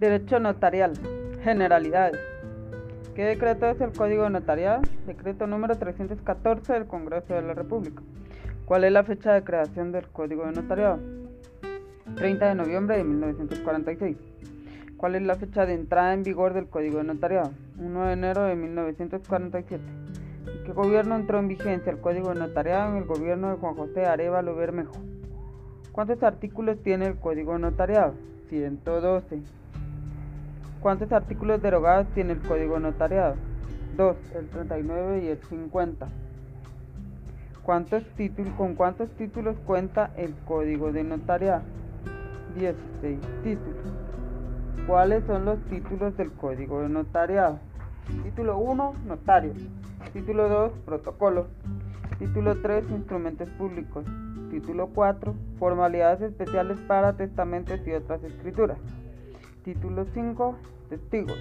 Derecho notarial. Generalidades. ¿Qué decreto es el Código Notarial? Decreto número 314 del Congreso de la República. ¿Cuál es la fecha de creación del Código de Notariado? 30 de noviembre de 1946. ¿Cuál es la fecha de entrada en vigor del Código de Notariado? 1 de enero de 1947. qué gobierno entró en vigencia el Código de Notariado en el gobierno de Juan José Arevalo Bermejo? ¿Cuántos artículos tiene el Código de Notariado? 112. ¿Cuántos artículos derogados tiene el Código Notariado? 2, el 39 y el 50. ¿Cuántos títulos, ¿Con cuántos títulos cuenta el Código de Notariado? 16 títulos. ¿Cuáles son los títulos del Código de Notariado? Título 1, Notario. Título 2, Protocolo. Título 3, Instrumentos Públicos. Título 4, Formalidades especiales para testamentos y otras escrituras. Título 5, testigos.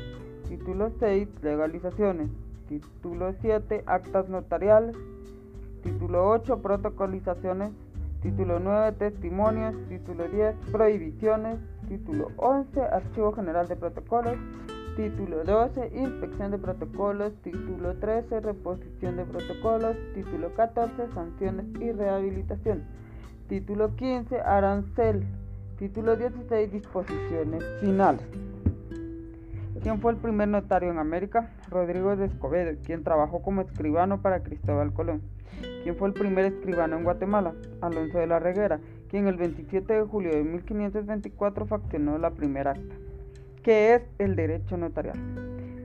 Título 6, legalizaciones. Título 7, actas notariales. Título 8, protocolizaciones. Título 9, testimonios. Título 10, prohibiciones. Título 11, archivo general de protocolos. Título 12, inspección de protocolos. Título 13, reposición de protocolos. Título 14, sanciones y rehabilitación. Título 15, arancel. Título 16. Disposiciones finales. ¿Quién fue el primer notario en América? Rodrigo de Escobedo, quien trabajó como escribano para Cristóbal Colón. ¿Quién fue el primer escribano en Guatemala? Alonso de la Reguera, quien el 27 de julio de 1524 faccionó la primera acta. ¿Qué es el derecho notarial?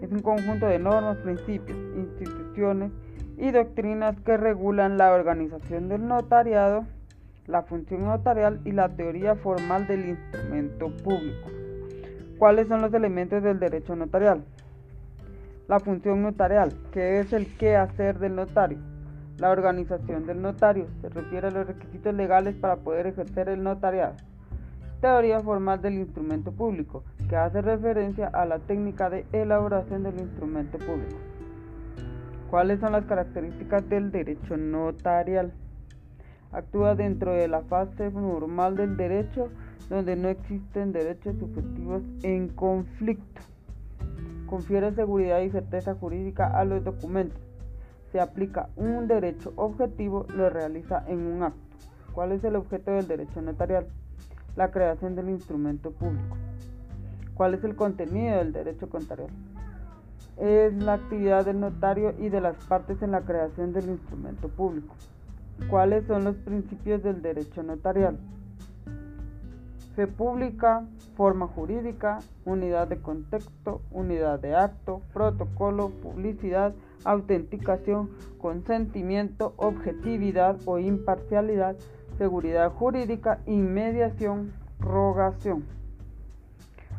Es un conjunto de normas, principios, instituciones y doctrinas que regulan la organización del notariado la función notarial y la teoría formal del instrumento público. ¿Cuáles son los elementos del derecho notarial? La función notarial, que es el qué hacer del notario. La organización del notario se refiere a los requisitos legales para poder ejercer el notariado. Teoría formal del instrumento público, que hace referencia a la técnica de elaboración del instrumento público. ¿Cuáles son las características del derecho notarial? Actúa dentro de la fase normal del derecho donde no existen derechos subjetivos en conflicto. Confiere seguridad y certeza jurídica a los documentos. Se aplica un derecho objetivo, lo realiza en un acto. ¿Cuál es el objeto del derecho notarial? La creación del instrumento público. ¿Cuál es el contenido del derecho notarial? Es la actividad del notario y de las partes en la creación del instrumento público. ¿Cuáles son los principios del derecho notarial? Fe pública, forma jurídica, unidad de contexto, unidad de acto, protocolo, publicidad, autenticación, consentimiento, objetividad o imparcialidad, seguridad jurídica, inmediación, rogación.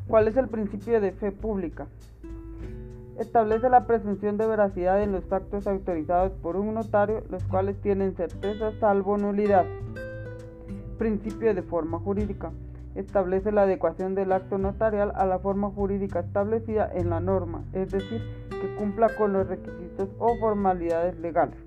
¿Cuál es el principio de fe pública? Establece la presunción de veracidad en los actos autorizados por un notario, los cuales tienen certeza salvo nulidad. Principio de forma jurídica. Establece la adecuación del acto notarial a la forma jurídica establecida en la norma, es decir, que cumpla con los requisitos o formalidades legales.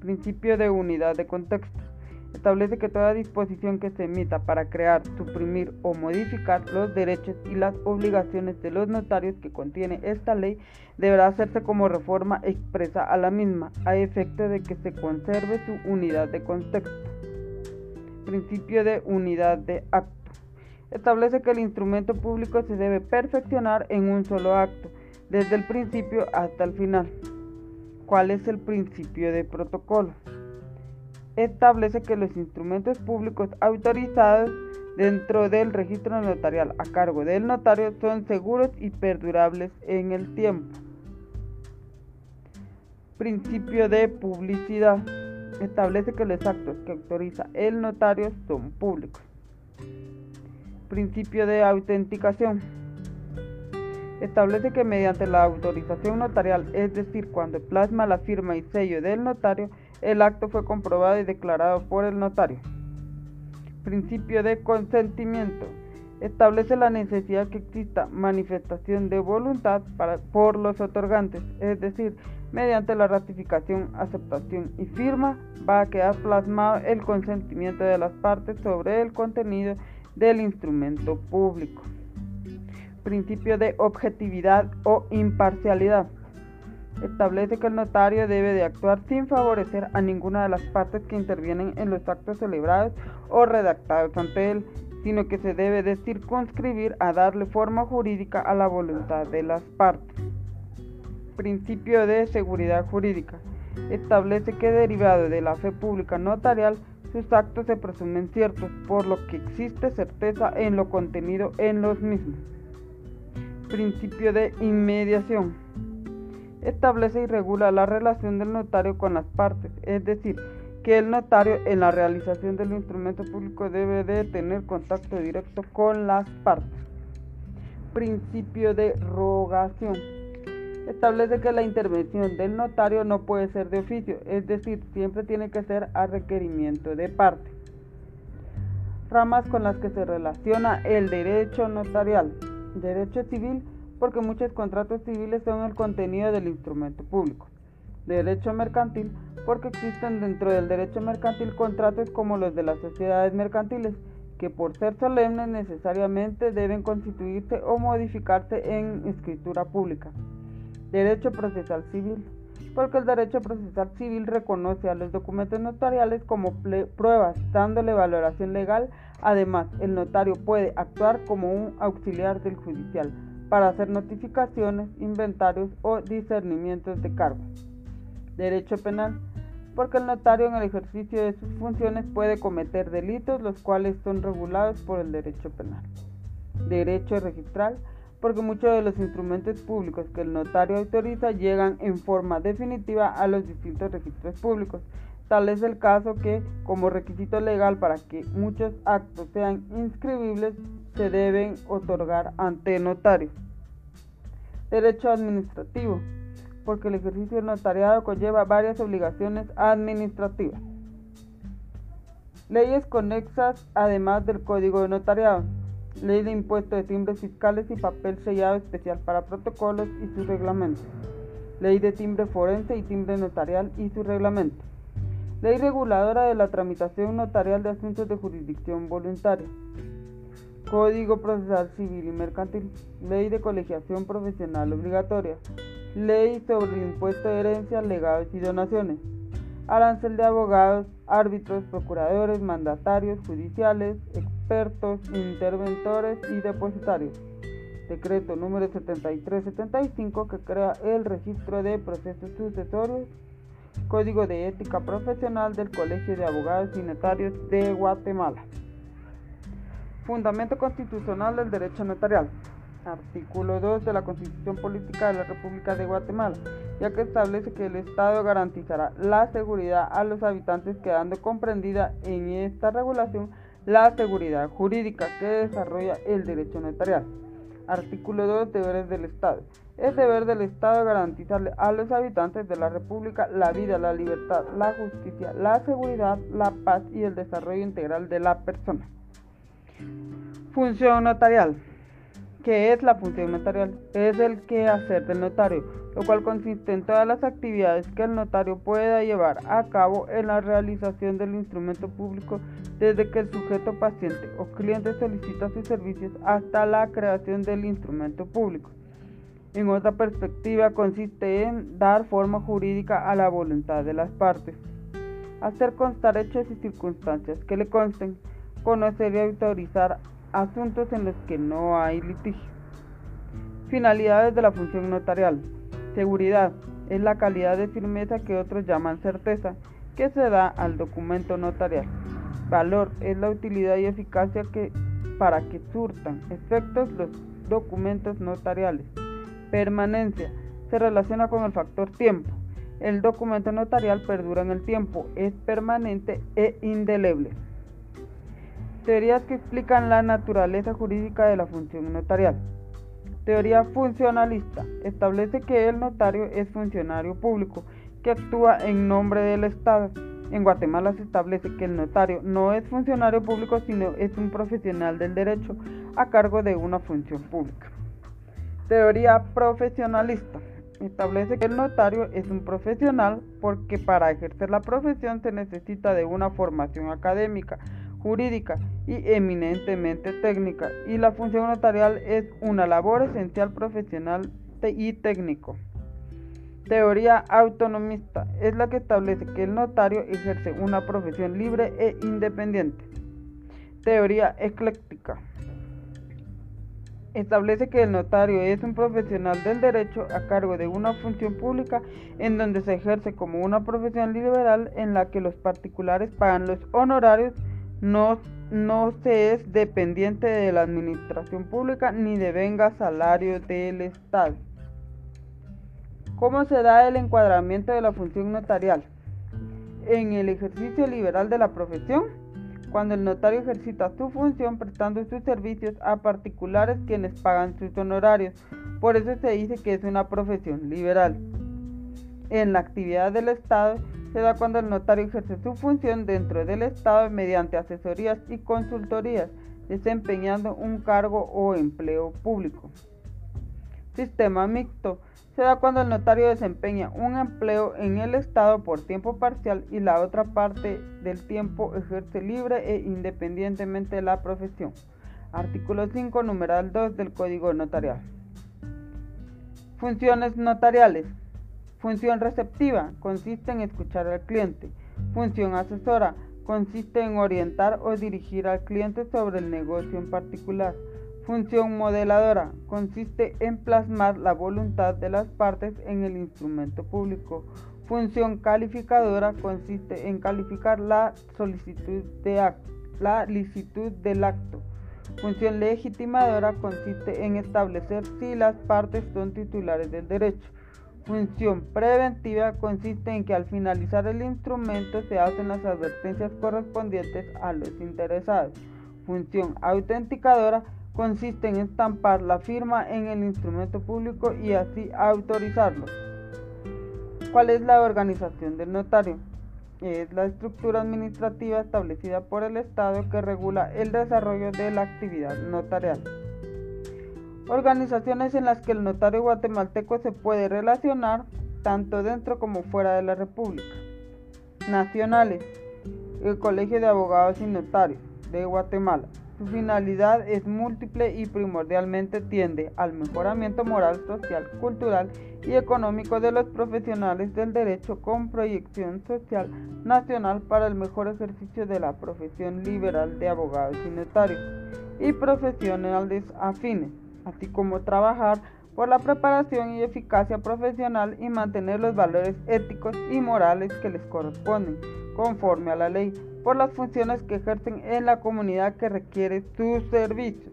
Principio de unidad de contexto establece que toda disposición que se emita para crear, suprimir o modificar los derechos y las obligaciones de los notarios que contiene esta ley deberá hacerse como reforma expresa a la misma, a efecto de que se conserve su unidad de contexto. Principio de unidad de acto. Establece que el instrumento público se debe perfeccionar en un solo acto, desde el principio hasta el final. ¿Cuál es el principio de protocolo? Establece que los instrumentos públicos autorizados dentro del registro notarial a cargo del notario son seguros y perdurables en el tiempo. Principio de publicidad. Establece que los actos que autoriza el notario son públicos. Principio de autenticación. Establece que mediante la autorización notarial, es decir, cuando plasma la firma y sello del notario, el acto fue comprobado y declarado por el notario. Principio de consentimiento. Establece la necesidad que exista manifestación de voluntad por los otorgantes, es decir, mediante la ratificación, aceptación y firma va a quedar plasmado el consentimiento de las partes sobre el contenido del instrumento público. Principio de objetividad o imparcialidad. Establece que el notario debe de actuar sin favorecer a ninguna de las partes que intervienen en los actos celebrados o redactados ante él, sino que se debe de circunscribir a darle forma jurídica a la voluntad de las partes. Principio de seguridad jurídica. Establece que derivado de la fe pública notarial, sus actos se presumen ciertos, por lo que existe certeza en lo contenido en los mismos. Principio de inmediación. Establece y regula la relación del notario con las partes, es decir, que el notario en la realización del instrumento público debe de tener contacto directo con las partes. Principio de rogación establece que la intervención del notario no puede ser de oficio, es decir, siempre tiene que ser a requerimiento de parte. Ramas con las que se relaciona el derecho notarial. Derecho civil, porque muchos contratos civiles son el contenido del instrumento público. Derecho mercantil, porque existen dentro del derecho mercantil contratos como los de las sociedades mercantiles, que por ser solemnes necesariamente deben constituirse o modificarse en escritura pública. Derecho procesal civil, porque el derecho procesal civil reconoce a los documentos notariales como pruebas, dándole valoración legal. Además, el notario puede actuar como un auxiliar del judicial para hacer notificaciones, inventarios o discernimientos de cargo. Derecho penal, porque el notario en el ejercicio de sus funciones puede cometer delitos los cuales son regulados por el derecho penal. Derecho registral, porque muchos de los instrumentos públicos que el notario autoriza llegan en forma definitiva a los distintos registros públicos. Tal es el caso que, como requisito legal para que muchos actos sean inscribibles, se deben otorgar ante notario. Derecho administrativo, porque el ejercicio del notariado conlleva varias obligaciones administrativas. Leyes conexas además del Código de Notariado. Ley de impuesto de timbres fiscales y papel sellado especial para protocolos y su reglamento. Ley de timbre forense y timbre notarial y su reglamento. Ley reguladora de la tramitación notarial de asuntos de jurisdicción voluntaria. Código procesal civil y mercantil. Ley de colegiación profesional obligatoria. Ley sobre impuesto de herencias, legados y donaciones. Arancel de abogados, árbitros, procuradores, mandatarios judiciales, expertos, interventores y depositarios. Decreto número 7375 que crea el registro de procesos sucesorios. Código de ética profesional del Colegio de Abogados y Notarios de Guatemala. Fundamento constitucional del derecho notarial. Artículo 2 de la Constitución Política de la República de Guatemala, ya que establece que el Estado garantizará la seguridad a los habitantes quedando comprendida en esta regulación la seguridad jurídica que desarrolla el derecho notarial. Artículo 2. Deberes del Estado. Es deber del Estado garantizarle a los habitantes de la República la vida, la libertad, la justicia, la seguridad, la paz y el desarrollo integral de la persona. Función notarial. ¿Qué es la función notarial? Es el quehacer del notario, lo cual consiste en todas las actividades que el notario pueda llevar a cabo en la realización del instrumento público, desde que el sujeto paciente o cliente solicita sus servicios hasta la creación del instrumento público. En otra perspectiva, consiste en dar forma jurídica a la voluntad de las partes, hacer constar hechos y circunstancias que le consten, conocer y autorizar asuntos en los que no hay litigio. Finalidades de la función notarial. Seguridad es la calidad de firmeza que otros llaman certeza, que se da al documento notarial. Valor es la utilidad y eficacia que, para que surtan efectos los documentos notariales. Permanencia se relaciona con el factor tiempo. El documento notarial perdura en el tiempo, es permanente e indeleble. Teorías que explican la naturaleza jurídica de la función notarial. Teoría funcionalista. Establece que el notario es funcionario público que actúa en nombre del Estado. En Guatemala se establece que el notario no es funcionario público, sino es un profesional del derecho a cargo de una función pública. Teoría profesionalista. Establece que el notario es un profesional porque para ejercer la profesión se necesita de una formación académica jurídica y eminentemente técnica, y la función notarial es una labor esencial profesional y técnico. Teoría autonomista es la que establece que el notario ejerce una profesión libre e independiente. Teoría ecléctica establece que el notario es un profesional del derecho a cargo de una función pública en donde se ejerce como una profesión liberal en la que los particulares pagan los honorarios, no, no se es dependiente de la administración pública ni devenga salario del Estado. ¿Cómo se da el encuadramiento de la función notarial? En el ejercicio liberal de la profesión, cuando el notario ejercita su función prestando sus servicios a particulares quienes pagan sus honorarios. Por eso se dice que es una profesión liberal. En la actividad del Estado se da cuando el notario ejerce su función dentro del Estado mediante asesorías y consultorías, desempeñando un cargo o empleo público. Sistema mixto se da cuando el notario desempeña un empleo en el Estado por tiempo parcial y la otra parte del tiempo ejerce libre e independientemente la profesión. Artículo 5, numeral 2 del Código Notarial. Funciones notariales. Función receptiva consiste en escuchar al cliente. Función asesora consiste en orientar o dirigir al cliente sobre el negocio en particular. Función modeladora consiste en plasmar la voluntad de las partes en el instrumento público. Función calificadora consiste en calificar la solicitud de la licitud del acto. Función legitimadora consiste en establecer si las partes son titulares del derecho. Función preventiva consiste en que al finalizar el instrumento se hacen las advertencias correspondientes a los interesados. Función autenticadora consiste en estampar la firma en el instrumento público y así autorizarlo. ¿Cuál es la organización del notario? Es la estructura administrativa establecida por el Estado que regula el desarrollo de la actividad notarial. Organizaciones en las que el notario guatemalteco se puede relacionar tanto dentro como fuera de la República. Nacionales. El Colegio de Abogados y Notarios de Guatemala. Su finalidad es múltiple y primordialmente tiende al mejoramiento moral, social, cultural y económico de los profesionales del derecho con proyección social nacional para el mejor ejercicio de la profesión liberal de abogados y notarios y profesionales afines, así como trabajar por la preparación y eficacia profesional y mantener los valores éticos y morales que les corresponden conforme a la ley por las funciones que ejercen en la comunidad que requiere sus servicios.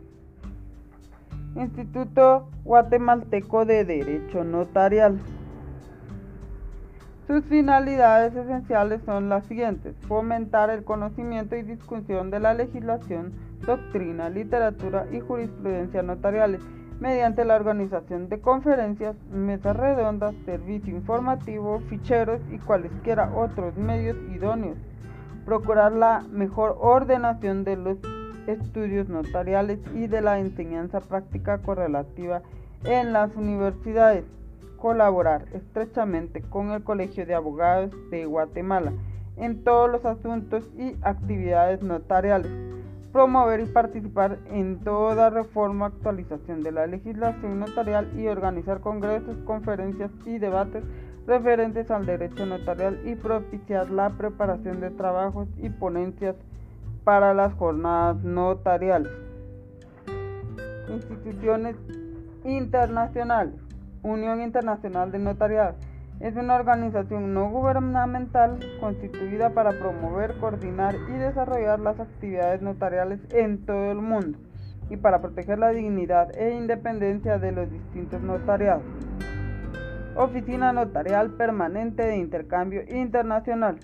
Instituto Guatemalteco de Derecho Notarial. Sus finalidades esenciales son las siguientes. Fomentar el conocimiento y discusión de la legislación, doctrina, literatura y jurisprudencia notariales mediante la organización de conferencias, mesas redondas, servicio informativo, ficheros y cualesquiera otros medios idóneos procurar la mejor ordenación de los estudios notariales y de la enseñanza práctica correlativa en las universidades, colaborar estrechamente con el Colegio de Abogados de Guatemala en todos los asuntos y actividades notariales, promover y participar en toda reforma, actualización de la legislación notarial y organizar congresos, conferencias y debates referentes al derecho notarial y propiciar la preparación de trabajos y ponencias para las jornadas notariales. Instituciones internacionales. Unión Internacional de Notariado. Es una organización no gubernamental constituida para promover, coordinar y desarrollar las actividades notariales en todo el mundo y para proteger la dignidad e independencia de los distintos notariados. Oficina Notarial Permanente de Intercambio Internacional.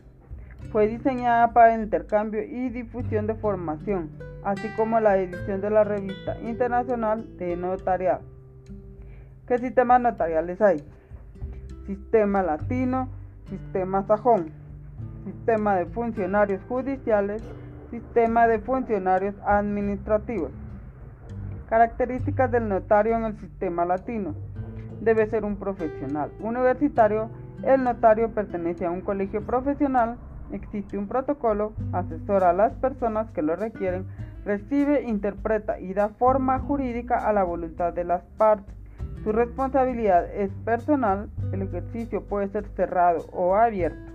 Fue diseñada para el intercambio y difusión de formación, así como la edición de la revista internacional de notariado. ¿Qué sistemas notariales hay? Sistema latino, sistema sajón, sistema de funcionarios judiciales, sistema de funcionarios administrativos. Características del notario en el sistema latino debe ser un profesional universitario. El notario pertenece a un colegio profesional Existe un protocolo, asesora a las personas que lo requieren, recibe, interpreta y da forma jurídica a la voluntad de las partes. Su responsabilidad es personal, el ejercicio puede ser cerrado o abierto.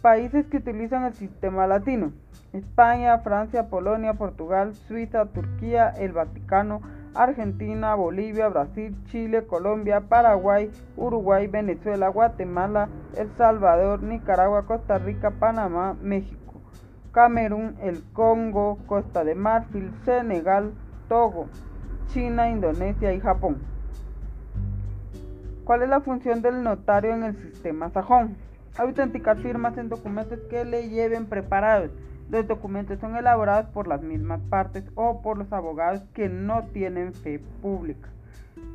Países que utilizan el sistema latino. España, Francia, Polonia, Portugal, Suiza, Turquía, el Vaticano, Argentina, Bolivia, Brasil, Chile, Colombia, Paraguay, Uruguay, Venezuela, Guatemala, El Salvador, Nicaragua, Costa Rica, Panamá, México, Camerún, el Congo, Costa de Marfil, Senegal, Togo, China, Indonesia y Japón. ¿Cuál es la función del notario en el sistema sajón? Autenticar firmas en documentos que le lleven preparados los documentos son elaborados por las mismas partes o por los abogados que no tienen fe pública.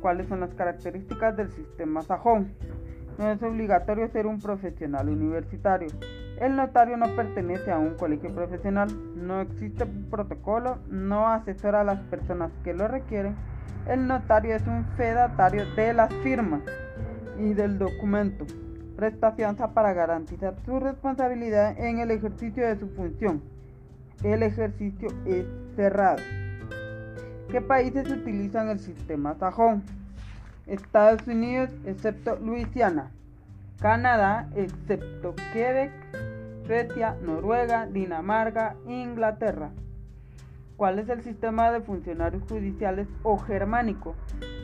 ¿Cuáles son las características del sistema sajón? No es obligatorio ser un profesional universitario. El notario no pertenece a un colegio profesional, no existe un protocolo, no asesora a las personas que lo requieren. El notario es un fedatario de las firmas y del documento presta fianza para garantizar su responsabilidad en el ejercicio de su función. El ejercicio es cerrado. ¿Qué países utilizan el sistema sajón? Estados Unidos, excepto Luisiana. Canadá, excepto Quebec. Suecia, Noruega, Dinamarca, Inglaterra. ¿Cuál es el sistema de funcionarios judiciales o germánico?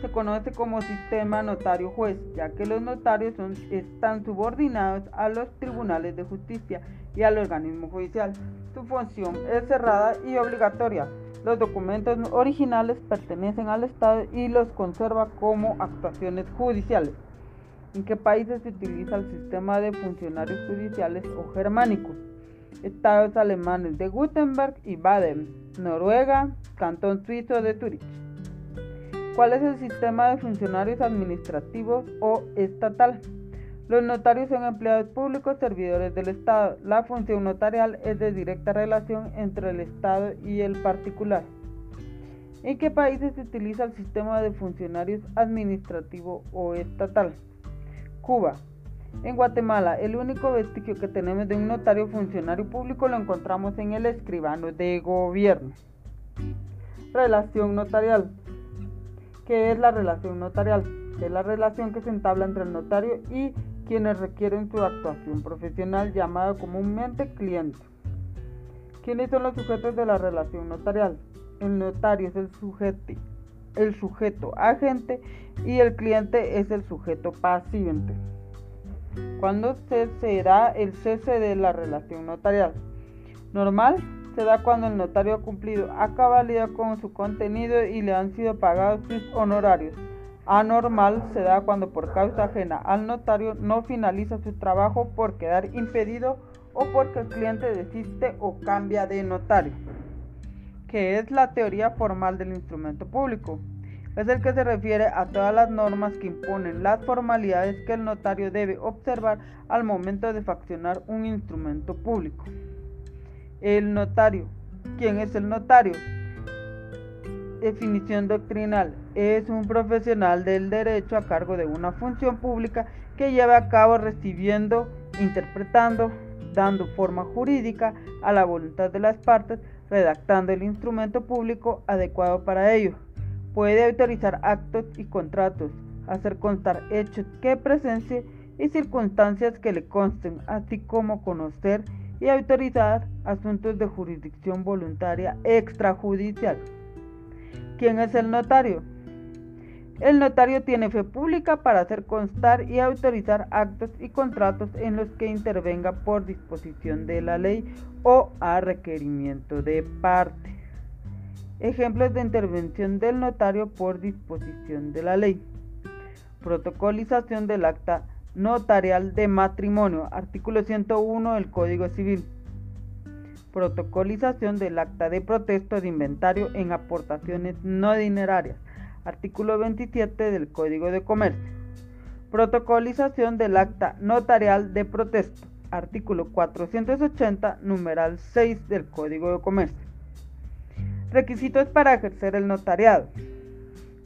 Se conoce como sistema notario-juez, ya que los notarios son, están subordinados a los tribunales de justicia y al organismo judicial. Su función es cerrada y obligatoria. Los documentos originales pertenecen al Estado y los conserva como actuaciones judiciales. ¿En qué países se utiliza el sistema de funcionarios judiciales o germánicos? estados alemanes de Gutenberg y Baden, Noruega, Cantón Suizo de Zurich. ¿Cuál es el sistema de funcionarios administrativos o estatal? Los notarios son empleados públicos servidores del Estado. La función notarial es de directa relación entre el Estado y el particular. ¿En qué países se utiliza el sistema de funcionarios administrativo o estatal? Cuba, en Guatemala, el único vestigio que tenemos de un notario funcionario público lo encontramos en el escribano de gobierno. Relación notarial. ¿Qué es la relación notarial? Es la relación que se entabla entre el notario y quienes requieren su actuación profesional llamada comúnmente cliente. ¿Quiénes son los sujetos de la relación notarial? El notario es el sujeto, el sujeto agente y el cliente es el sujeto paciente. ¿Cuándo se da el cese de la relación notarial? Normal se da cuando el notario ha cumplido a cabalidad con su contenido y le han sido pagados sus honorarios. Anormal se da cuando por causa ajena al notario no finaliza su trabajo por quedar impedido o porque el cliente desiste o cambia de notario. ¿Qué es la teoría formal del instrumento público? es el que se refiere a todas las normas que imponen las formalidades que el notario debe observar al momento de faccionar un instrumento público. El notario. ¿Quién es el notario? Definición doctrinal. Es un profesional del derecho a cargo de una función pública que lleva a cabo recibiendo, interpretando, dando forma jurídica a la voluntad de las partes, redactando el instrumento público adecuado para ello Puede autorizar actos y contratos, hacer constar hechos que presencie y circunstancias que le consten, así como conocer y autorizar asuntos de jurisdicción voluntaria extrajudicial. ¿Quién es el notario? El notario tiene fe pública para hacer constar y autorizar actos y contratos en los que intervenga por disposición de la ley o a requerimiento de parte. Ejemplos de intervención del notario por disposición de la ley. Protocolización del acta notarial de matrimonio, artículo 101 del Código Civil. Protocolización del acta de protesto de inventario en aportaciones no dinerarias, artículo 27 del Código de Comercio. Protocolización del acta notarial de protesto, artículo 480, numeral 6 del Código de Comercio. Requisitos para ejercer el notariado.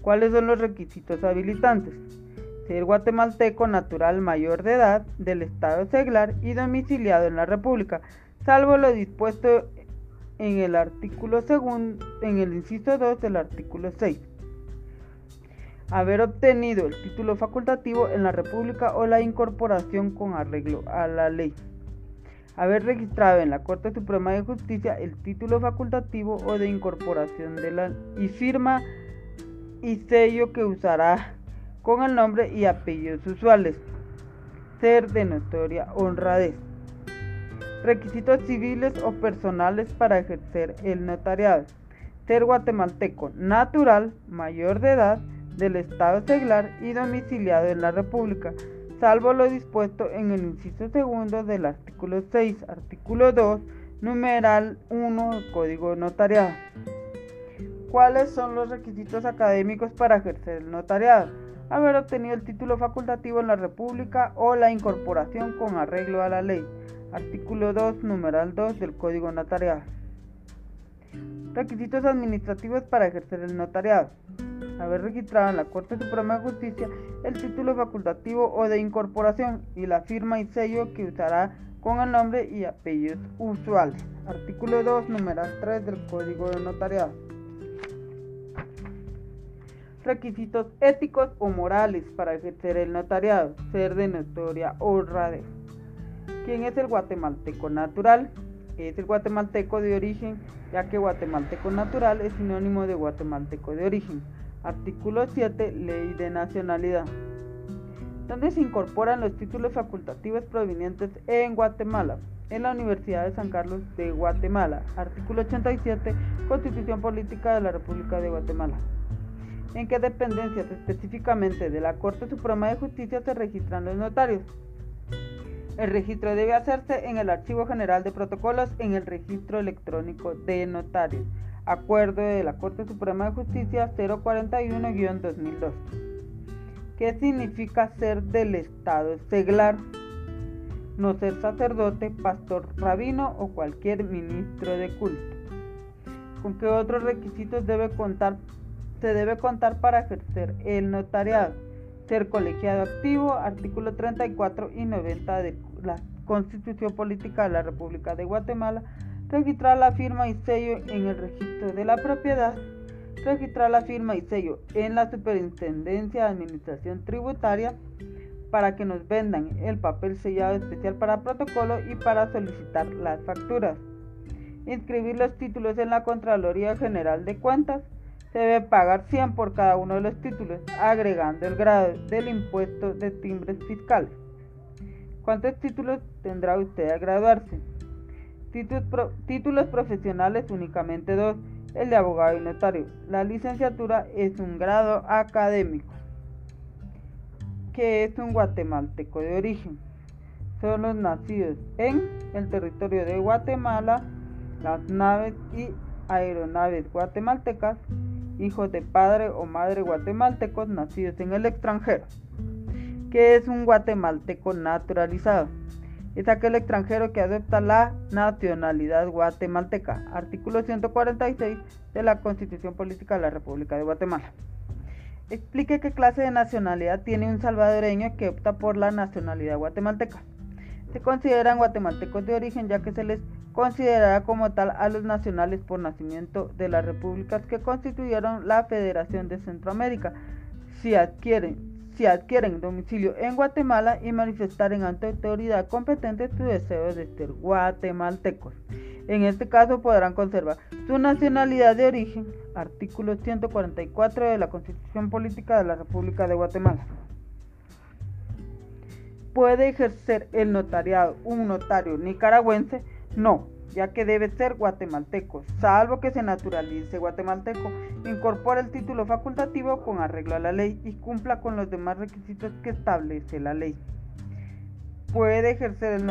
¿Cuáles son los requisitos habilitantes? ser guatemalteco natural mayor de edad del estado seglar y domiciliado en la República, salvo lo dispuesto en el artículo segundo, en el inciso 2 del artículo 6. Haber obtenido el título facultativo en la República o la incorporación con arreglo a la ley. Haber registrado en la Corte Suprema de Justicia el título facultativo o de incorporación de la y firma y sello que usará con el nombre y apellidos usuales. Ser de notoria honradez. Requisitos civiles o personales para ejercer el notariado. Ser guatemalteco natural, mayor de edad, del Estado seglar y domiciliado en la República, salvo lo dispuesto en el inciso segundo del artículo 6, artículo 2, numeral 1 del Código Notariado. ¿Cuáles son los requisitos académicos para ejercer el notariado? Haber obtenido el título facultativo en la República o la incorporación con arreglo a la ley Artículo 2, numeral 2 del Código Notarial. Requisitos administrativos para ejercer el notariado. Haber registrado en la Corte Suprema de Justicia el título facultativo o de incorporación y la firma y sello que usará con el nombre y apellidos usuales. Artículo 2, numeral 3 del Código de Notariado. Requisitos éticos o morales para ejercer el notariado. Ser de notoria honradez. ¿Quién es el guatemalteco natural? Es el guatemalteco de origen, ya que guatemalteco natural es sinónimo de guatemalteco de origen. Artículo 7, Ley de Nacionalidad. ¿Dónde se incorporan los títulos facultativos provenientes en Guatemala? En la Universidad de San Carlos de Guatemala. Artículo 87, Constitución Política de la República de Guatemala. ¿En qué dependencias específicamente de la Corte Suprema de Justicia se registran los notarios? El registro debe hacerse en el Archivo General de Protocolos en el Registro Electrónico de Notarios. Acuerdo de la Corte Suprema de Justicia 041-2002. ¿Qué significa ser del Estado seglar? No ser sacerdote, pastor, rabino o cualquier ministro de culto. ¿Con qué otros requisitos debe contar, se debe contar para ejercer el notariado? ser colegiado activo, artículo 34 y 90 de la Constitución Política de la República de Guatemala, registrar la firma y sello en el registro de la propiedad, registrar la firma y sello en la Superintendencia de Administración Tributaria para que nos vendan el papel sellado especial para protocolo y para solicitar las facturas, inscribir los títulos en la Contraloría General de Cuentas, se debe pagar 100 por cada uno de los títulos, agregando el grado del impuesto de timbres fiscales. ¿Cuántos títulos tendrá usted al graduarse? Títulos, profesionales únicamente dos, el de abogado y notario. La licenciatura es un grado académico, que es un guatemalteco de origen. Son los nacidos en el territorio de Guatemala, las naves y aeronaves guatemaltecas hijos de padre o madre guatemaltecos nacidos en el extranjero. ¿Qué es un guatemalteco naturalizado? Es aquel extranjero que adopta la nacionalidad guatemalteca. Artículo 146 de la Constitución Política de la República de Guatemala. Explique qué clase de nacionalidad tiene un salvadoreño que opta por la nacionalidad guatemalteca. Se consideran guatemaltecos de origen ya que se les considerará como tal a los nacionales por nacimiento de las repúblicas que constituyeron la Federación de Centroamérica si adquieren, si adquieren domicilio en Guatemala y manifestaren ante autoridad competente su deseo de ser guatemaltecos. En este caso podrán conservar su nacionalidad de origen, artículo 144 de la Constitución Política de la República de Guatemala. ¿Puede ejercer el notariado un notario nicaragüense? No, ya que debe ser guatemalteco, salvo que se naturalice guatemalteco, incorpore el título facultativo con arreglo a la ley y cumpla con los demás requisitos que establece la ley. Puede ejercer el,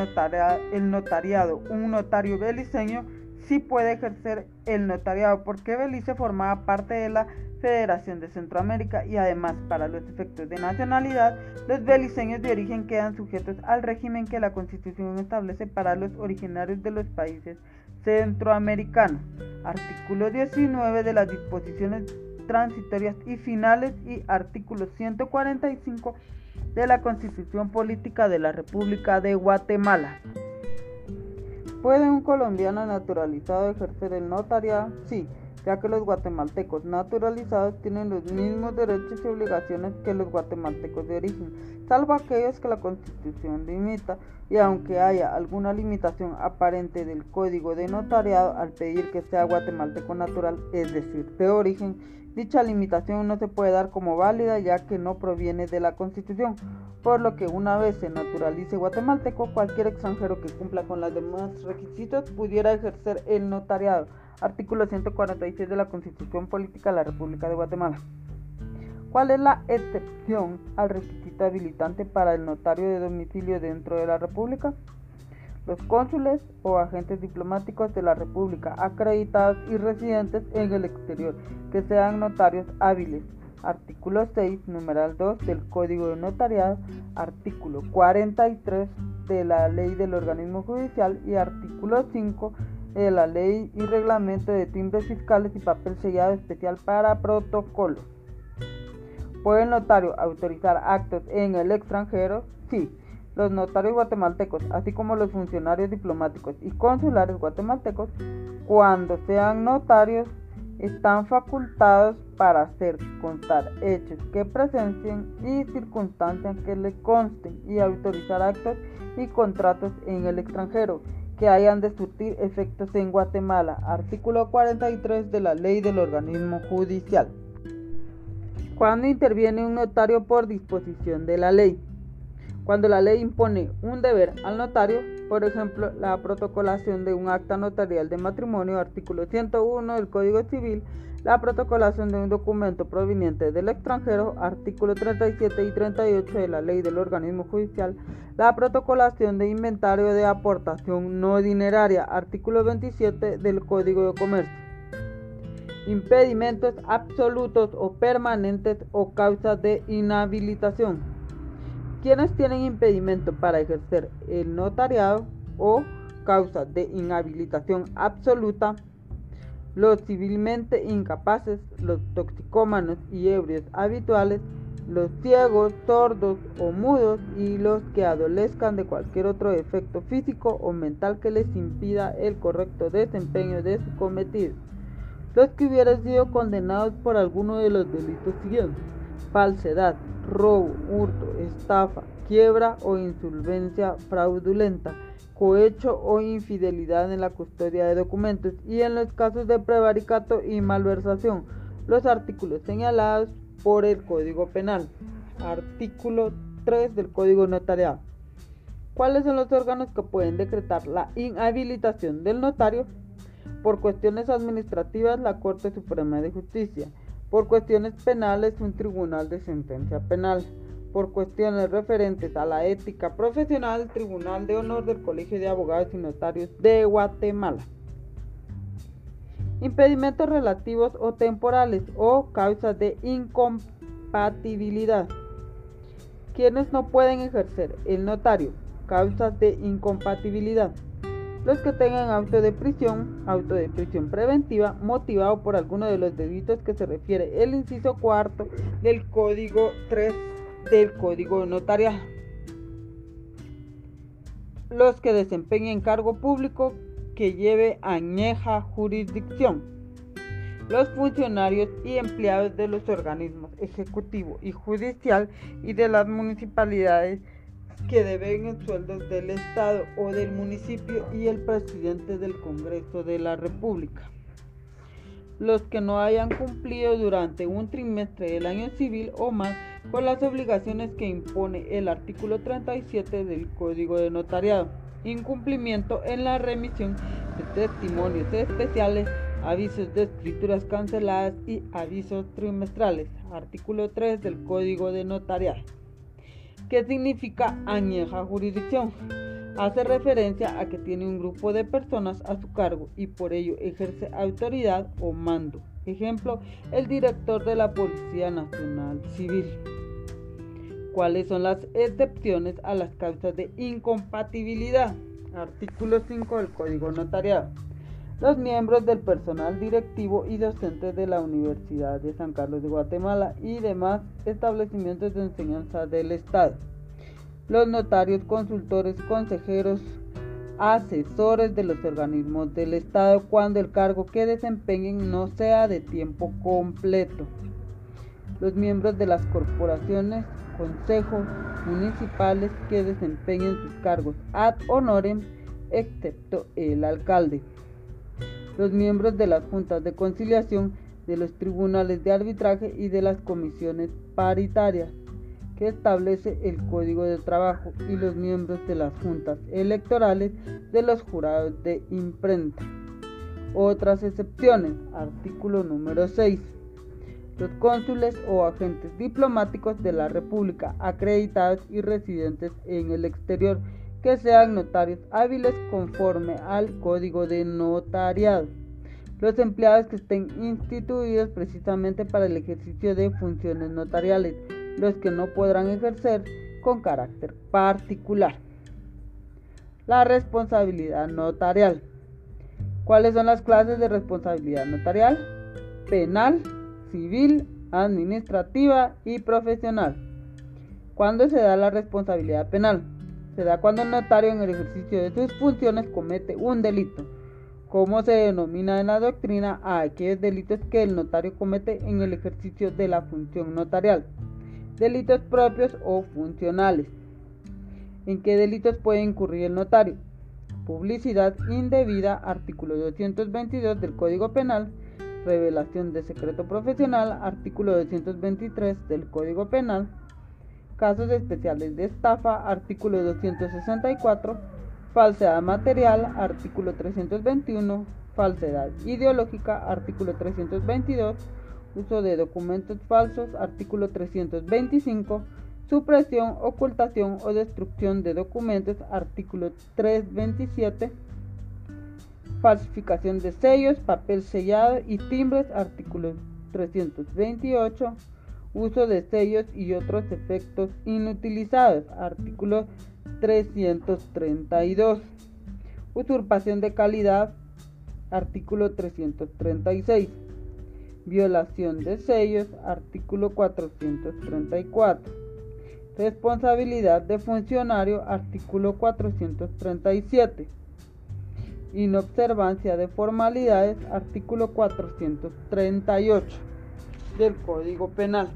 el notariado un notario beliceño, sí puede ejercer el notariado porque Belice formaba parte de la Federación de Centroamérica y además para los efectos de nacionalidad, los beliceños de origen quedan sujetos al régimen que la Constitución establece para los originarios de los países centroamericanos. Artículo 19 de las disposiciones transitorias y finales y artículo 145 de la Constitución Política de la República de Guatemala. ¿Puede un colombiano naturalizado ejercer el notariado? Sí, ya que los guatemaltecos naturalizados tienen los mismos derechos y obligaciones que los guatemaltecos de origen, salvo aquellos que la Constitución limita, y aunque haya alguna limitación aparente del código de notariado al pedir que sea guatemalteco natural, es decir, de origen, dicha limitación no se puede dar como válida ya que no proviene de la Constitución, por lo que una vez se naturalice guatemalteco, cualquier extranjero que cumpla con los demás requisitos pudiera ejercer el notariado. Artículo 146 de la Constitución Política de la República de Guatemala. ¿Cuál es la excepción al requisito habilitante para el notario de domicilio dentro de la República? Los cónsules o agentes diplomáticos de la República acreditados y residentes en el exterior que sean notarios hábiles. Artículo 6, numeral 2 del Código de Notariado, artículo 43 de la Ley del Organismo Judicial y artículo 5 de la ley y reglamento de timbres fiscales y papel sellado especial para protocolos. ¿Puede el notario autorizar actos en el extranjero? Sí. Los notarios guatemaltecos, así como los funcionarios diplomáticos y consulares guatemaltecos, cuando sean notarios, están facultados para hacer constar hechos que presencien y circunstancias que le consten y autorizar actos y contratos en el extranjero que hayan de surtir efectos en Guatemala. Artículo 43 de la Ley del Organismo Judicial. Cuando interviene un notario por disposición de la ley. Cuando la ley impone un deber al notario, por ejemplo, la protocolación de un acta notarial de matrimonio, artículo 101 del Código Civil, la protocolación de un documento proveniente del extranjero, artículo 37 y 38 de la Ley del Organismo Judicial, la protocolación de inventario de aportación no dineraria, artículo 27 del Código de Comercio. Impedimentos absolutos o permanentes o causas de inhabilitación. Quienes tienen impedimento para ejercer el notariado o causa de inhabilitación absoluta los civilmente incapaces, los toxicómanos y ebrios habituales, los ciegos, sordos o mudos y los que adolezcan de cualquier otro efecto físico o mental que les impida el correcto desempeño de su cometido. Los que hubieran sido condenados por alguno de los delitos siguientes: falsedad, robo, hurto, estafa, quiebra o insolvencia fraudulenta cohecho o infidelidad en la custodia de documentos y en los casos de prevaricato y malversación, los artículos señalados por el Código Penal. Artículo 3 del Código Notarial. ¿Cuáles son los órganos que pueden decretar la inhabilitación del notario? Por cuestiones administrativas, la Corte Suprema de Justicia. Por cuestiones penales, un tribunal de sentencia penal por cuestiones referentes a la ética profesional, Tribunal de Honor del Colegio de Abogados y Notarios de Guatemala. Impedimentos relativos o temporales o causas de incompatibilidad. ¿Quiénes no pueden ejercer el notario? Causas de incompatibilidad. Los que tengan auto de prisión, auto de prisión preventiva, motivado por alguno de los delitos que se refiere el inciso cuarto del Código 3 del Código Notarial. Los que desempeñen cargo público que lleve añeja jurisdicción. Los funcionarios y empleados de los organismos ejecutivo y judicial y de las municipalidades que deben sueldos del Estado o del municipio y el presidente del Congreso de la República los que no hayan cumplido durante un trimestre del año civil o más con las obligaciones que impone el artículo 37 del Código de Notariado. Incumplimiento en la remisión de testimonios especiales, avisos de escrituras canceladas y avisos trimestrales. Artículo 3 del Código de Notariado. ¿Qué significa añeja jurisdicción? hace referencia a que tiene un grupo de personas a su cargo y por ello ejerce autoridad o mando. Ejemplo, el director de la Policía Nacional Civil. ¿Cuáles son las excepciones a las causas de incompatibilidad? Artículo 5 del Código Notariado. Los miembros del personal directivo y docente de la Universidad de San Carlos de Guatemala y demás establecimientos de enseñanza del Estado, los notarios, consultores, consejeros, asesores de los organismos del Estado cuando el cargo que desempeñen no sea de tiempo completo, los miembros de las corporaciones, consejos municipales que desempeñen sus cargos ad honorem, excepto el alcalde los miembros de las juntas de conciliación, de los tribunales de arbitraje y de las comisiones paritarias que establece el Código de Trabajo y los miembros de las juntas electorales de los jurados de imprenta. Otras excepciones, artículo número 6. Los cónsules o agentes diplomáticos de la República acreditados y residentes en el exterior que sean notarios hábiles conforme al código de notariado. Los empleados que estén instituidos precisamente para el ejercicio de funciones notariales, los que no podrán ejercer con carácter particular. La responsabilidad notarial. ¿Cuáles son las clases de responsabilidad notarial? Penal, civil, administrativa y profesional. ¿Cuándo se da la responsabilidad penal? Se da cuando el notario en el ejercicio de sus funciones comete un delito, como se denomina en la doctrina a aquellos delitos que el notario comete en el ejercicio de la función notarial, delitos propios o funcionales. ¿En qué delitos puede incurrir el notario? Publicidad indebida, artículo 222 del Código Penal, revelación de secreto profesional, artículo 223 del Código Penal, casos especiales de estafa, artículo 264, falsedad material, artículo 321, falsedad ideológica, artículo 322, uso de documentos falsos, artículo 325, supresión, ocultación o destrucción de documentos, artículo 327, falsificación de sellos, papel sellado y timbres, artículo 328, uso de sellos y otros efectos inutilizados. Artículo 332. Usurpación de calidad. Artículo 336. Violación de sellos. Artículo 434. Responsabilidad de funcionario. Artículo 437. Inobservancia de formalidades. Artículo 438 del Código Penal.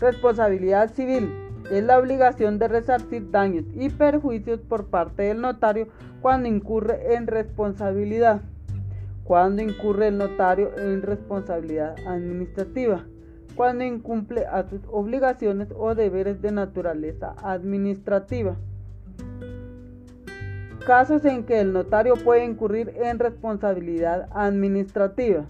Responsabilidad civil es la obligación de resarcir daños y perjuicios por parte del notario cuando incurre en responsabilidad. Cuando incurre el notario en responsabilidad administrativa. Cuando incumple a sus obligaciones o deberes de naturaleza administrativa. Casos en que el notario puede incurrir en responsabilidad administrativa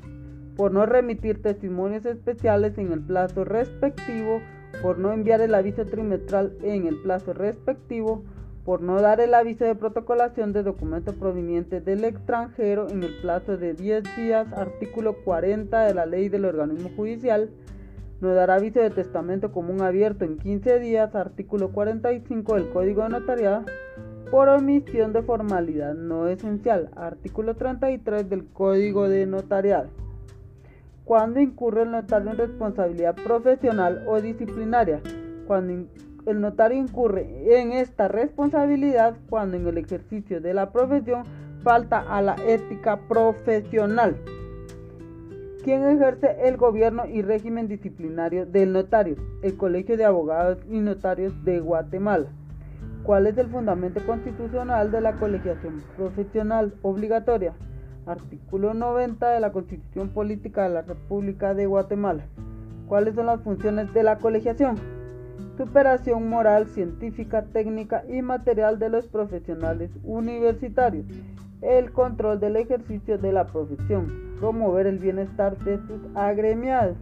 por no remitir testimonios especiales en el plazo respectivo, por no enviar el aviso trimestral en el plazo respectivo, por no dar el aviso de protocolación de documento proveniente del extranjero en el plazo de 10 días, artículo 40 de la ley del organismo judicial, no dar aviso de testamento común abierto en 15 días, artículo 45 del Código de Notariado, por omisión de formalidad no esencial, artículo 33 del Código de Notariado cuando incurre el notario en responsabilidad profesional o disciplinaria. Cuando el notario incurre en esta responsabilidad cuando en el ejercicio de la profesión falta a la ética profesional. ¿Quién ejerce el gobierno y régimen disciplinario del notario? El Colegio de Abogados y Notarios de Guatemala. ¿Cuál es el fundamento constitucional de la colegiación profesional obligatoria? Artículo 90 de la Constitución Política de la República de Guatemala. ¿Cuáles son las funciones de la colegiación? Superación moral, científica, técnica y material de los profesionales universitarios. El control del ejercicio de la profesión. Promover el bienestar de sus agremiados.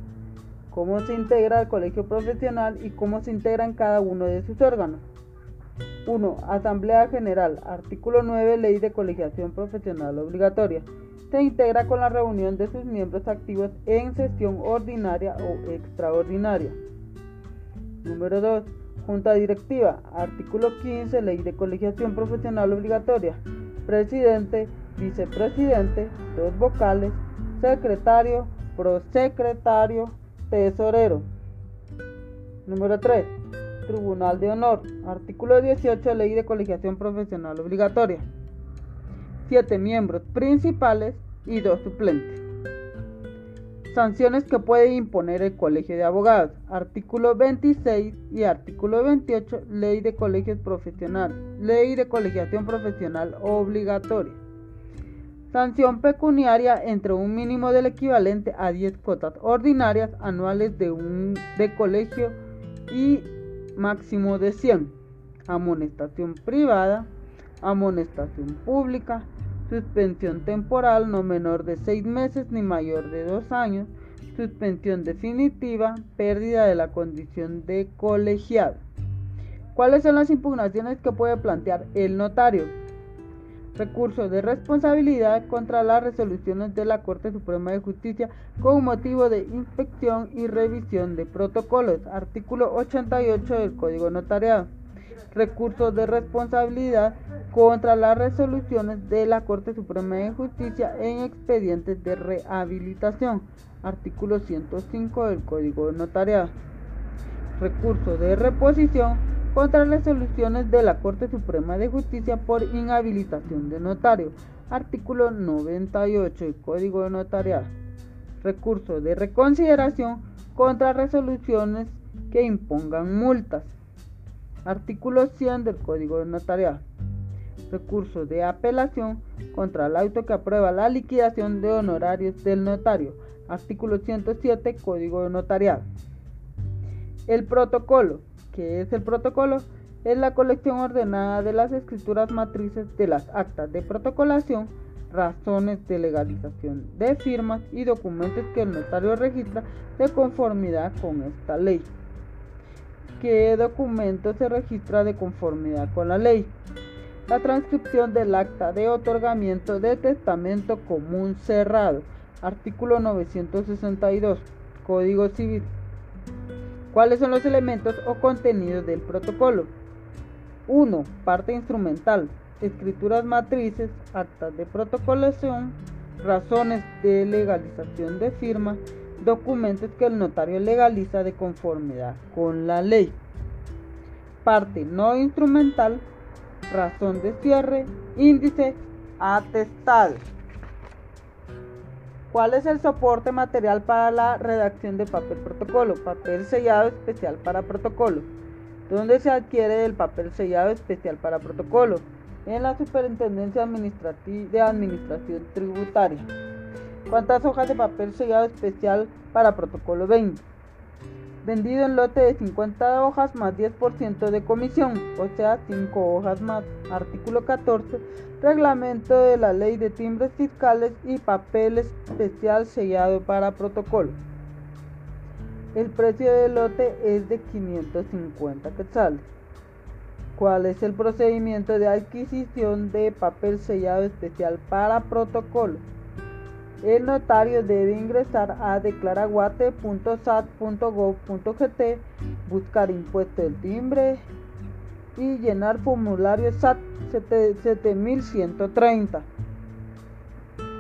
Cómo se integra el colegio profesional y cómo se integran cada uno de sus órganos. 1. Asamblea General. Artículo 9. Ley de Colegiación Profesional Obligatoria. Se integra con la reunión de sus miembros activos en sesión ordinaria o extraordinaria. Número 2. Junta Directiva. Artículo 15. Ley de Colegiación Profesional Obligatoria. Presidente, vicepresidente, dos vocales, secretario, prosecretario, tesorero. Número 3. Tribunal de Honor. Artículo 18. Ley de colegiación profesional obligatoria. 7 miembros principales y 2 suplentes. Sanciones que puede imponer el Colegio de Abogados. Artículo 26 y artículo 28. Ley de colegios profesionales. Ley de colegiación profesional obligatoria. Sanción pecuniaria entre un mínimo del equivalente a 10 cuotas ordinarias anuales de un de colegio y máximo de 100. Amonestación privada, amonestación pública, suspensión temporal no menor de 6 meses ni mayor de 2 años, suspensión definitiva, pérdida de la condición de colegiado. ¿Cuáles son las impugnaciones que puede plantear el notario? Recurso de responsabilidad contra las resoluciones de la Corte Suprema de Justicia con motivo de inspección y revisión de protocolos. Artículo 88 del Código Notariado. Recurso de responsabilidad contra las resoluciones de la Corte Suprema de Justicia en expedientes de rehabilitación. Artículo 105 del Código Notariado. Recurso de reposición contra resoluciones de la Corte Suprema de Justicia por inhabilitación de notario. Artículo 98 del Código de Notariado. Recurso de reconsideración contra resoluciones que impongan multas. Artículo 100 del Código de Notariado. Recurso de apelación contra el auto que aprueba la liquidación de honorarios del notario. Artículo 107 Código de Notariado. El protocolo que es el protocolo, es la colección ordenada de las escrituras matrices de las actas de protocolación, razones de legalización de firmas y documentos que el notario registra de conformidad con esta ley. ¿Qué documento se registra de conformidad con la ley? La transcripción del acta de otorgamiento de testamento común cerrado, artículo 962, Código Civil. ¿Cuáles son los elementos o contenidos del protocolo? 1. Parte instrumental. Escrituras matrices, actas de protocolación, razones de legalización de firma, documentos que el notario legaliza de conformidad con la ley. Parte no instrumental, razón de cierre, índice, atestado. ¿Cuál es el soporte material para la redacción de papel protocolo? Papel sellado especial para protocolo. ¿Dónde se adquiere el papel sellado especial para protocolo? En la Superintendencia de Administración Tributaria. ¿Cuántas hojas de papel sellado especial para protocolo 20? Vendido en lote de 50 hojas más 10% de comisión, o sea, 5 hojas más. Artículo 14, reglamento de la ley de timbres fiscales y papel especial sellado para protocolo. El precio del lote es de 550 quetzales. ¿Cuál es el procedimiento de adquisición de papel sellado especial para protocolo? El notario debe ingresar a declaraguate.sat.gov.gt, buscar impuesto del timbre y llenar formulario SAT 7130.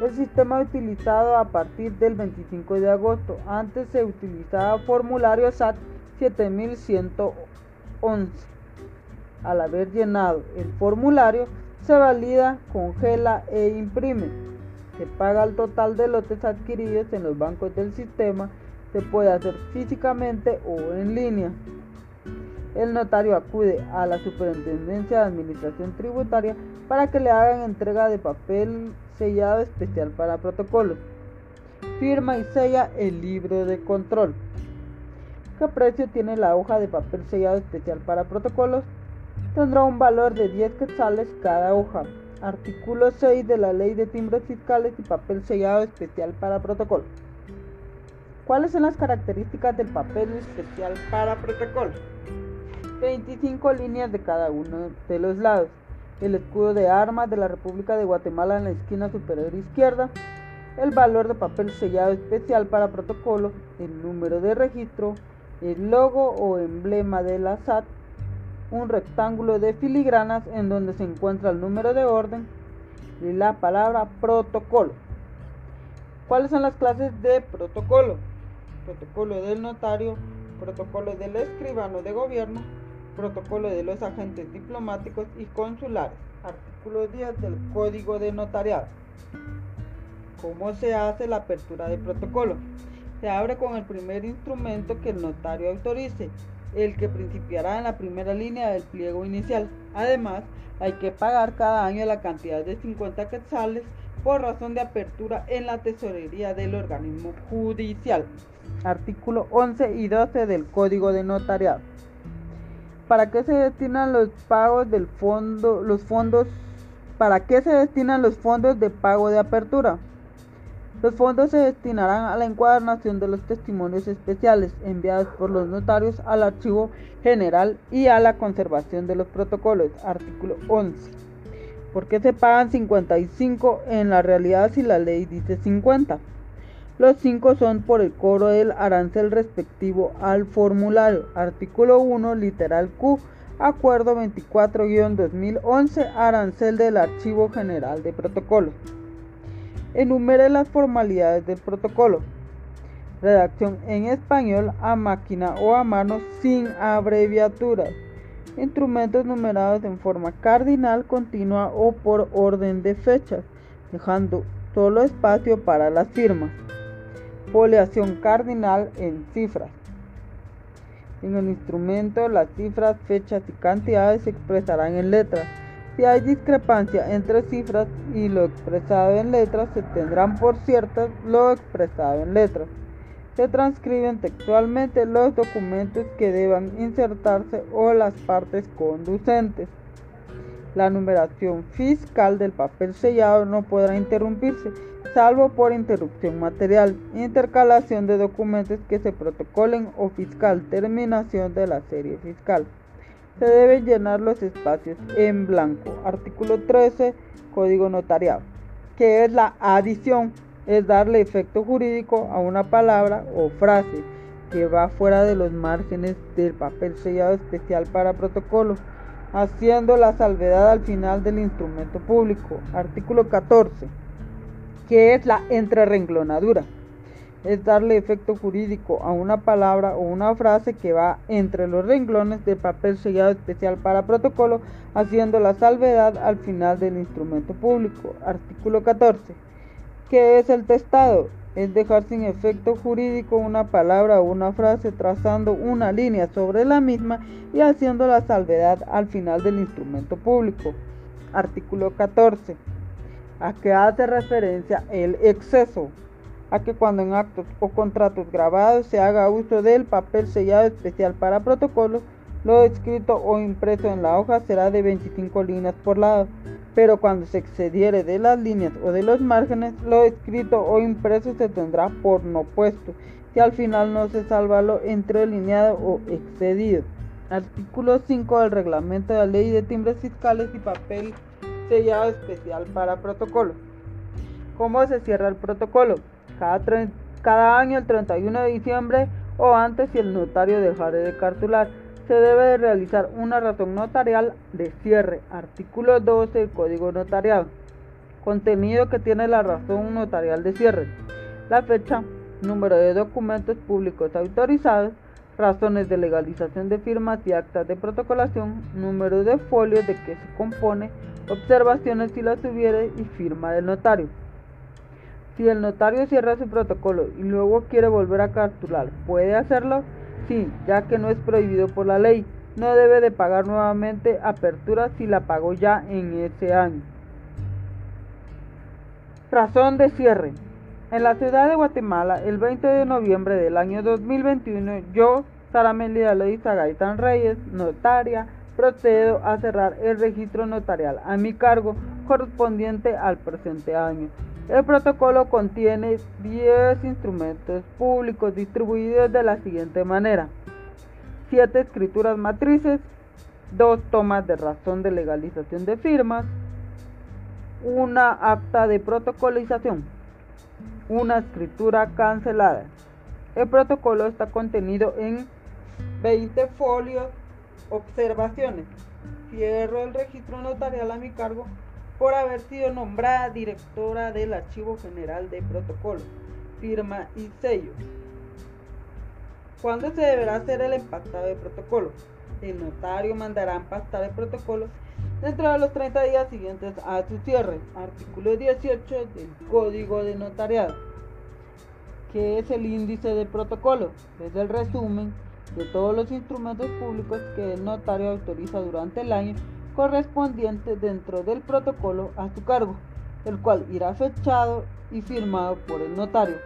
El sistema utilizado a partir del 25 de agosto. Antes se utilizaba formulario SAT 7111. Al haber llenado el formulario, se valida, congela e imprime se paga el total de lotes adquiridos en los bancos del sistema, se puede hacer físicamente o en línea. El notario acude a la Superintendencia de Administración Tributaria para que le hagan entrega de papel sellado especial para protocolos. Firma y sella el libro de control. ¿Qué precio tiene la hoja de papel sellado especial para protocolos? Tendrá un valor de 10 quetzales cada hoja. Artículo 6 de la Ley de Timbres Fiscales y Papel Sellado Especial para Protocolo. ¿Cuáles son las características del papel especial para protocolo? 25 líneas de cada uno de los lados. El escudo de armas de la República de Guatemala en la esquina superior izquierda. El valor de papel sellado especial para protocolo. El número de registro. El logo o emblema de la SAT un rectángulo de filigranas en donde se encuentra el número de orden, y la palabra protocolo. ¿Cuáles son las clases de protocolo? Protocolo del notario, protocolo del escribano de gobierno, protocolo de los agentes diplomáticos y consulares. Artículo 10 del Código de Notariado. ¿Cómo se hace la apertura de protocolo? Se abre con el primer instrumento que el notario autorice, el que principiará en la primera línea del pliego inicial. Además, hay que pagar cada año la cantidad de 50 quetzales por razón de apertura en la tesorería del organismo judicial. Artículo 11 y 12 del Código de Notariado. ¿Para qué se destinan los pagos del fondo, los fondos, para qué se destinan los fondos de pago de apertura? Los fondos se destinarán a la encuadernación de los testimonios especiales enviados por los notarios al archivo general y a la conservación de los protocolos. Artículo 11. ¿Por qué se pagan 55 en la realidad si la ley dice 50? Los 5 son por el cobro del arancel respectivo al formulario. Artículo 1, literal Q. Acuerdo 24-2011, arancel del Archivo General de Protocolos. Enumere las formalidades del protocolo. Redacción en español a máquina o a mano sin abreviaturas. Instrumentos numerados en forma cardinal, continua o por orden de fechas, dejando solo espacio para las firmas. Foliación cardinal en cifras. En el instrumento las cifras, fechas y cantidades se expresarán en letras si hay discrepancia entre cifras y lo expresado en letras, se tendrán por ciertas lo expresado en letras. Se transcriben textualmente los documentos que deban insertarse o las partes conducentes. La numeración fiscal del papel sellado no podrá interrumpirse, salvo por interrupción material, intercalación de documentos que se protocolen o fiscal, terminación de la serie fiscal se deben llenar los espacios en blanco. Artículo 13, Código Notariado. ¿Qué es la adición? Es darle efecto jurídico a una palabra o frase que va fuera de los márgenes del papel sellado especial para protocolo, haciendo la salvedad al final del instrumento público. Artículo 14. ¿Qué es la entrerenglonadura? Es darle efecto jurídico a una palabra o una frase que va entre los renglones del papel sellado especial para protocolo, haciendo la salvedad al final del instrumento público. Artículo 14. ¿Qué es el testado? Es dejar sin efecto jurídico una palabra o una frase trazando una línea sobre la misma y haciendo la salvedad al final del instrumento público. Artículo 14. ¿A qué hace referencia el exceso? A que cuando en actos o contratos grabados se haga uso del papel sellado especial para protocolos, lo escrito o impreso en la hoja será de 25 líneas por lado, pero cuando se excediere de las líneas o de los márgenes, lo escrito o impreso se tendrá por no puesto, si al final no se salva lo entrelineado o excedido. Artículo 5 del reglamento de la ley de timbres fiscales y papel sellado especial para protocolo. ¿Cómo se cierra el protocolo? Cada, año el 31 de diciembre o antes si el notario dejare de cartular. Se debe de realizar una razón notarial de cierre. Artículo 12 del Código Notariado. Contenido que tiene la razón notarial de cierre. La fecha, número de documentos públicos autorizados, razones de legalización de firmas y actas de protocolación, número de folios de que se compone, observaciones si las hubiere y firma del notario. Si el notario cierra su protocolo y luego quiere volver a cartular, ¿puede hacerlo? Sí, ya que no es prohibido por la ley. No debe de pagar nuevamente apertura si la pagó ya en ese año. Razón de cierre. En la ciudad de Guatemala, el 20 de noviembre del año 2021, yo, Sara Melida Loiza Gaitán Reyes, notaria, procedo a cerrar el registro notarial a mi cargo correspondiente al presente año. El protocolo contiene 10 instrumentos públicos distribuidos de la siguiente manera. 7 escrituras matrices, 2 tomas de razón de legalización de firmas, una acta de protocolización, una escritura cancelada. El protocolo está contenido en 20 folios observaciones. Cierro el registro notarial a mi cargo por haber sido nombrada directora del Archivo General de Protocolo, firma y sello. ¿Cuándo se deberá hacer el empastado de protocolo? El notario mandará empastar el protocolo dentro de los 30 días siguientes a su cierre. Artículo 18 del Código de Notariado. ¿Qué es el índice de protocolo? Es el resumen de todos los instrumentos públicos que el notario autoriza durante el año correspondiente dentro del protocolo a su cargo, el cual irá fechado y firmado por el notario,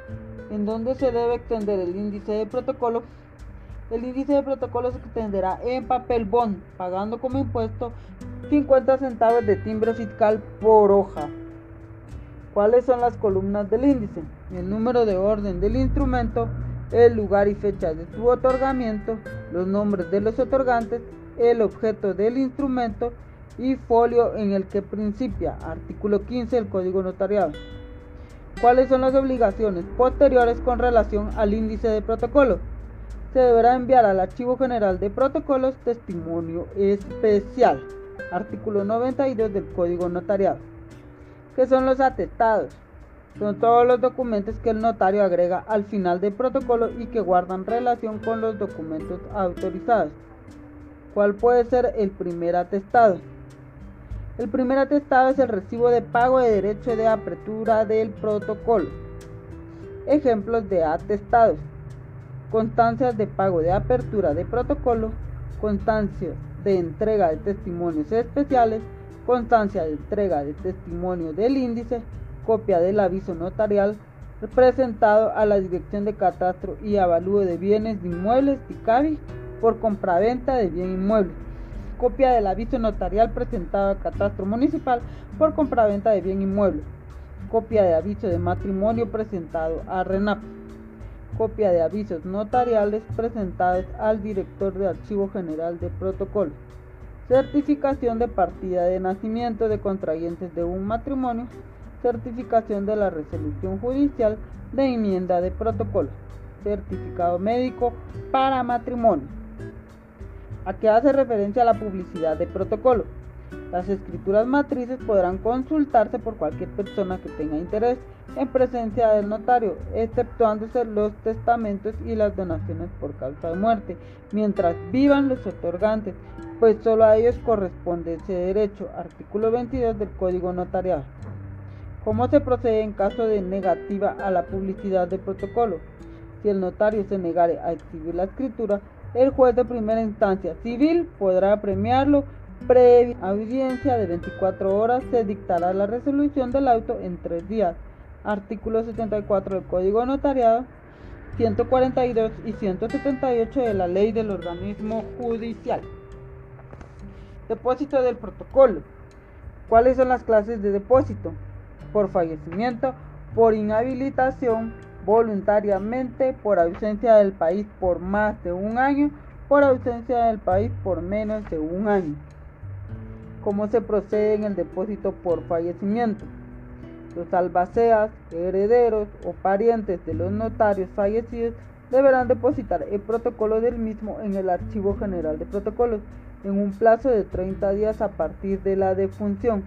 en donde se debe extender el índice de protocolo. El índice de protocolo se extenderá en papel bond, pagando como impuesto 50 centavos de timbre fiscal por hoja. ¿Cuáles son las columnas del índice? El número de orden del instrumento, el lugar y fecha de su otorgamiento, los nombres de los otorgantes, el objeto del instrumento y folio en el que principia. Artículo 15 del Código Notariado. ¿Cuáles son las obligaciones posteriores con relación al índice de protocolo? Se deberá enviar al Archivo General de Protocolos testimonio especial. Artículo 92 del Código Notariado. ¿Qué son los atestados? Son todos los documentos que el notario agrega al final del protocolo y que guardan relación con los documentos autorizados. ¿Cuál puede ser el primer atestado? El primer atestado es el recibo de pago de derecho de apertura del protocolo. Ejemplos de atestados. Constancias de pago de apertura de protocolo, constancias de entrega de testimonios especiales, constancia de entrega de testimonio del índice, copia del aviso notarial presentado a la Dirección de Catastro y Avalúo de Bienes de Inmuebles, TICABI, por compraventa de bien inmueble. Copia del aviso notarial presentado al catastro municipal por compraventa de bien inmueble, copia de aviso de matrimonio presentado a RENAP, copia de avisos notariales presentados al director de Archivo General de Protocolo, certificación de partida de nacimiento de contrayentes de un matrimonio, certificación de la resolución judicial de enmienda de protocolo, certificado médico para matrimonio a qué hace referencia la publicidad de protocolo. Las escrituras matrices podrán consultarse por cualquier persona que tenga interés en presencia del notario, exceptuándose los testamentos y las donaciones por causa de muerte, mientras vivan los otorgantes, pues solo a ellos corresponde ese derecho. Artículo 22 del Código Notarial. ¿Cómo se procede en caso de negativa a la publicidad de protocolo? Si el notario se negare a exhibir la escritura, el juez de primera instancia civil podrá premiarlo. Previa audiencia de 24 horas se dictará la resolución del auto en tres días. Artículo 74 del Código Notariado, 142 y 178 de la Ley del Organismo Judicial. Depósito del protocolo. ¿Cuáles son las clases de depósito? Por fallecimiento, por inhabilitación, voluntariamente por ausencia del país por más de un año, por ausencia del país por menos de un año. ¿Cómo se procede en el depósito por fallecimiento? Los albaceas, herederos o parientes de los notarios fallecidos deberán depositar el protocolo del mismo en el Archivo General de Protocolos en un plazo de 30 días a partir de la defunción.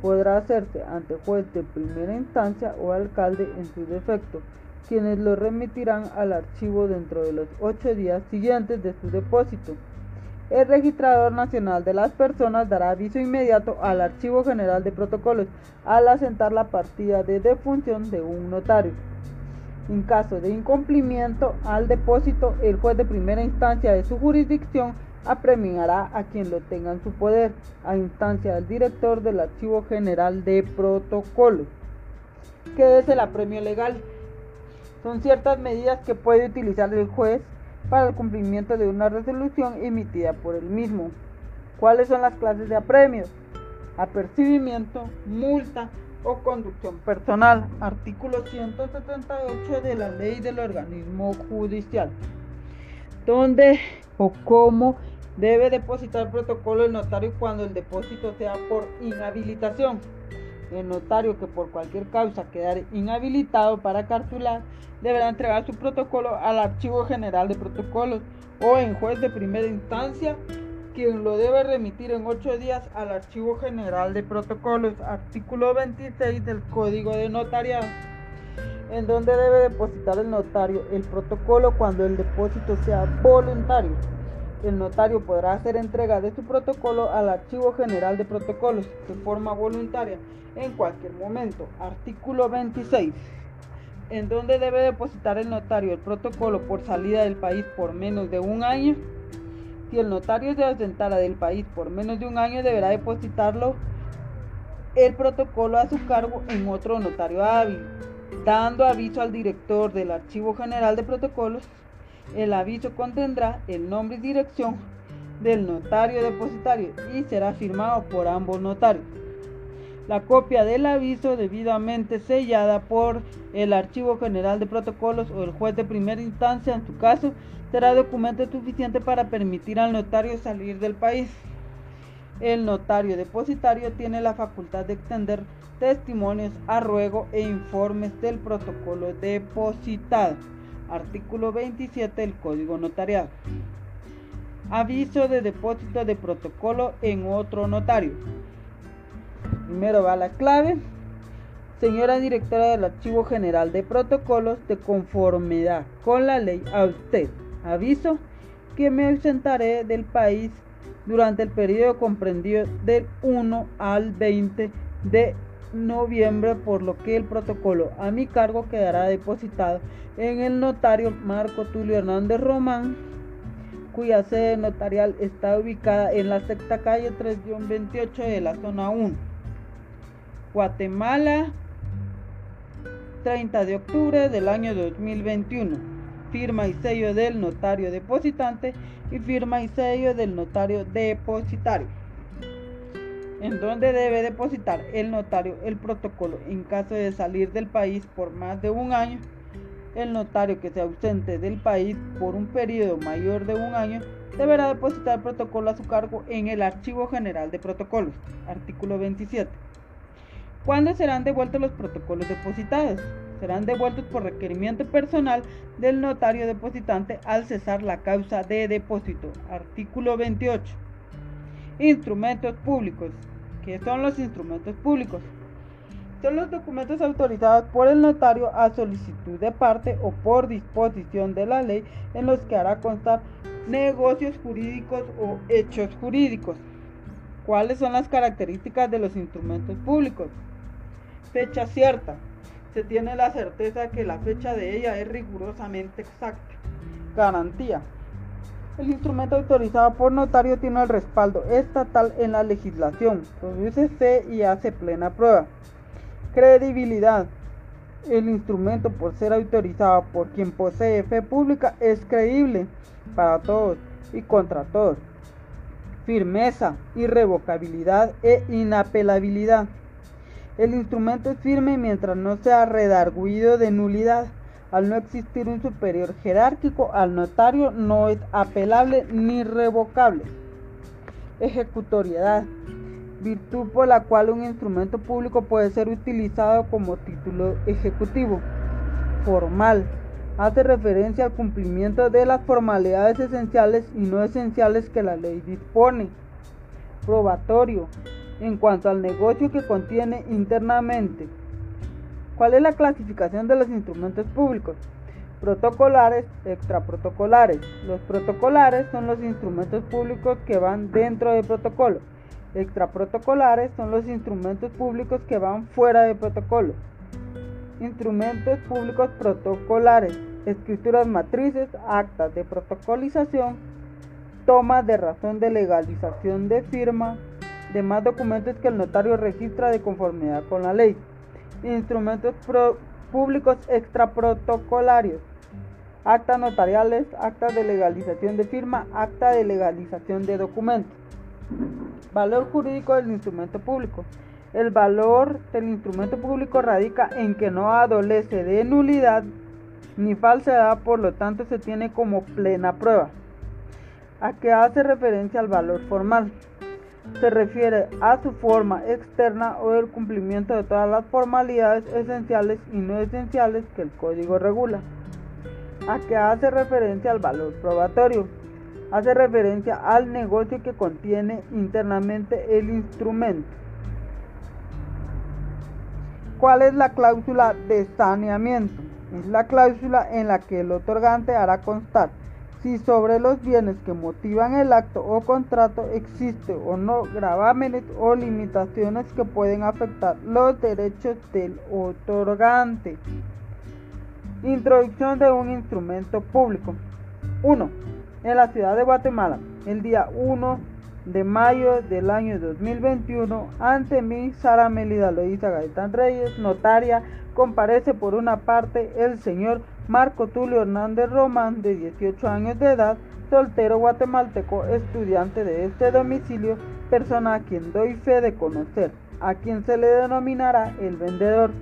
Podrá hacerse ante juez de primera instancia o alcalde en su defecto quienes lo remitirán al archivo dentro de los ocho días siguientes de su depósito. El registrador nacional de las personas dará aviso inmediato al Archivo General de Protocolos al asentar la partida de defunción de un notario. En caso de incumplimiento al depósito, el juez de primera instancia de su jurisdicción apremiará a quien lo tenga en su poder, a instancia del director del Archivo General de Protocolos. ¿Qué es el apremio legal? Son ciertas medidas que puede utilizar el juez para el cumplimiento de una resolución emitida por el mismo. ¿Cuáles son las clases de apremios? Apercibimiento, multa o conducción personal. Artículo 178 de la ley del organismo judicial. ¿Dónde o cómo debe depositar protocolo el notario cuando el depósito sea por inhabilitación? El notario que por cualquier causa quedare inhabilitado para cartular deberá entregar su protocolo al Archivo General de Protocolos o en juez de primera instancia quien lo debe remitir en ocho días al Archivo General de Protocolos, artículo 26 del Código de Notariado, en donde debe depositar el notario el protocolo cuando el depósito sea voluntario. El notario podrá hacer entrega de su protocolo al Archivo General de Protocolos de forma voluntaria en cualquier momento. Artículo 26 en donde debe depositar el notario el protocolo por salida del país por menos de un año. Si el notario se ausentara del país por menos de un año, deberá depositarlo el protocolo a su cargo en otro notario hábil, dando aviso al director del Archivo General de Protocolos. El aviso contendrá el nombre y dirección del notario depositario y será firmado por ambos notarios. La copia del aviso debidamente sellada por el Archivo General de Protocolos o el juez de primera instancia en su caso será documento suficiente para permitir al notario salir del país. El notario depositario tiene la facultad de extender testimonios a ruego e informes del protocolo depositado. Artículo 27 del Código Notarial. Aviso de depósito de protocolo en otro notario. Primero va la clave. Señora directora del Archivo General de Protocolos, de conformidad con la ley, a usted aviso que me ausentaré del país durante el periodo comprendido del 1 al 20 de noviembre, por lo que el protocolo a mi cargo quedará depositado en el notario Marco Tulio Hernández Román, cuya sede notarial está ubicada en la sexta calle 3-28 de la zona 1. Guatemala, 30 de octubre del año 2021. Firma y sello del notario depositante y firma y sello del notario depositario. En donde debe depositar el notario el protocolo en caso de salir del país por más de un año. El notario que se ausente del país por un periodo mayor de un año deberá depositar el protocolo a su cargo en el Archivo General de Protocolos. Artículo 27. ¿Cuándo serán devueltos los protocolos depositados? Serán devueltos por requerimiento personal del notario depositante al cesar la causa de depósito. Artículo 28. Instrumentos públicos. ¿Qué son los instrumentos públicos? Son los documentos autorizados por el notario a solicitud de parte o por disposición de la ley en los que hará constar negocios jurídicos o hechos jurídicos. ¿Cuáles son las características de los instrumentos públicos? fecha cierta. Se tiene la certeza que la fecha de ella es rigurosamente exacta. Garantía. El instrumento autorizado por notario tiene el respaldo estatal en la legislación, produce y hace plena prueba. Credibilidad. El instrumento, por ser autorizado por quien posee fe pública, es creíble para todos y contra todos. Firmeza, irrevocabilidad e inapelabilidad. El instrumento es firme mientras no sea redarguido de nulidad. Al no existir un superior jerárquico al notario no es apelable ni revocable. Ejecutoriedad. Virtud por la cual un instrumento público puede ser utilizado como título ejecutivo. Formal. Hace referencia al cumplimiento de las formalidades esenciales y no esenciales que la ley dispone. Probatorio en cuanto al negocio que contiene internamente. ¿Cuál es la clasificación de los instrumentos públicos? Protocolares, extraprotocolares. Los protocolares son los instrumentos públicos que van dentro del protocolo. Extraprotocolares son los instrumentos públicos que van fuera del protocolo. Instrumentos públicos protocolares, escrituras matrices, actas de protocolización, toma de razón de legalización de firma, demás documentos que el notario registra de conformidad con la ley. Instrumentos públicos extraprotocolarios. Actas notariales, actas de legalización de firma, acta de legalización de documentos. Valor jurídico del instrumento público. El valor del instrumento público radica en que no adolece de nulidad ni falsedad, por lo tanto se tiene como plena prueba. ¿A qué hace referencia al valor formal? Se refiere a su forma externa o el cumplimiento de todas las formalidades esenciales y no esenciales que el código regula. ¿A qué hace referencia al valor probatorio? hace referencia al negocio que contiene internamente el instrumento. ¿Cuál es la cláusula de saneamiento? Es la cláusula en la que el otorgante hará constar si sobre los bienes que motivan el acto o contrato existe o no gravámenes o limitaciones que pueden afectar los derechos del otorgante. Introducción de un instrumento público. 1. En la ciudad de Guatemala, el día 1 de mayo del año 2021, ante mí, Sara Melida Loíza Gaitán Reyes, notaria, comparece por una parte el señor Marco Tulio Hernández Román, de 18 años de edad, soltero guatemalteco, estudiante de este domicilio, persona a quien doy fe de conocer, a quien se le denominará el vendedor.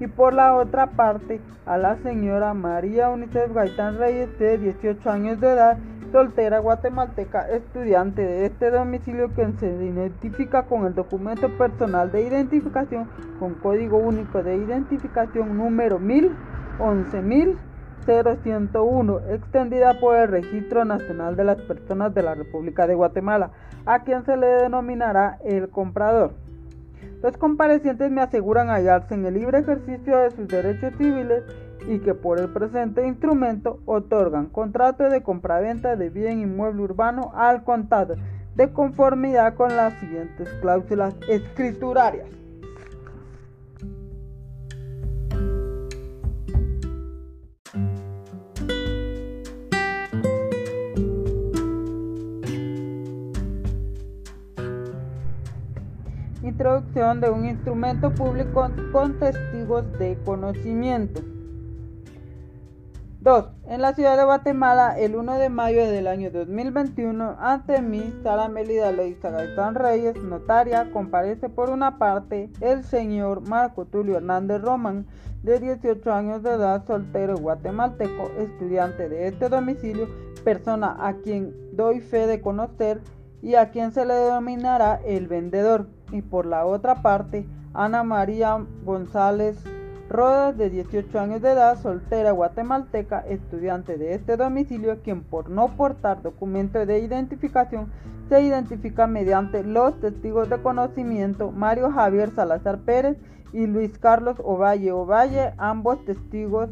Y por la otra parte, a la señora María Unicef Gaitán Reyes, de 18 años de edad, soltera guatemalteca, estudiante de este domicilio que se identifica con el documento personal de identificación con código único de identificación número 1011.0101, extendida por el Registro Nacional de las Personas de la República de Guatemala, a quien se le denominará el comprador. Los comparecientes me aseguran hallarse en el libre ejercicio de sus derechos civiles y que por el presente instrumento otorgan contrato de compraventa de bien inmueble urbano al contado de conformidad con las siguientes cláusulas escriturarias. Introducción de un instrumento público con testigos de conocimiento. 2. En la ciudad de Guatemala, el 1 de mayo del año 2021, ante mí, Sara Melida Leiza Gaitán Reyes, notaria, comparece por una parte el señor Marco Tulio Hernández Román, de 18 años de edad, soltero guatemalteco, estudiante de este domicilio, persona a quien doy fe de conocer y a quien se le denominará el vendedor. Y por la otra parte, Ana María González Rodas, de 18 años de edad, soltera guatemalteca, estudiante de este domicilio, quien por no portar documento de identificación se identifica mediante los testigos de conocimiento Mario Javier Salazar Pérez y Luis Carlos Ovalle. Ovalle, ambos testigos,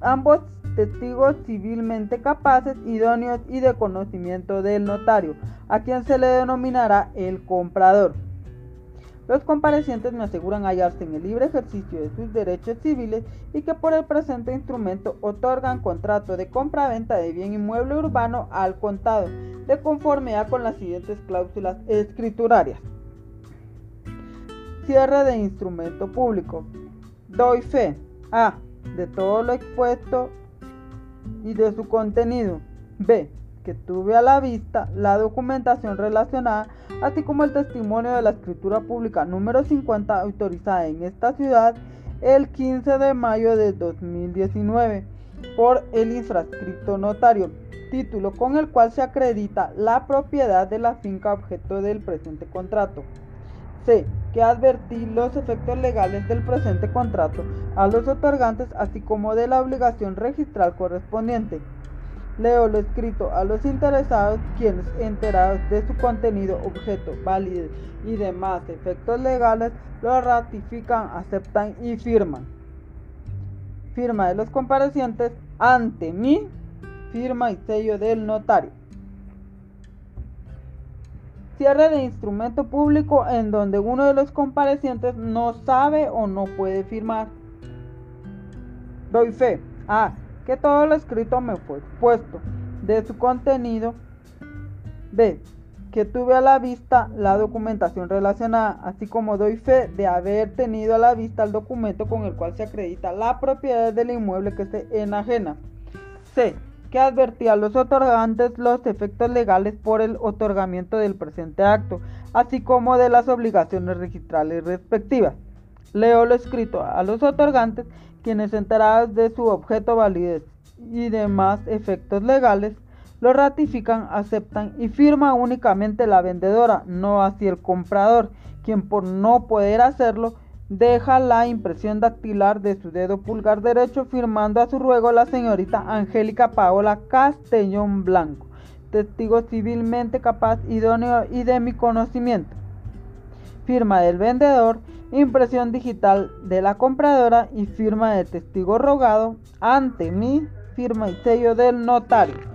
ambos testigos civilmente capaces, idóneos y de conocimiento del notario, a quien se le denominará el comprador. Los comparecientes me aseguran hallarse en el libre ejercicio de sus derechos civiles y que por el presente instrumento otorgan contrato de compra-venta de bien inmueble urbano al contado, de conformidad con las siguientes cláusulas escriturarias. Cierre de instrumento público. Doy fe A. De todo lo expuesto y de su contenido. B que tuve a la vista la documentación relacionada, así como el testimonio de la escritura pública número 50 autorizada en esta ciudad el 15 de mayo de 2019 por el infrascrito notario, título con el cual se acredita la propiedad de la finca objeto del presente contrato. C. Que advertí los efectos legales del presente contrato a los otorgantes, así como de la obligación registral correspondiente. Leo lo escrito a los interesados, quienes enterados de su contenido, objeto, válido y demás efectos legales, lo ratifican, aceptan y firman. Firma de los comparecientes ante mí, firma y sello del notario. Cierre de instrumento público en donde uno de los comparecientes no sabe o no puede firmar. Doy fe. A que todo lo escrito me fue expuesto de su contenido. B. Que tuve a la vista la documentación relacionada, así como doy fe de haber tenido a la vista el documento con el cual se acredita la propiedad del inmueble que se enajena. C. Que advertí a los otorgantes los efectos legales por el otorgamiento del presente acto, así como de las obligaciones registrales respectivas. Leo lo escrito a los otorgantes quienes enterados de su objeto validez y demás efectos legales, lo ratifican, aceptan y firma únicamente la vendedora, no así el comprador, quien por no poder hacerlo deja la impresión dactilar de su dedo pulgar derecho firmando a su ruego la señorita Angélica Paola Castellón Blanco, testigo civilmente capaz, idóneo y de mi conocimiento. Firma del vendedor, impresión digital de la compradora y firma de testigo rogado ante mí, firma y sello del notario.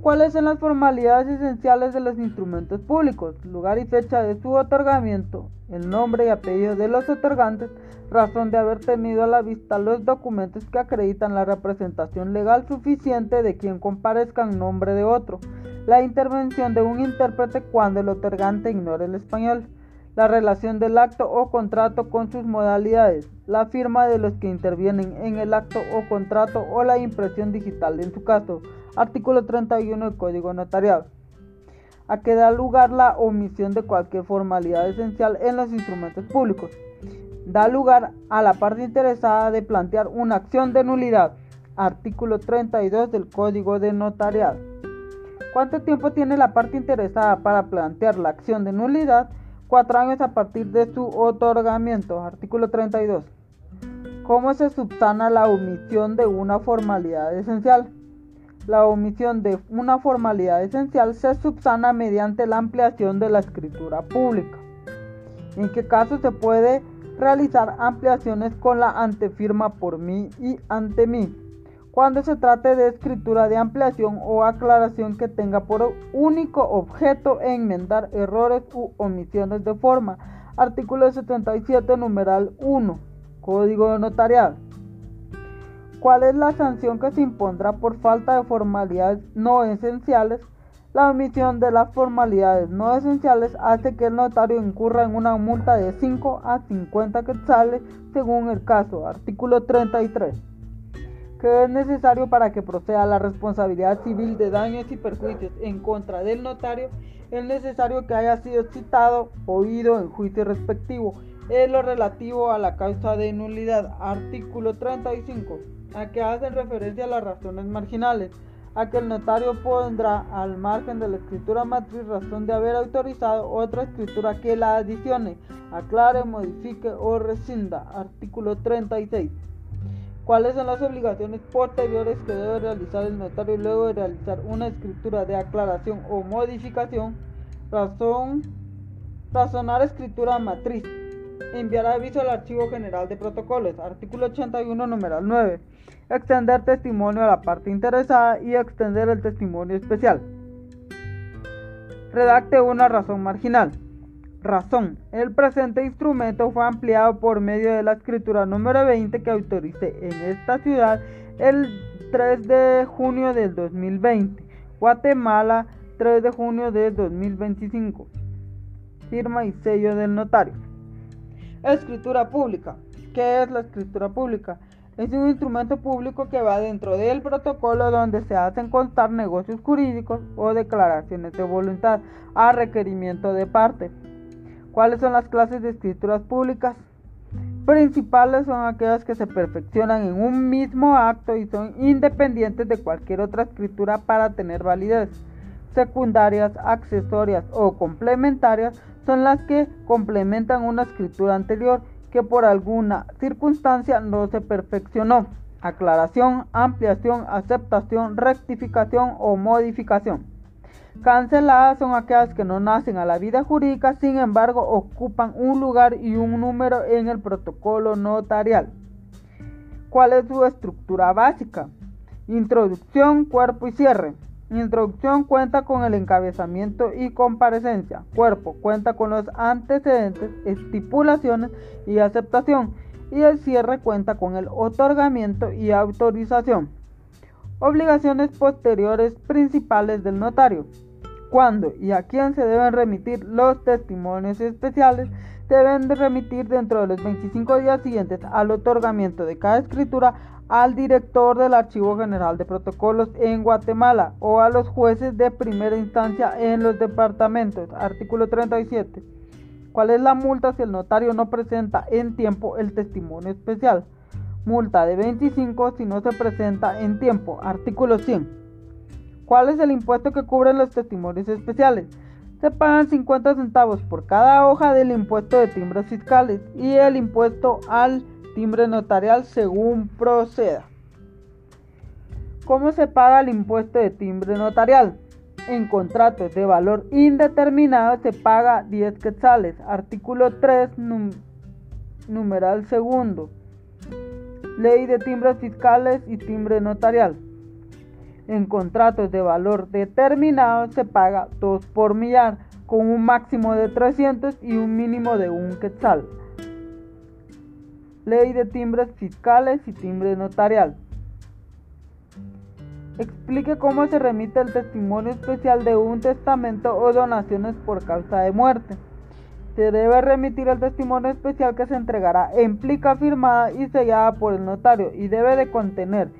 ¿Cuáles son las formalidades esenciales de los instrumentos públicos? Lugar y fecha de su otorgamiento, el nombre y apellido de los otorgantes, razón de haber tenido a la vista los documentos que acreditan la representación legal suficiente de quien comparezca en nombre de otro, la intervención de un intérprete cuando el otorgante ignore el español, la relación del acto o contrato con sus modalidades, la firma de los que intervienen en el acto o contrato o la impresión digital en su caso. Artículo 31 del Código Notarial. A que da lugar la omisión de cualquier formalidad esencial en los instrumentos públicos. Da lugar a la parte interesada de plantear una acción de nulidad. Artículo 32 del Código de Notarial. ¿Cuánto tiempo tiene la parte interesada para plantear la acción de nulidad? cuatro años a partir de su otorgamiento. Artículo 32. ¿Cómo se subsana la omisión de una formalidad esencial? La omisión de una formalidad esencial se subsana mediante la ampliación de la escritura pública. ¿En qué caso se puede realizar ampliaciones con la antefirma por mí y ante mí? cuando se trate de escritura de ampliación o aclaración que tenga por único objeto enmendar errores u omisiones de forma. Artículo 77, numeral 1, Código Notarial. ¿Cuál es la sanción que se impondrá por falta de formalidades no esenciales? La omisión de las formalidades no esenciales hace que el notario incurra en una multa de 5 a 50 quetzales según el caso. Artículo 33 que es necesario para que proceda la responsabilidad civil de daños y perjuicios en contra del notario, es necesario que haya sido citado, oído en juicio respectivo, en lo relativo a la causa de nulidad, artículo 35, a que hacen referencia a las razones marginales, a que el notario pondrá al margen de la escritura matriz razón de haber autorizado otra escritura que la adicione, aclare, modifique o rescinda, artículo 36. ¿Cuáles son las obligaciones posteriores que debe realizar el notario luego de realizar una escritura de aclaración o modificación? Razón, razonar escritura matriz. Enviar aviso al Archivo General de Protocolos. Artículo 81, numeral 9. Extender testimonio a la parte interesada y extender el testimonio especial. Redacte una razón marginal. Razón. El presente instrumento fue ampliado por medio de la escritura número 20 que autoricé en esta ciudad el 3 de junio del 2020. Guatemala, 3 de junio del 2025. Firma y sello del notario. Escritura pública. ¿Qué es la escritura pública? Es un instrumento público que va dentro del protocolo donde se hacen constar negocios jurídicos o declaraciones de voluntad a requerimiento de parte. ¿Cuáles son las clases de escrituras públicas? Principales son aquellas que se perfeccionan en un mismo acto y son independientes de cualquier otra escritura para tener validez. Secundarias, accesorias o complementarias son las que complementan una escritura anterior que por alguna circunstancia no se perfeccionó. Aclaración, ampliación, aceptación, rectificación o modificación. Canceladas son aquellas que no nacen a la vida jurídica, sin embargo ocupan un lugar y un número en el protocolo notarial. ¿Cuál es su estructura básica? Introducción, cuerpo y cierre. Introducción cuenta con el encabezamiento y comparecencia. Cuerpo cuenta con los antecedentes, estipulaciones y aceptación. Y el cierre cuenta con el otorgamiento y autorización. Obligaciones posteriores principales del notario. Cuándo y a quién se deben remitir los testimonios especiales deben de remitir dentro de los 25 días siguientes al otorgamiento de cada escritura al director del Archivo General de Protocolos en Guatemala o a los jueces de primera instancia en los departamentos. Artículo 37. ¿Cuál es la multa si el notario no presenta en tiempo el testimonio especial? Multa de 25 si no se presenta en tiempo. Artículo 100. ¿Cuál es el impuesto que cubren los testimonios especiales? se pagan 50 centavos por cada hoja del impuesto de timbres fiscales y el impuesto al timbre notarial según proceda. ¿Cómo se paga el impuesto de timbre notarial? En contratos de valor indeterminado se paga 10 quetzales. Artículo 3, numeral segundo. Ley de timbres fiscales y timbre notarial. En contratos de valor determinado se paga 2 por millar, con un máximo de 300 y un mínimo de 1 quetzal. Ley de timbres fiscales y timbre notarial. Explique cómo se remite el testimonio especial de un testamento o donaciones por causa de muerte. Se debe remitir el testimonio especial que se entregará en plica firmada y sellada por el notario y debe de contener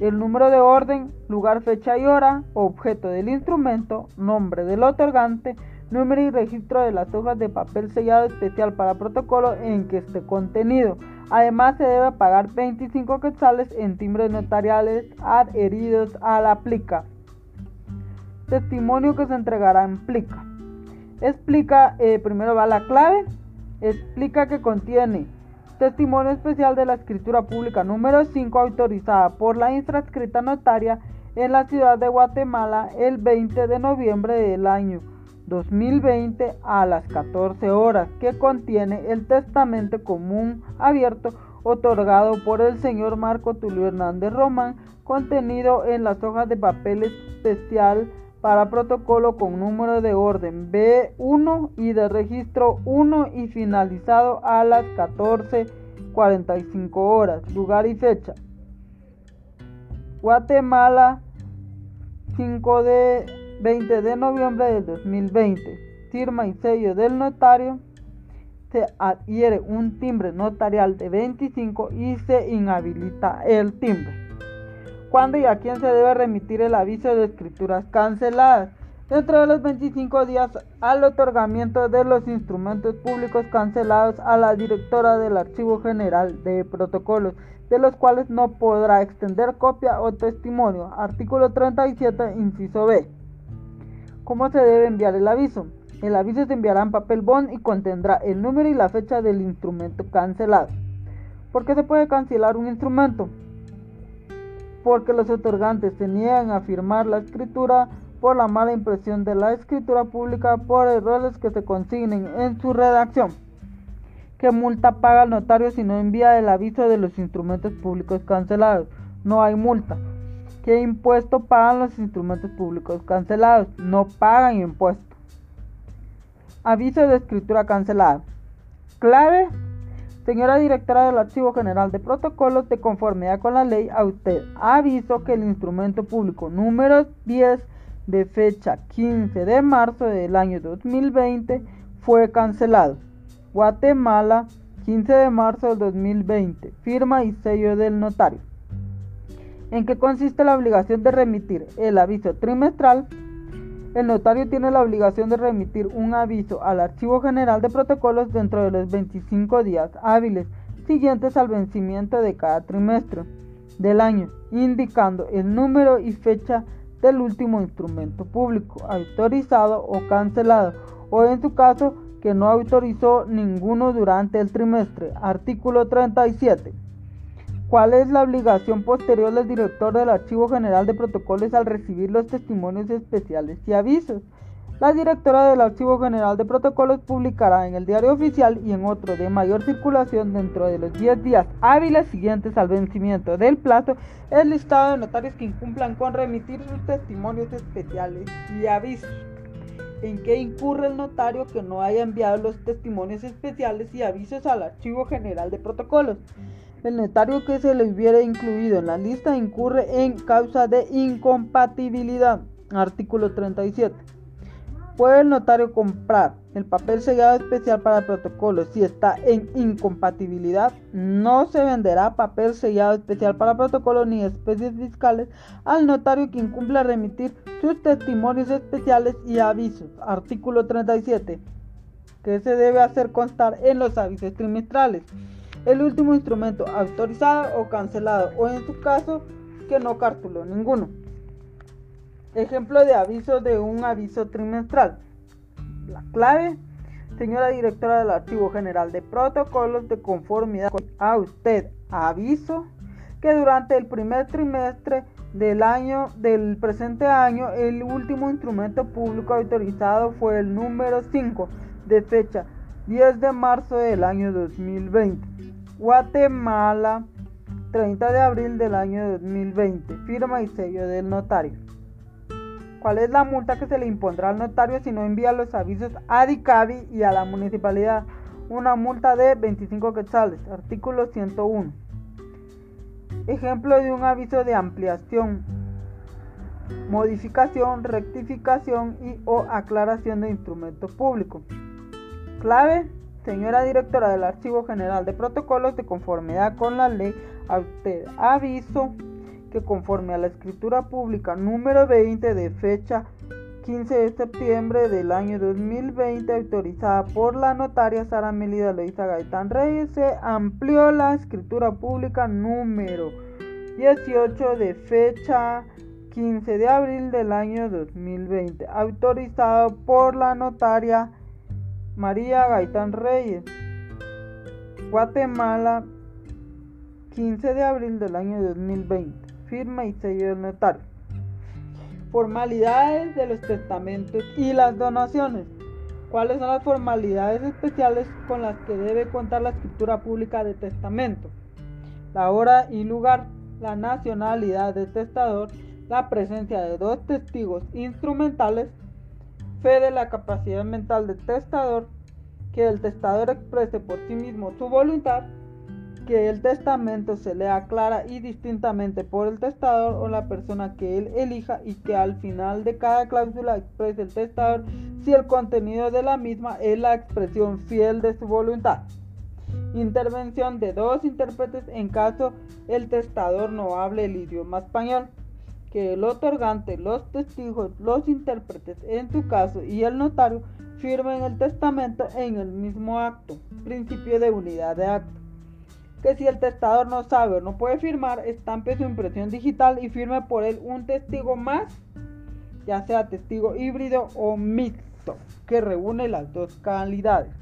el número de orden, lugar, fecha y hora, objeto del instrumento, nombre del otorgante, número y registro de las hojas de papel sellado especial para protocolo en que esté contenido Además, se debe pagar 25 quetzales en timbres notariales adheridos a la plica. Testimonio que se entregará en plica. Explica, eh, primero va la clave, explica que contiene testimonio especial de la escritura pública número 5 autorizada por la inscrita notaria en la ciudad de Guatemala el 20 de noviembre del año 2020 a las 14 horas, que contiene el testamento común abierto otorgado por el señor Marco Tulio Hernández Román, contenido en las hojas de papel especial para protocolo con número de orden B1 y de registro 1 y finalizado a las 14.45 horas, lugar y fecha. Guatemala 5 de 20 de noviembre del 2020. Firma y sello del notario. Se adhiere un timbre notarial de 25 y se inhabilita el timbre. ¿Cuándo y a quién se debe remitir el aviso de escrituras canceladas? Dentro de los 25 días al otorgamiento de los instrumentos públicos cancelados a la directora del Archivo General de Protocolos, de los cuales no podrá extender copia o testimonio. Artículo 37, inciso B. ¿Cómo se debe enviar el aviso? El aviso se enviará en papel bond y contendrá el número y la fecha del instrumento cancelado. ¿Por qué se puede cancelar un instrumento? Porque los otorgantes se niegan a firmar la escritura por la mala impresión de la escritura pública por errores que se consignen en su redacción. ¿Qué multa paga el notario si no envía el aviso de los instrumentos públicos cancelados? No hay multa. ¿Qué impuesto pagan los instrumentos públicos cancelados? No pagan impuesto. Aviso de escritura cancelada. Clave. Señora directora del Archivo General de Protocolos, de conformidad con la ley, a usted aviso que el instrumento público número 10 de fecha 15 de marzo del año 2020 fue cancelado. Guatemala, 15 de marzo del 2020. Firma y sello del notario. ¿En qué consiste la obligación de remitir el aviso trimestral? El notario tiene la obligación de remitir un aviso al Archivo General de Protocolos dentro de los 25 días hábiles siguientes al vencimiento de cada trimestre del año, indicando el número y fecha del último instrumento público autorizado o cancelado, o en su caso que no autorizó ninguno durante el trimestre. Artículo 37. ¿Cuál es la obligación posterior del director del Archivo General de Protocolos al recibir los testimonios especiales y avisos? La directora del Archivo General de Protocolos publicará en el diario oficial y en otro de mayor circulación dentro de los 10 días hábiles siguientes al vencimiento del plazo el listado de notarios que incumplan con remitir sus testimonios especiales y avisos. ¿En qué incurre el notario que no haya enviado los testimonios especiales y avisos al Archivo General de Protocolos? El notario que se le hubiera incluido en la lista incurre en causa de incompatibilidad. Artículo 37. Puede el notario comprar el papel sellado especial para protocolos si está en incompatibilidad. No se venderá papel sellado especial para protocolos ni especies fiscales al notario que incumpla remitir sus testimonios especiales y avisos. Artículo 37. ¿Qué se debe hacer constar en los avisos trimestrales? El último instrumento autorizado o cancelado o en su caso que no cartuló ninguno. Ejemplo de aviso de un aviso trimestral. La clave, señora directora del Archivo General de Protocolos de Conformidad, a usted aviso que durante el primer trimestre del año del presente año el último instrumento público autorizado fue el número 5 de fecha 10 de marzo del año 2020. Guatemala 30 de abril del año 2020. Firma y sello del notario. ¿Cuál es la multa que se le impondrá al notario si no envía los avisos a DICABI y a la municipalidad? Una multa de 25 quetzales. Artículo 101. Ejemplo de un aviso de ampliación, modificación, rectificación y o aclaración de instrumento público. Clave, señora directora del Archivo General de Protocolos de conformidad con la ley, a usted aviso que conforme a la escritura pública número 20 de fecha 15 de septiembre del año 2020, autorizada por la notaria Sara Melida Loisa Gaitán Reyes, se amplió la escritura pública número 18 de fecha 15 de abril del año 2020, autorizado por la notaria María Gaitán Reyes, Guatemala, 15 de abril del año 2020, firma y sello del notario. Formalidades de los testamentos y las donaciones. ¿Cuáles son las formalidades especiales con las que debe contar la escritura pública de testamento? La hora y lugar, la nacionalidad del testador, la presencia de dos testigos instrumentales, fe de la capacidad mental del testador, que el testador exprese por sí mismo su voluntad, que el testamento se lea clara y distintamente por el testador o la persona que él elija y que al final de cada cláusula exprese el testador si el contenido de la misma es la expresión fiel de su voluntad. Intervención de dos intérpretes en caso el testador no hable el idioma español. Que el otorgante, los testigos, los intérpretes en su caso y el notario firmen el testamento en el mismo acto. Principio de unidad de acto que si el testador no sabe o no puede firmar, estampe su impresión digital y firme por él un testigo más, ya sea testigo híbrido o mixto, que reúne las dos calidades.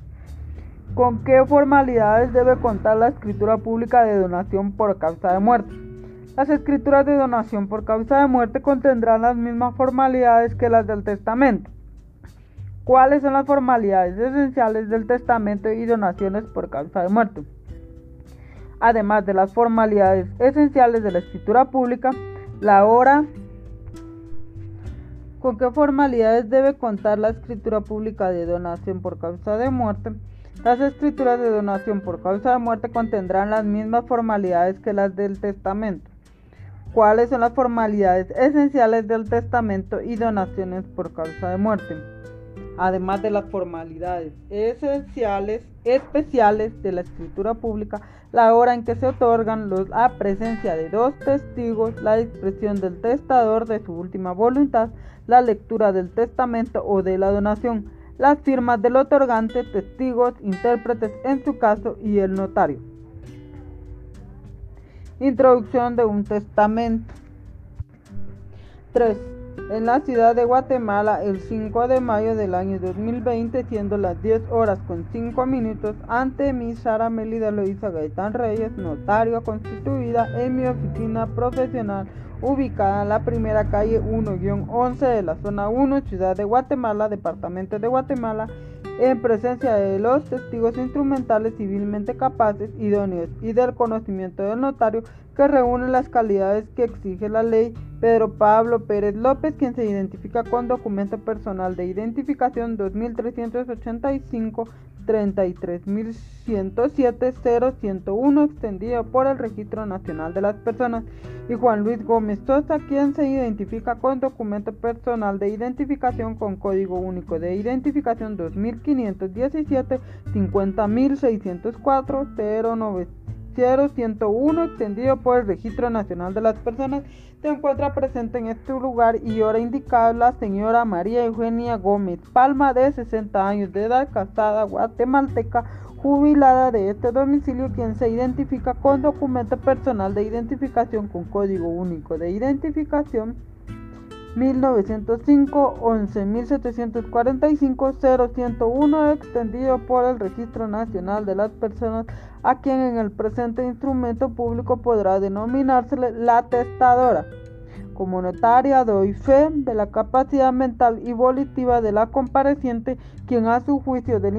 ¿Con qué formalidades debe contar la escritura pública de donación por causa de muerte? Las escrituras de donación por causa de muerte contendrán las mismas formalidades que las del testamento. ¿Cuáles son las formalidades esenciales del testamento y donaciones por causa de muerte? además de las formalidades esenciales de la escritura pública, la hora con qué formalidades debe contar la escritura pública de donación por causa de muerte. Las escrituras de donación por causa de muerte contendrán las mismas formalidades que las del testamento. ¿Cuáles son las formalidades esenciales del testamento y donaciones por causa de muerte? Además de las formalidades esenciales, especiales de la escritura pública, la hora en que se otorgan la presencia de dos testigos, la expresión del testador de su última voluntad, la lectura del testamento o de la donación, las firmas del otorgante, testigos, intérpretes en su caso y el notario. Introducción de un testamento. 3 en la ciudad de Guatemala el 5 de mayo del año 2020, siendo las 10 horas con 5 minutos, ante mi Sara Melida Loisa Gaitán Reyes, notario constituida en mi oficina profesional ubicada en la primera calle 1-11 de la zona 1, ciudad de Guatemala, departamento de Guatemala, en presencia de los testigos instrumentales civilmente capaces, idóneos y del conocimiento del notario que reúne las calidades que exige la ley, Pedro Pablo Pérez López, quien se identifica con documento personal de identificación 2385 33.107.01 extendido por el Registro Nacional de las Personas y Juan Luis Gómez Sosa, quien se identifica con documento personal de identificación con código único de identificación 2517 50.604 0101 extendido por el Registro Nacional de las Personas se encuentra presente en este lugar y hora indicada la señora María Eugenia Gómez Palma de 60 años de edad, casada, guatemalteca, jubilada de este domicilio, quien se identifica con documento personal de identificación con código único de identificación 1905 11745 0101 extendido por el Registro Nacional de las Personas a quien en el presente instrumento público podrá denominársele la testadora. Como notaria doy fe de la capacidad mental y volitiva de la compareciente, quien a su juicio de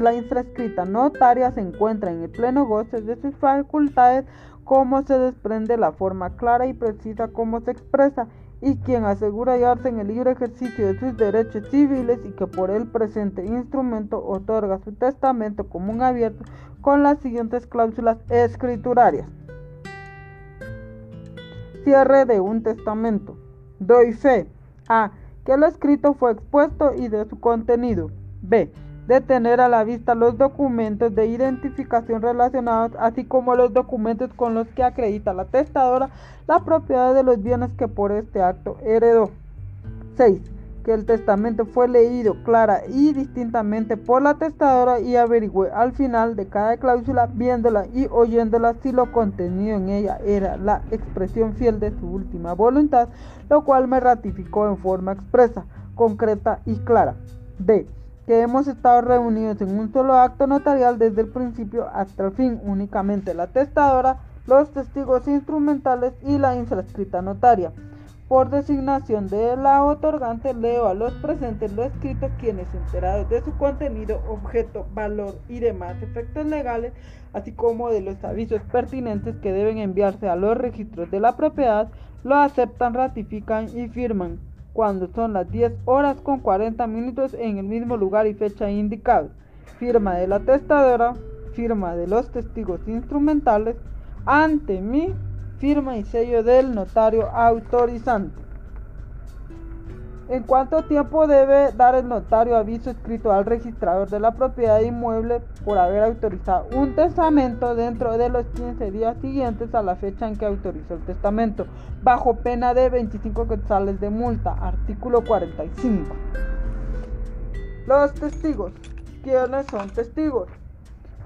la, infrascrita notaria se encuentra en el pleno goce de sus facultades, como se desprende la forma clara y precisa como se expresa, y quien asegura hallarse en el libre ejercicio de sus derechos civiles y que por el presente instrumento otorga su testamento común abierto con las siguientes cláusulas escriturarias. Cierre de un testamento. Doy fe. A. Que lo escrito fue expuesto y de su contenido. B. De tener a la vista los documentos de identificación relacionados, así como los documentos con los que acredita la testadora la propiedad de los bienes que por este acto heredó. 6 que el testamento fue leído clara y distintamente por la testadora y averigüe al final de cada cláusula, viéndola y oyéndola si lo contenido en ella era la expresión fiel de su última voluntad, lo cual me ratificó en forma expresa, concreta y clara. D. Que hemos estado reunidos en un solo acto notarial desde el principio hasta el fin, únicamente la testadora, los testigos instrumentales y la infrascrita notaria. Por designación de la otorgante, leo a los presentes lo escrito, quienes enterados de su contenido, objeto, valor y demás efectos legales, así como de los avisos pertinentes que deben enviarse a los registros de la propiedad, lo aceptan, ratifican y firman cuando son las 10 horas con 40 minutos en el mismo lugar y fecha indicado. Firma de la testadora, firma de los testigos instrumentales, ante mí firma y sello del notario autorizante. ¿En cuánto tiempo debe dar el notario aviso escrito al registrador de la propiedad inmueble por haber autorizado un testamento dentro de los 15 días siguientes a la fecha en que autorizó el testamento, bajo pena de 25 quetzales de multa? Artículo 45. Los testigos. ¿Quiénes son testigos?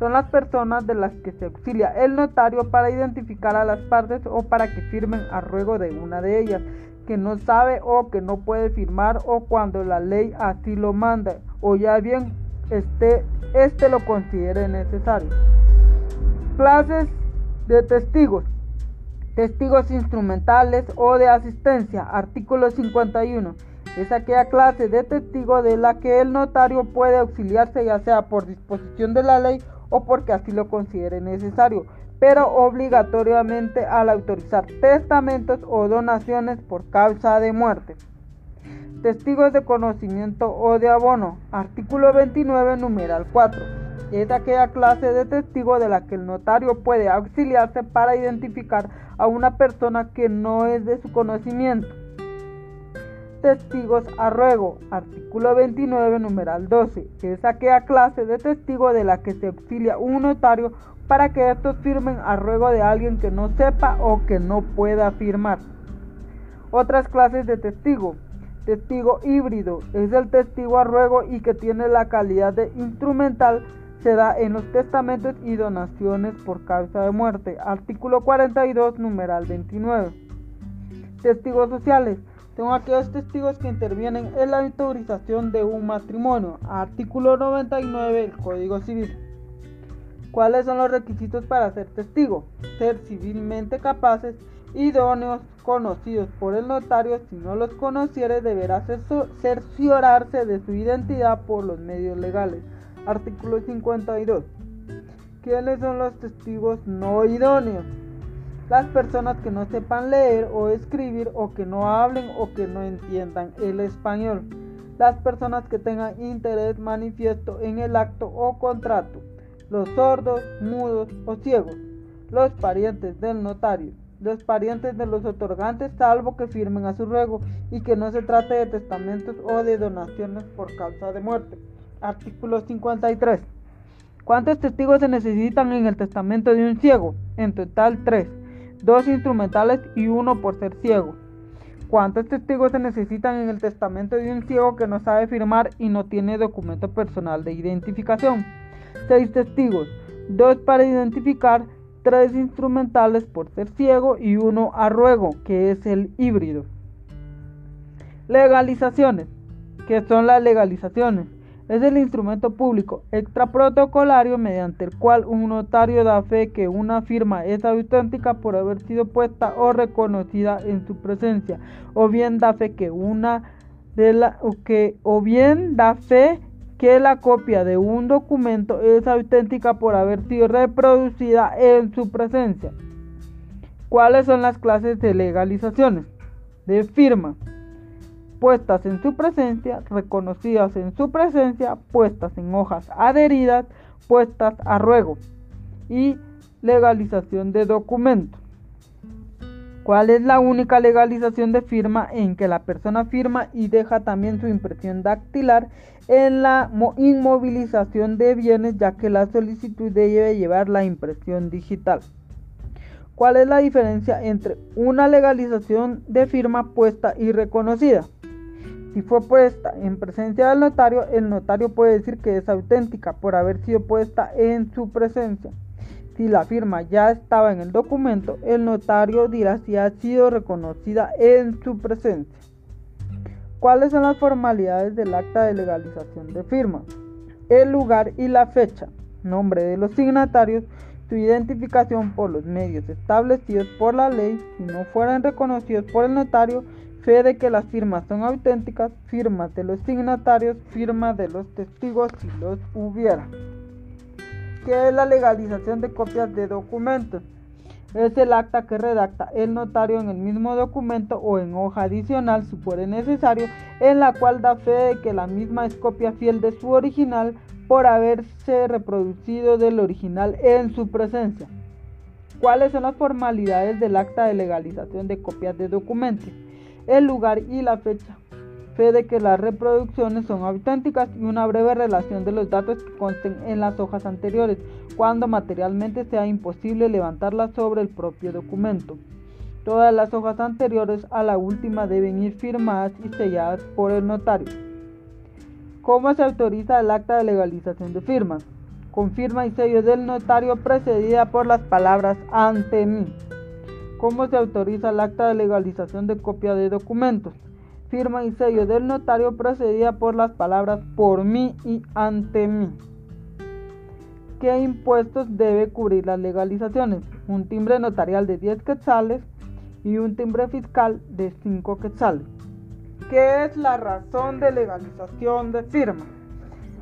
son las personas de las que se auxilia el notario para identificar a las partes o para que firmen a ruego de una de ellas, que no sabe o que no puede firmar o cuando la ley así lo manda o ya bien este, este lo considere necesario. Clases de testigos. Testigos instrumentales o de asistencia. Artículo 51 es aquella clase de testigo de la que el notario puede auxiliarse ya sea por disposición de la ley o porque así lo considere necesario, pero obligatoriamente al autorizar testamentos o donaciones por causa de muerte. Testigos de conocimiento o de abono. Artículo 29, numeral 4. Es aquella clase de testigo de la que el notario puede auxiliarse para identificar a una persona que no es de su conocimiento testigos a ruego. Artículo 29, numeral 12. Es aquella clase de testigo de la que se auxilia un notario para que estos firmen a ruego de alguien que no sepa o que no pueda firmar. Otras clases de testigo. Testigo híbrido es el testigo a ruego y que tiene la calidad de instrumental se da en los testamentos y donaciones por causa de muerte. Artículo 42, numeral 29. Testigos sociales son aquellos testigos que intervienen en la autorización de un matrimonio. Artículo 99 del Código Civil. ¿Cuáles son los requisitos para ser testigo? Ser civilmente capaces, idóneos, conocidos por el notario. Si no los conociere, deberá cerciorarse de su identidad por los medios legales. Artículo 52. ¿Quiénes son los testigos no idóneos? las personas que no sepan leer o escribir o que no hablen o que no entiendan el español, las personas que tengan interés manifiesto en el acto o contrato, los sordos, mudos o ciegos, los parientes del notario, los parientes de los otorgantes salvo que firmen a su ruego y que no se trate de testamentos o de donaciones por causa de muerte. Artículo 53. ¿Cuántos testigos se necesitan en el testamento de un ciego? En total, tres dos instrumentales y uno por ser ciego. ¿Cuántos testigos se necesitan en el testamento de un ciego que no sabe firmar y no tiene documento personal de identificación? Seis testigos, dos para identificar, tres instrumentales por ser ciego y uno a ruego, que es el híbrido. Legalizaciones. ¿Qué son las legalizaciones? Es el instrumento público extraprotocolario mediante el cual un notario da fe que una firma es auténtica por haber sido puesta o reconocida en su presencia, o bien da fe que una de la que o bien da fe que la copia de un documento es auténtica por haber sido reproducida en su presencia. ¿Cuáles son las clases de legalizaciones? De firma puestas en su presencia, reconocidas en su presencia, puestas en hojas adheridas, puestas a ruego y legalización de documentos. ¿Cuál es la única legalización de firma en que la persona firma y deja también su impresión dactilar en la inmovilización de bienes ya que la solicitud debe llevar la impresión digital? ¿Cuál es la diferencia entre una legalización de firma puesta y reconocida? Si fue puesta en presencia del notario, el notario puede decir que es auténtica por haber sido puesta en su presencia. Si la firma ya estaba en el documento, el notario dirá si ha sido reconocida en su presencia. ¿Cuáles son las formalidades del acta de legalización de firma? El lugar y la fecha, nombre de los signatarios, su identificación por los medios establecidos por la ley, si no fueran reconocidos por el notario, fe de que las firmas son auténticas, firmas de los signatarios, firmas de los testigos si los hubiera. ¿Qué es la legalización de copias de documentos? Es el acta que redacta el notario en el mismo documento o en hoja adicional, si fuera necesario, en la cual da fe de que la misma es copia fiel de su original por haberse reproducido del original en su presencia. ¿Cuáles son las formalidades del acta de legalización de copias de documentos? el lugar y la fecha. Fe de que las reproducciones son auténticas y una breve relación de los datos que consten en las hojas anteriores, cuando materialmente sea imposible levantarlas sobre el propio documento. Todas las hojas anteriores a la última deben ir firmadas y selladas por el notario. ¿Cómo se autoriza el acta de legalización de firmas? Con firma y sello del notario precedida por las palabras ante mí. ¿Cómo se autoriza el acta de legalización de copia de documentos? Firma y sello del notario procedida por las palabras por mí y ante mí. ¿Qué impuestos debe cubrir las legalizaciones? Un timbre notarial de 10 quetzales y un timbre fiscal de 5 quetzales. ¿Qué es la razón de legalización de firma?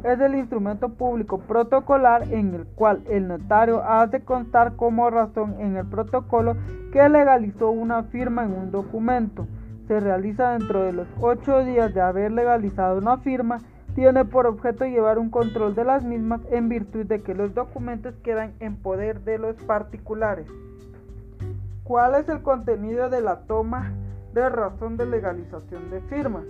es el instrumento público protocolar en el cual el notario hace constar como razón en el protocolo que legalizó una firma en un documento. Se realiza dentro de los ocho días de haber legalizado una firma. Tiene por objeto llevar un control de las mismas en virtud de que los documentos quedan en poder de los particulares. ¿Cuál es el contenido de la toma de razón de legalización de firma?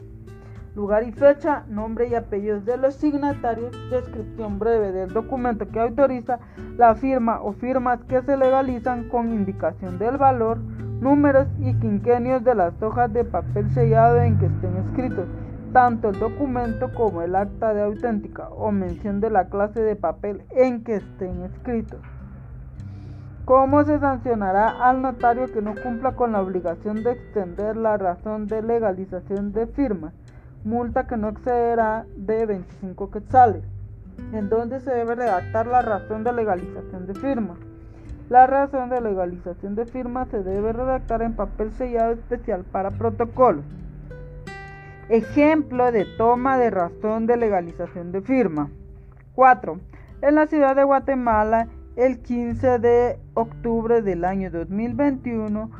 Lugar y fecha, nombre y apellidos de los signatarios, descripción breve del documento que autoriza la firma o firmas que se legalizan con indicación del valor, números y quinquenios de las hojas de papel sellado en que estén escritos, tanto el documento como el acta de auténtica o mención de la clase de papel en que estén escritos. ¿Cómo se sancionará al notario que no cumpla con la obligación de extender la razón de legalización de firma? Multa que no excederá de 25 quetzales, en donde se debe redactar la razón de legalización de firma. La razón de legalización de firma se debe redactar en papel sellado especial para protocolos. Ejemplo de toma de razón de legalización de firma. 4. En la ciudad de Guatemala, el 15 de octubre del año 2021,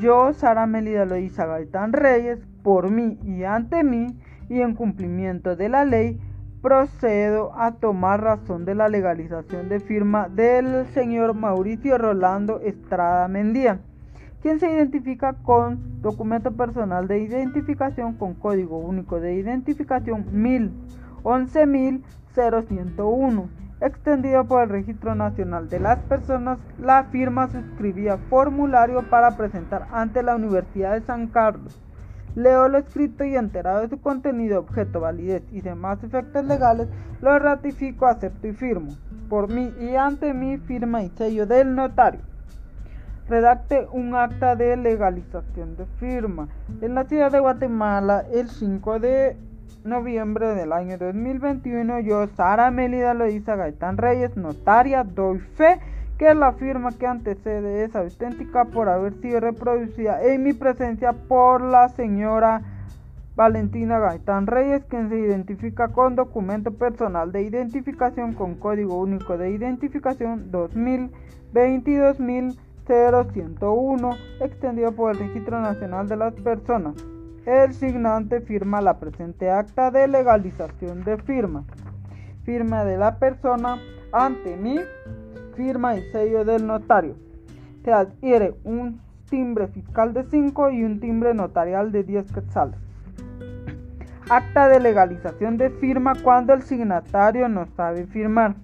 yo, Sara Melida Loiza Gaitán Reyes, por mí y ante mí, y en cumplimiento de la ley, procedo a tomar razón de la legalización de firma del señor Mauricio Rolando Estrada Mendía, quien se identifica con documento personal de identificación con código único de identificación 1011.0101, extendido por el Registro Nacional de las Personas. La firma suscribía formulario para presentar ante la Universidad de San Carlos Leo lo escrito y enterado de su contenido, objeto, validez y demás efectos legales, lo ratifico, acepto y firmo. Por mí y ante mí, firma y sello del notario. redacte un acta de legalización de firma. En la ciudad de Guatemala, el 5 de noviembre del año 2021, yo, Sara Melida Loiza Gaitán Reyes, notaria, doy fe que la firma que antecede es auténtica por haber sido reproducida en mi presencia por la señora Valentina Gaitán Reyes, quien se identifica con documento personal de identificación con código único de identificación 2022.0101, extendido por el Registro Nacional de las Personas. El signante firma la presente acta de legalización de firma. Firma de la persona ante mí, firma y sello del notario. Se adquiere un timbre fiscal de 5 y un timbre notarial de 10 quetzales. Acta de legalización de firma cuando el signatario no sabe firmar.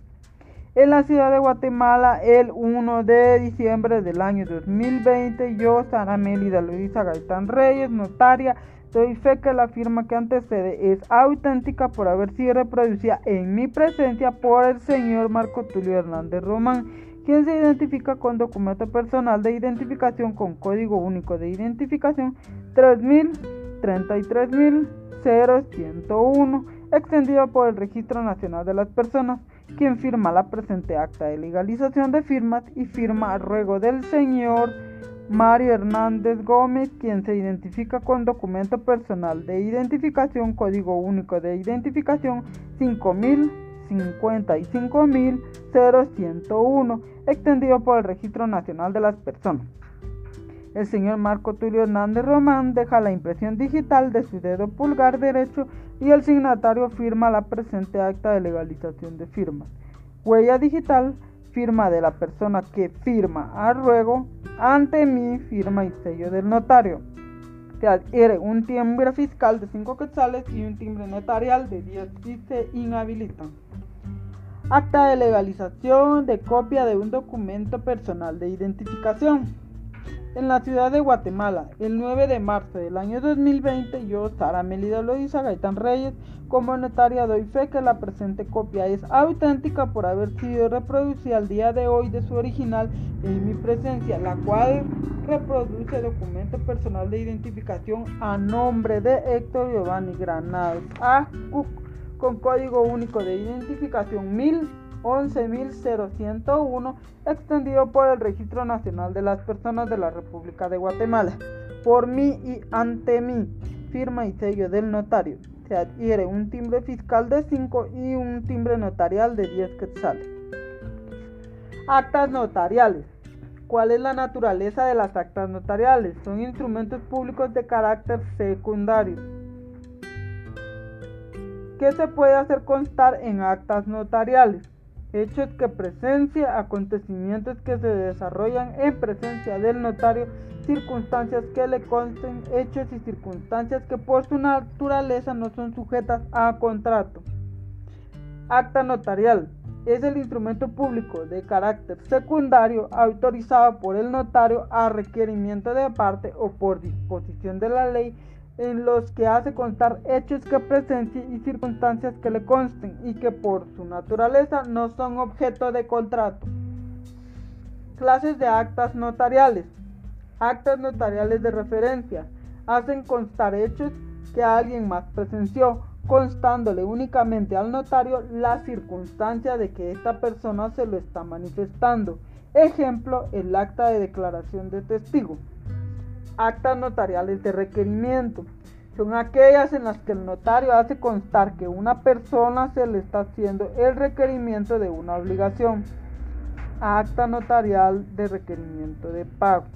En la ciudad de Guatemala, el 1 de diciembre del año 2020, yo, Sara Melida Luisa Gaitán Reyes, notaria, doy fe que la firma que antecede es auténtica por haber sido reproducida en mi presencia por el señor Marco Tulio Hernández Román, quien se identifica con documento personal de identificación con código único de identificación 3033.000. 0101, extendido por el Registro Nacional de las Personas, quien firma la presente acta de legalización de firmas y firma a ruego del señor Mario Hernández Gómez, quien se identifica con documento personal de identificación, código único de identificación 5055.0101, extendido por el Registro Nacional de las Personas. El señor Marco Tulio Hernández Román deja la impresión digital de su dedo pulgar derecho y el signatario firma la presente acta de legalización de firmas. Huella digital, firma de la persona que firma a ruego, ante mi firma y sello del notario. Se adquiere un timbre fiscal de 5 quetzales y un timbre notarial de 10 y se inhabilitan. Acta de legalización de copia de un documento personal de identificación. En la ciudad de Guatemala, el 9 de marzo del año 2020, yo, Sara Melida Loiza Gaitán Reyes, como notaria doy fe que la presente copia es auténtica por haber sido reproducida al día de hoy de su original en mi presencia, la cual reproduce documento personal de identificación a nombre de Héctor Giovanni Granados A. Cook con código único de identificación 1000. 11.0101 extendido por el Registro Nacional de las Personas de la República de Guatemala. Por mí y ante mí, firma y sello del notario. Se adquiere un timbre fiscal de 5 y un timbre notarial de 10 quetzales. Actas notariales. ¿Cuál es la naturaleza de las actas notariales? Son instrumentos públicos de carácter secundario. ¿Qué se puede hacer constar en actas notariales? Hechos que presencia, acontecimientos que se desarrollan en presencia del notario, circunstancias que le consten, hechos y circunstancias que por su naturaleza no son sujetas a contrato. Acta notarial es el instrumento público de carácter secundario autorizado por el notario a requerimiento de parte o por disposición de la ley en los que hace constar hechos que presencien y circunstancias que le consten y que por su naturaleza no son objeto de contrato. Clases de actas notariales. Actas notariales de referencia. Hacen constar hechos que alguien más presenció, constándole únicamente al notario la circunstancia de que esta persona se lo está manifestando. Ejemplo, el acta de declaración de testigo. Actas notariales de requerimiento. Son aquellas en las que el notario hace constar que una persona se le está haciendo el requerimiento de una obligación. Acta notarial de requerimiento de pago.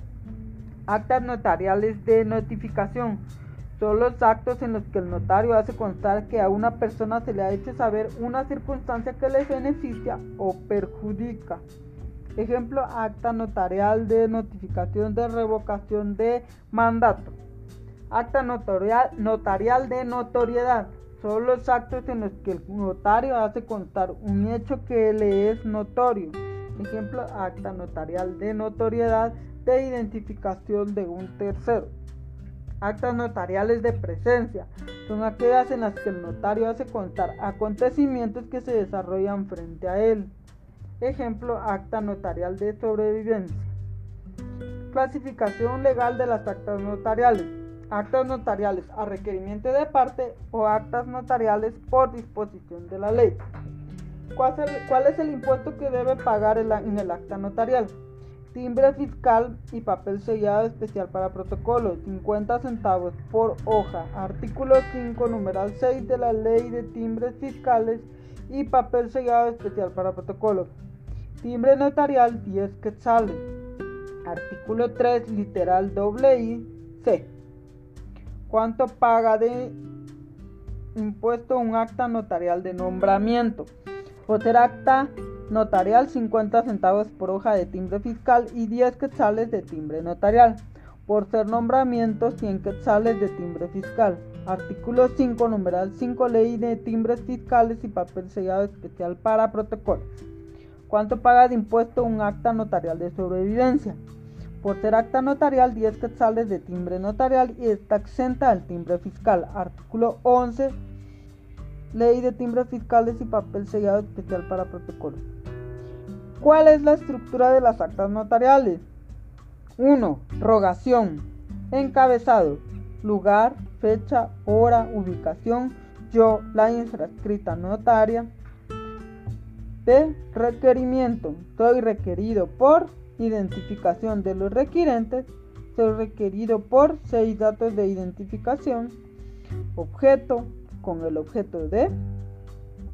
Actas notariales de notificación. Son los actos en los que el notario hace constar que a una persona se le ha hecho saber una circunstancia que le beneficia o perjudica. Ejemplo, acta notarial de notificación de revocación de mandato. Acta notarial, notarial de notoriedad. Son los actos en los que el notario hace constar un hecho que le es notorio. Ejemplo, acta notarial de notoriedad de identificación de un tercero. Actas notariales de presencia son aquellas en las que el notario hace constar acontecimientos que se desarrollan frente a él. Ejemplo, acta notarial de sobrevivencia. Clasificación legal de las actas notariales. Actas notariales a requerimiento de parte o actas notariales por disposición de la ley. ¿Cuál es el, impuesto que debe pagar en el acta notarial? Timbre fiscal y papel sellado especial para protocolo, 50 centavos por hoja. Artículo 5, numeral 6 de la Ley de Timbres Fiscales y papel sellado especial para protocolo. Timbre notarial 10 quetzales. Artículo 3, literal doble I, C. ¿Cuánto paga de impuesto un acta notarial de nombramiento? Por acta notarial 50 centavos por hoja de timbre fiscal y 10 quetzales de timbre notarial. Por ser nombramiento 100 quetzales de timbre fiscal. Artículo 5, numeral 5, ley de timbres fiscales y papel sellado especial para protocolos. ¿Cuánto paga de impuesto un acta notarial de sobrevivencia? Por ser acta notarial, 10 quetzales de timbre notarial y está exenta del timbre fiscal. Artículo 11. Ley de timbres fiscales y papel sellado especial para protocolos. ¿Cuál es la estructura de las actas notariales? 1. Rogación. Encabezado. Lugar, fecha, hora, ubicación. Yo, la infrascrita notaria. B. Requerimiento. Soy requerido por identificación de los requirentes. Soy requerido por seis datos de identificación. Objeto con el objeto de.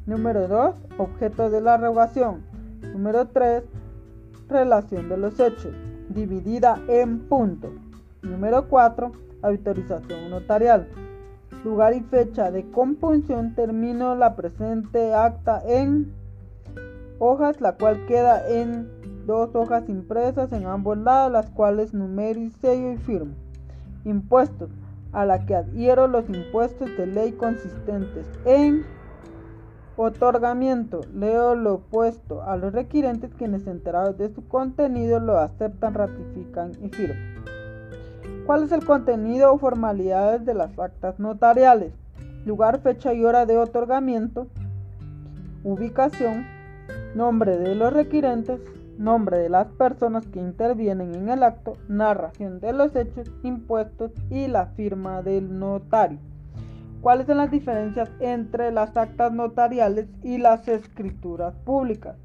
Número 2. Objeto de la rogación. Número 3. Relación de los hechos. Dividida en puntos. Número 4. Autorización notarial. Lugar y fecha de compunción. Termino la presente acta en hojas, la cual queda en dos hojas impresas en ambos lados, las cuales numero y sello y firmo. Impuestos, a la que adhiero los impuestos de ley consistentes en otorgamiento. Leo lo opuesto a los requirentes quienes enterados de su contenido lo aceptan, ratifican y firman. ¿Cuál es el contenido o formalidades de las actas notariales? Lugar, fecha y hora de otorgamiento. Ubicación, nombre de los requirentes, nombre de las personas que intervienen en el acto, narración de los hechos, impuestos y la firma del notario. ¿Cuáles son las diferencias entre las actas notariales y las escrituras públicas?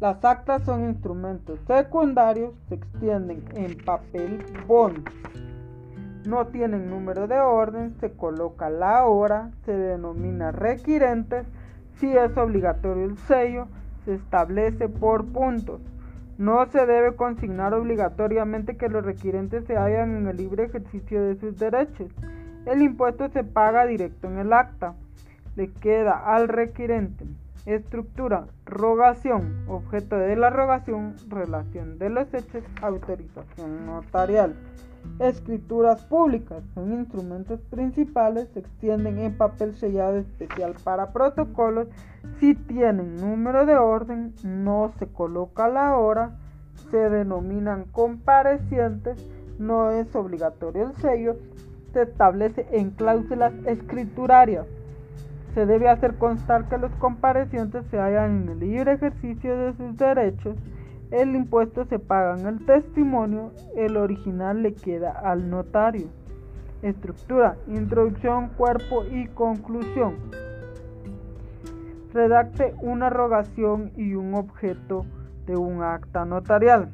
Las actas son instrumentos secundarios, se extienden en papel bond. No tienen número de orden, se coloca la hora, se denomina requirentes, si es obligatorio el sello, se establece por puntos. No se debe consignar obligatoriamente que los requirentes se hallan en el libre ejercicio de sus derechos. El impuesto se paga directo en el acta. Le queda al requirente. Estructura, rogación, objeto de la rogación, relación de los hechos, autorización notarial. Escrituras públicas son instrumentos principales, se extienden en papel sellado especial para protocolos. Si tienen número de orden, no se coloca la hora, se denominan comparecientes, no es obligatorio el sello, se establece en cláusulas escriturarias. Se debe hacer constar que los comparecientes se hallan en el libre ejercicio de sus derechos el impuesto se paga en el testimonio, el original le queda al notario. Estructura, introducción, cuerpo y conclusión. Redacte una rogación y un objeto de un acta notarial.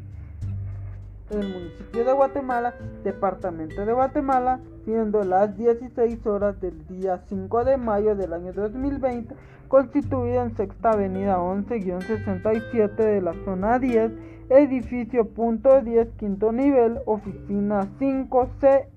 El municipio de Guatemala, departamento de Guatemala, siendo las 16 horas del día 5 de mayo del año 2020, constituida en Sexta Avenida 11-67 de la zona 10, edificio punto 10, quinto nivel, oficina 5C.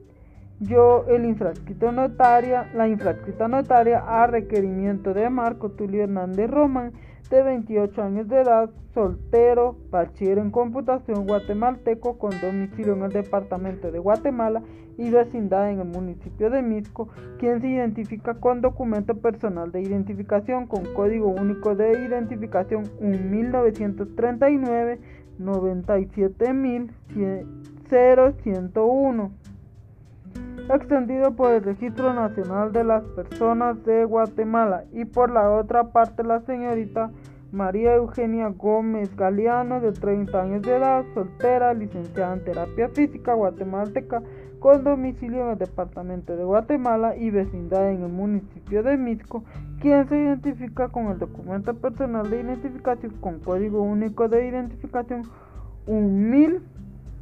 Yo, el infrascrito notaria, la infrascrita notaria a requerimiento de Marco Tulio Hernández Román, de 28 años de edad, soltero, bachiller en computación guatemalteco con domicilio en el departamento de Guatemala y vecindad en el municipio de Misco, quien se identifica con documento personal de identificación con código único de identificación 1939 97001 extendido por el Registro Nacional de las Personas de Guatemala y por la otra parte la señorita María Eugenia Gómez Galeano, de 30 años de edad, soltera, licenciada en terapia física, guatemalteca, con domicilio en el departamento de Guatemala y vecindad en el municipio de Misco, quien se identifica con el documento personal de identificación con código único de identificación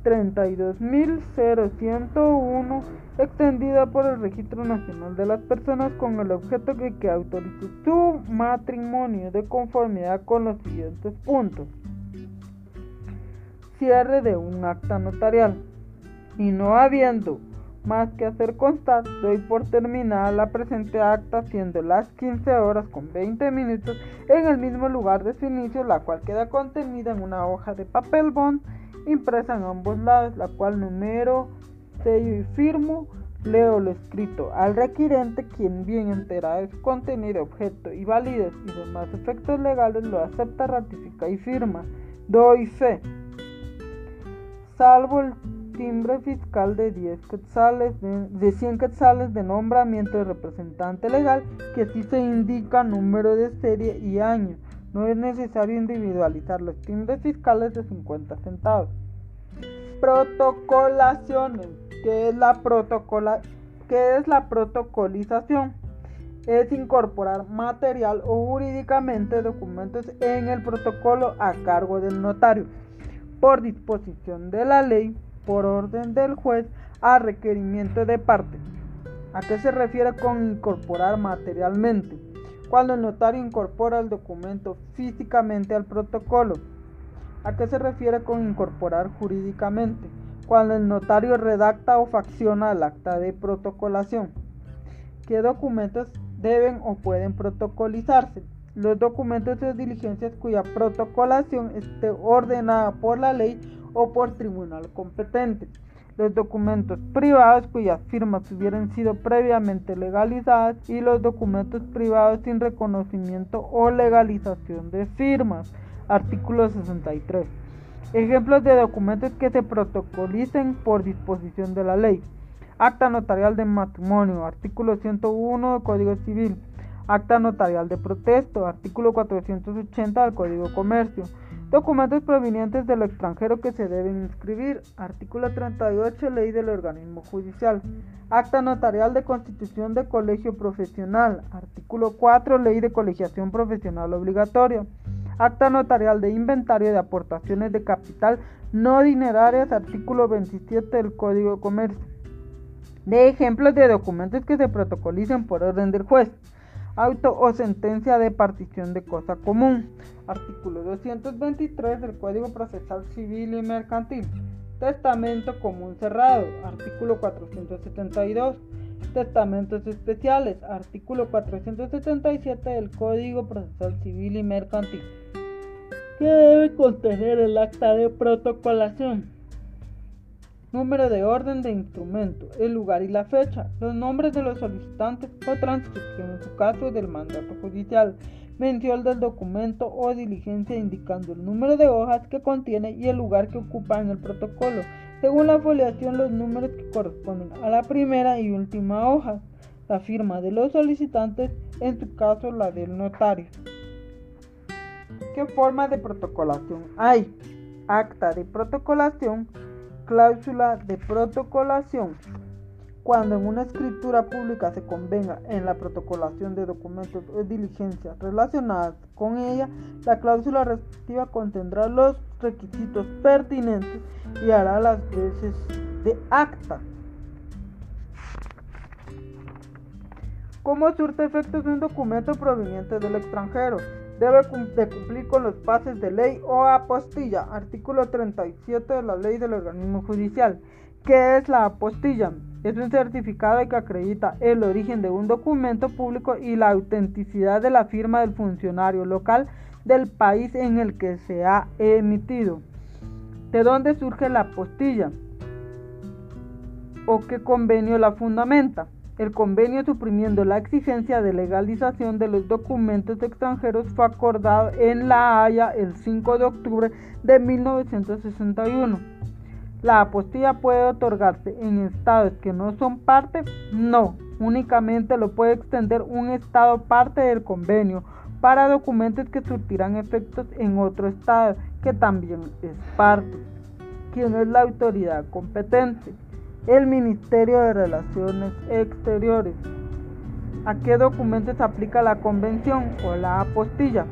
1032.0101 extendida por el Registro Nacional de las Personas con el objeto de que autorice su matrimonio de conformidad con los siguientes puntos. Cierre de un acta notarial. Y no habiendo más que hacer constar, doy por terminada la presente acta siendo las 15 horas con 20 minutos en el mismo lugar de su inicio, la cual queda contenida en una hoja de papel bond impresa en ambos lados, la cual numero sello y firmo, leo lo escrito al requirente, quien bien entera es contenido, objeto y validez y demás efectos legales lo acepta, ratifica y firma. Doy fe. Salvo el timbre fiscal de 10 quetzales de, de 100 quetzales de nombramiento de representante legal que así se indica número de serie y año. No es necesario individualizar los timbres fiscales de 50 centavos. Protocolaciones. ¿Qué es la, ¿Qué es la protocolización? Es incorporar material o jurídicamente documentos en el protocolo a cargo del notario por disposición de la ley, por orden del juez, a requerimiento de parte. ¿A qué se refiere con incorporar materialmente? Cuando el notario incorpora el documento físicamente al protocolo. ¿A qué se refiere con incorporar jurídicamente? cuando el notario redacta o facciona el acta de protocolación. ¿Qué documentos deben o pueden protocolizarse? Los documentos de diligencias cuya protocolación esté ordenada por la ley o por tribunal competente. Los documentos privados cuyas firmas hubieran sido previamente legalizadas y los documentos privados sin reconocimiento o legalización de firmas. Artículo 63. Ejemplos de documentos que se protocolicen por disposición de la ley. Acta notarial de matrimonio, artículo 101 del Código Civil. Acta notarial de protesto, artículo 480 del Código Comercio. Documentos provenientes del extranjero que se deben inscribir, artículo 38 Ley del Organismo Judicial. Acta notarial de constitución de colegio profesional, artículo 4 Ley de colegiación profesional obligatoria. Acta notarial de inventario de aportaciones de capital no dinerarias, artículo 27 del Código de Comercio. De ejemplos de documentos que se protocolicen por orden del juez. Auto o sentencia de partición de cosa común. Artículo 223 del Código Procesal Civil y Mercantil. Testamento común cerrado. Artículo 472. Testamentos especiales. Artículo 477 del Código Procesal Civil y Mercantil. ¿Qué debe contener el acta de protocolación? Número de orden de instrumento, el lugar y la fecha, los nombres de los solicitantes o transcripción en su caso del mandato judicial, mención del documento o diligencia indicando el número de hojas que contiene y el lugar que ocupa en el protocolo, según la foliación los números que corresponden a la primera y última hoja, la firma de los solicitantes, en su caso la del notario. ¿Qué forma de protocolación hay? Acta de protocolación, cláusula de protocolación. Cuando en una escritura pública se convenga en la protocolación de documentos o diligencias relacionadas con ella, la cláusula respectiva contendrá los requisitos pertinentes y hará las veces de acta. ¿Cómo surte efectos de un documento proveniente del extranjero? Debe de cumplir con los pases de ley o apostilla. Artículo 37 de la ley del organismo judicial. ¿Qué es la apostilla? Es un certificado que acredita el origen de un documento público y la autenticidad de la firma del funcionario local del país en el que se ha emitido. ¿De dónde surge la apostilla? ¿O qué convenio la fundamenta? El convenio suprimiendo la exigencia de legalización de los documentos extranjeros fue acordado en La Haya el 5 de octubre de 1961. ¿La apostilla puede otorgarse en estados que no son parte? No, únicamente lo puede extender un estado parte del convenio para documentos que surtirán efectos en otro estado que también es parte. ¿Quién es la autoridad competente? El Ministerio de Relaciones Exteriores. ¿A qué documentos aplica la convención o la apostilla?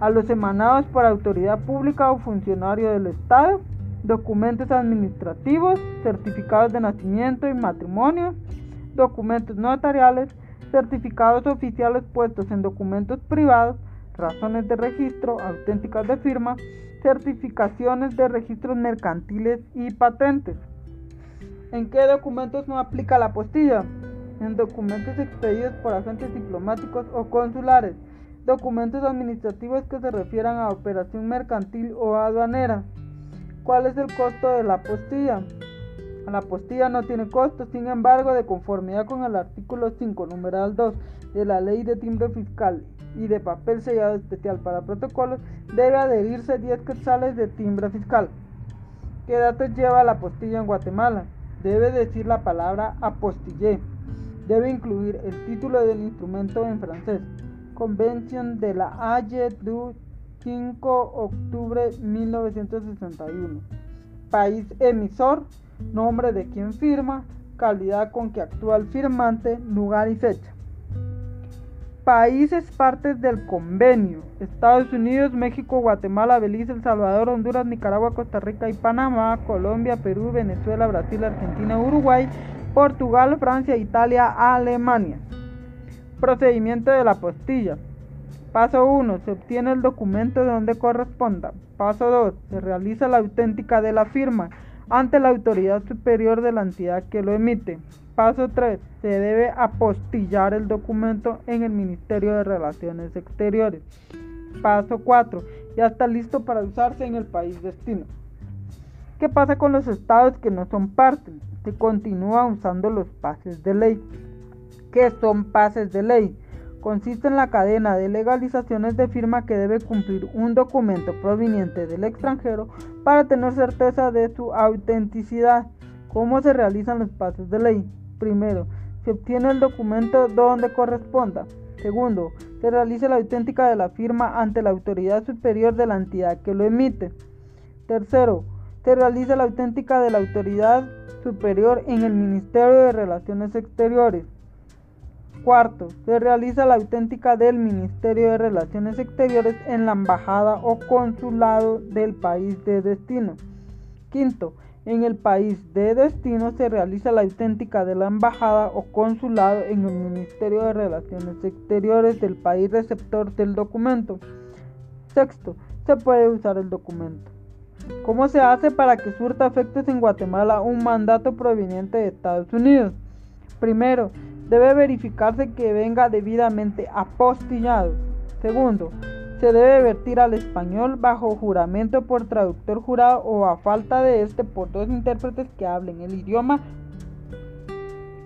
A los emanados por autoridad pública o funcionario del Estado, documentos administrativos, certificados de nacimiento y matrimonio, documentos notariales, certificados oficiales puestos en documentos privados, razones de registro, auténticas de firma, certificaciones de registros mercantiles y patentes. ¿En qué documentos no aplica la apostilla? En documentos expedidos por agentes diplomáticos o consulares, documentos administrativos que se refieran a operación mercantil o aduanera. ¿Cuál es el costo de la apostilla? La apostilla no tiene costo, sin embargo, de conformidad con el artículo 5, numeral 2 de la Ley de Timbre Fiscal y de papel sellado especial para protocolos, debe adherirse 10 quetzales de timbre fiscal. ¿Qué datos lleva la apostilla en Guatemala? Debe decir la palabra apostillé. Debe incluir el título del instrumento en francés. Convención de la Haye du 5 octubre 1961. País emisor, nombre de quien firma, calidad con que actúa el firmante, lugar y fecha. Países partes del convenio. Estados Unidos, México, Guatemala, Belice, El Salvador, Honduras, Nicaragua, Costa Rica y Panamá, Colombia, Perú, Venezuela, Brasil, Argentina, Uruguay, Portugal, Francia, Italia, Alemania. Procedimiento de la postilla. Paso 1. Se obtiene el documento de donde corresponda. Paso 2. Se realiza la auténtica de la firma ante la autoridad superior de la entidad que lo emite. Paso 3. Se debe apostillar el documento en el Ministerio de Relaciones Exteriores. Paso 4. Ya está listo para usarse en el país destino. ¿Qué pasa con los estados que no son parte? Se continúa usando los pases de ley. ¿Qué son pases de ley? Consiste en la cadena de legalizaciones de firma que debe cumplir un documento proveniente del extranjero para tener certeza de su autenticidad. ¿Cómo se realizan los pases de ley? Primero, se obtiene el documento donde corresponda. Segundo, se realiza la auténtica de la firma ante la autoridad superior de la entidad que lo emite. Tercero, se realiza la auténtica de la autoridad superior en el Ministerio de Relaciones Exteriores. Cuarto, se realiza la auténtica del Ministerio de Relaciones Exteriores en la embajada o consulado del país de destino. Quinto, en el país de destino se realiza la auténtica de la embajada o consulado en el Ministerio de Relaciones Exteriores del país receptor del documento. Sexto, se puede usar el documento. ¿Cómo se hace para que surta efectos en Guatemala un mandato proveniente de Estados Unidos? Primero, debe verificarse que venga debidamente apostillado. Segundo, se debe vertir al español bajo juramento por traductor jurado o a falta de este por dos intérpretes que hablen el idioma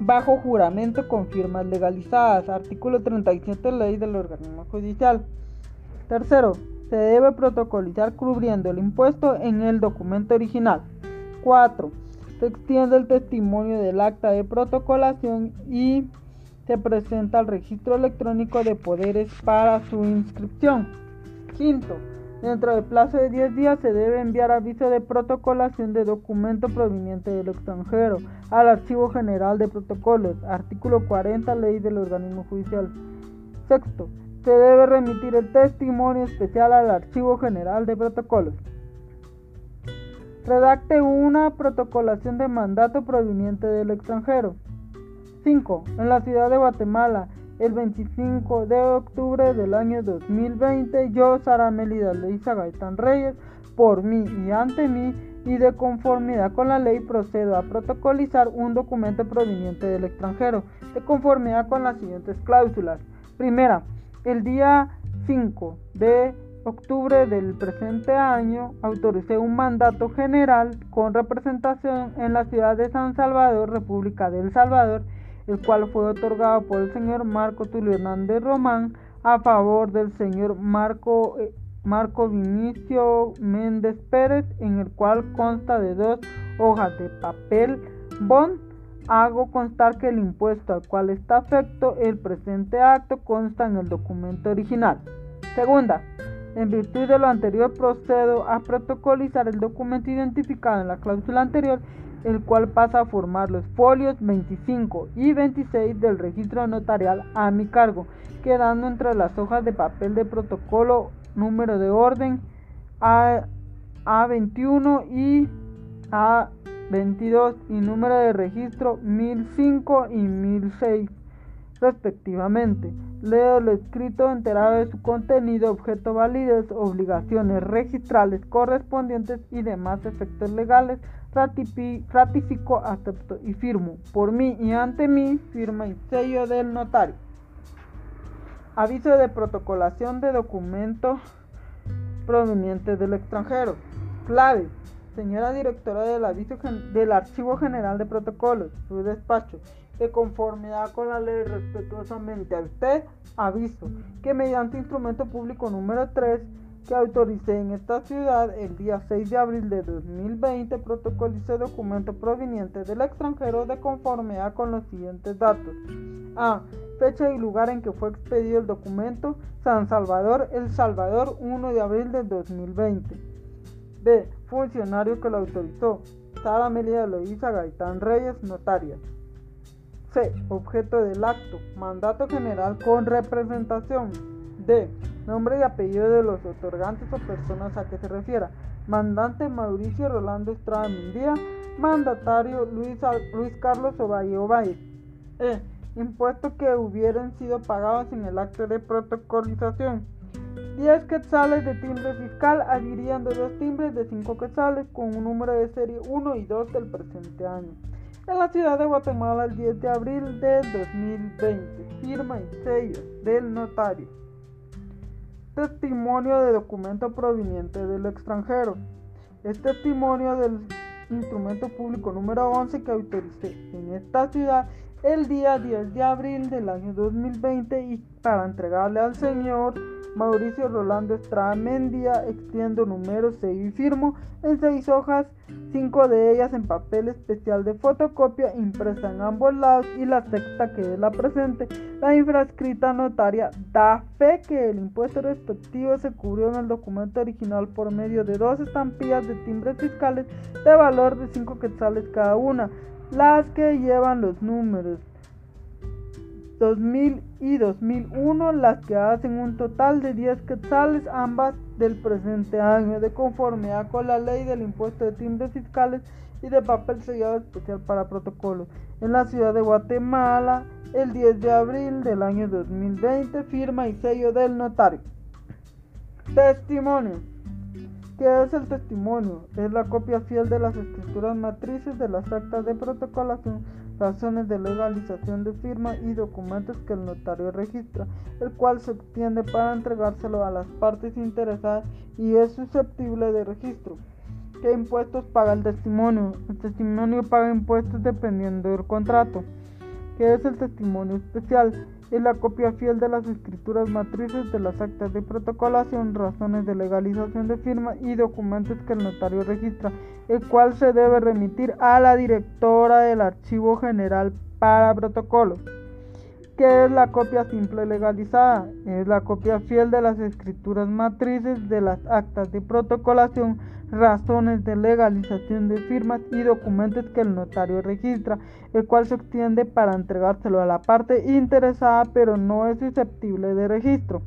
bajo juramento con firmas legalizadas. Artículo 37 Ley del Organismo Judicial. Tercero, se debe protocolizar cubriendo el impuesto en el documento original. 4. Se extiende el testimonio del acta de protocolación y se presenta al registro electrónico de poderes para su inscripción. Quinto, dentro del plazo de 10 días se debe enviar aviso de protocolación de documento proveniente del extranjero al Archivo General de Protocolos, artículo 40, ley del organismo judicial. Sexto, se debe remitir el testimonio especial al Archivo General de Protocolos. Redacte una protocolación de mandato proveniente del extranjero. 5. En la ciudad de Guatemala, el 25 de octubre del año 2020, yo, Sara Melida Leisa Gaitán Reyes, por mí y ante mí, y de conformidad con la ley, procedo a protocolizar un documento proveniente del extranjero, de conformidad con las siguientes cláusulas. Primera, el día 5 de octubre del presente año autoricé un mandato general con representación en la ciudad de San Salvador, República del Salvador, el cual fue otorgado por el señor Marco Tulio Hernández Román a favor del señor Marco, eh, Marco Vinicio Méndez Pérez, en el cual consta de dos hojas de papel bond hago constar que el impuesto al cual está afecto el presente acto consta en el documento original. Segunda, en virtud de lo anterior procedo a protocolizar el documento identificado en la cláusula anterior, el cual pasa a formar los folios 25 y 26 del registro notarial a mi cargo, quedando entre las hojas de papel de protocolo número de orden A, A21 y A22 y número de registro 1005 y 1006 respectivamente. Leo lo escrito enterado de su contenido, objeto validez, obligaciones registrales correspondientes y demás efectos legales. Ratifico, acepto y firmo. Por mí y ante mí, firma y sello del notario. Aviso de protocolación de documentos provenientes del extranjero. Clave. Señora directora del, aviso del Archivo General de Protocolos, su despacho de conformidad con la ley respetuosamente a usted, aviso que mediante instrumento público número 3 que autoricé en esta ciudad el día 6 de abril de 2020, protocolicé documento proveniente del extranjero de conformidad con los siguientes datos. A. Fecha y lugar en que fue expedido el documento, San Salvador, El Salvador, 1 de abril de 2020. B. Funcionario que lo autorizó, Sara Amelia Loisa Gaitán Reyes, notaria. C. Objeto del acto. Mandato general con representación. D. Nombre y apellido de los otorgantes o personas a que se refiera. Mandante Mauricio Rolando Estrada Mindía. Mandatario Luis, Luis Carlos Ovalle Ovalle. E. Impuestos que hubieran sido pagados en el acto de protocolización. 10 quetzales de timbre fiscal adhiriendo dos timbres de 5 quetzales con un número de serie 1 y 2 del presente año en la ciudad de Guatemala el 10 de abril del 2020. Firma y sello del notario. Testimonio de documento proveniente del extranjero. Es testimonio del instrumento público número 11 que autoricé en esta ciudad el día 10 de abril del año 2020 y para entregarle al señor Mauricio Rolando Estrada Mendía, extiendo número 6 y firmo en seis hojas, cinco de ellas en papel especial de fotocopia impresa en ambos lados y la sexta que es la presente. La infrascrita notaria da fe que el impuesto respectivo se cubrió en el documento original por medio de dos estampillas de timbres fiscales de valor de 5 quetzales cada una, las que llevan los números 2000 y 2001, las que hacen un total de 10 quetzales, ambas del presente año, de conformidad con la ley del impuesto de timbres fiscales y de papel sellado especial para protocolos. En la ciudad de Guatemala, el 10 de abril del año 2020, firma y sello del notario. Testimonio. ¿Qué es el testimonio? Es la copia fiel de las escrituras matrices de las actas de protocolación razones de legalización de firma y documentos que el notario registra, el cual se extiende para entregárselo a las partes interesadas y es susceptible de registro. ¿Qué impuestos paga el testimonio? El testimonio paga impuestos dependiendo del contrato. ¿Qué es el testimonio especial? Es la copia fiel de las escrituras matrices de las actas de protocolación, razones de legalización de firma y documentos que el notario registra, el cual se debe remitir a la directora del Archivo General para Protocolos. ¿Qué es la copia simple legalizada? Es la copia fiel de las escrituras matrices de las actas de protocolación, razones de legalización de firmas y documentos que el notario registra, el cual se extiende para entregárselo a la parte interesada pero no es susceptible de registro.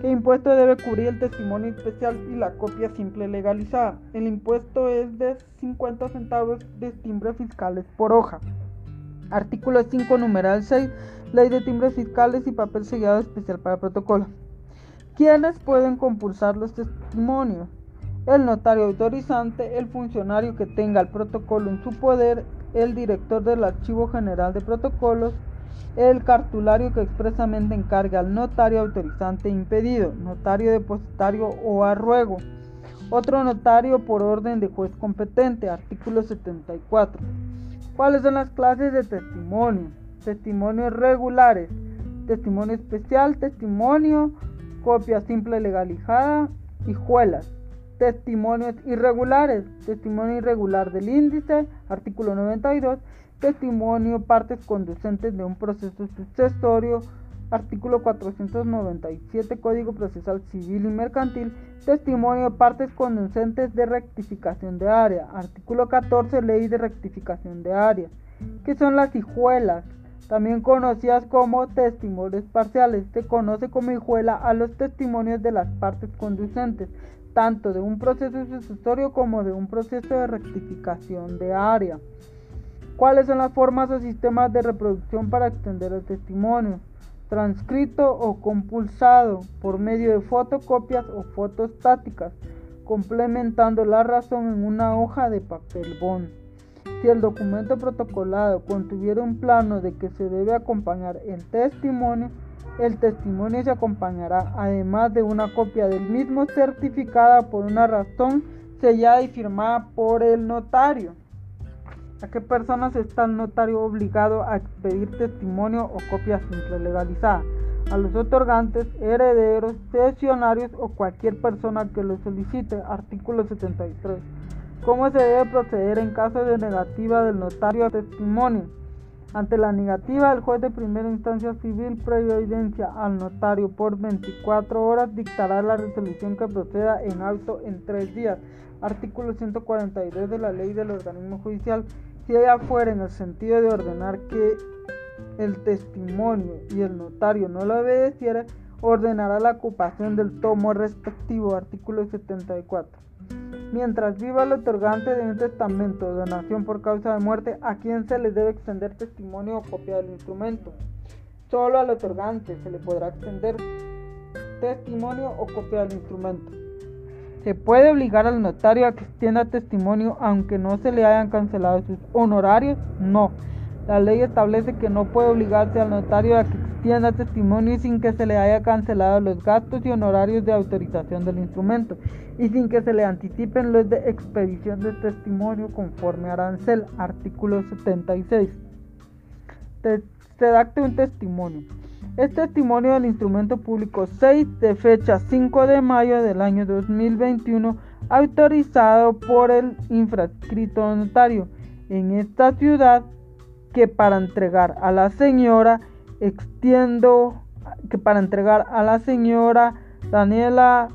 ¿Qué impuesto debe cubrir el testimonio especial y la copia simple legalizada? El impuesto es de 50 centavos de timbre fiscales por hoja. Artículo 5, numeral 6, Ley de timbres fiscales y papel sellado especial para protocolo. ¿Quiénes pueden compulsar los testimonios? El notario autorizante, el funcionario que tenga el protocolo en su poder, el director del Archivo General de Protocolos, el cartulario que expresamente encarga al notario autorizante impedido, notario depositario o arruego, otro notario por orden de juez competente, artículo 74. ¿Cuáles son las clases de testimonio? Testimonios regulares, testimonio especial, testimonio, copia simple legalizada y juelas testimonios irregulares, testimonio irregular del índice, artículo 92, testimonio, partes conducentes de un proceso sucesorio, artículo 497 Código Procesal Civil y Mercantil, testimonio, partes conducentes de rectificación de área, artículo 14 Ley de rectificación de área, que son las hijuelas, también conocidas como testimonios parciales. Se conoce como hijuela a los testimonios de las partes conducentes, tanto de un proceso sucesorio como de un proceso de rectificación de área. ¿Cuáles son las formas o sistemas de reproducción para extender el testimonio? Transcrito o compulsado por medio de fotocopias o fotostáticas, complementando la razón en una hoja de papel bond. Si el documento protocolado contuviera un plano de que se debe acompañar el testimonio, el testimonio se acompañará además de una copia del mismo certificada por una razón sellada y firmada por el notario. ¿A qué personas está el notario obligado a expedir testimonio o copia simple legalizada? A los otorgantes, herederos, cesionarios o cualquier persona que lo solicite. Artículo 73. ¿Cómo se debe proceder en caso de negativa del notario a testimonio? Ante la negativa, el juez de primera instancia civil, previa evidencia al notario por 24 horas, dictará la resolución que proceda en auto en tres días. Artículo 142 de la ley del organismo judicial. Si ella fuera en el sentido de ordenar que el testimonio y el notario no lo obedeciera, ordenará la ocupación del tomo respectivo. Artículo 74. Mientras viva el otorgante de un testamento o donación por causa de muerte, ¿a quién se le debe extender testimonio o copia del instrumento? Solo al otorgante se le podrá extender testimonio o copia del instrumento. ¿Se puede obligar al notario a que extienda testimonio aunque no se le hayan cancelado sus honorarios? No. La ley establece que no puede obligarse al notario a que extienda testimonio sin que se le haya cancelado los gastos y honorarios de autorización del instrumento y sin que se le anticipen los de expedición de testimonio conforme arancel, artículo 76. se dacte un testimonio. Es testimonio del instrumento público 6 de fecha 5 de mayo del año 2021 autorizado por el infrascrito notario en esta ciudad que para entregar a la señora extiendo que para entregar a la señora Daniela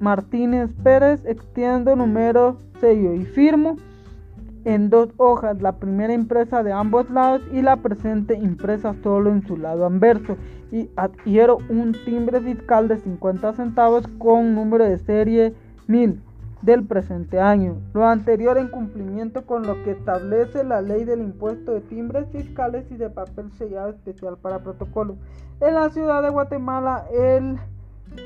Martínez Pérez extiendo número sello y firmo en dos hojas, la primera impresa de ambos lados y la presente impresa solo en su lado anverso. Y adquiero un timbre fiscal de 50 centavos con número de serie 1000 del presente año, lo anterior en cumplimiento con lo que establece la ley del impuesto de timbres fiscales y de papel sellado especial para protocolo en la ciudad de Guatemala el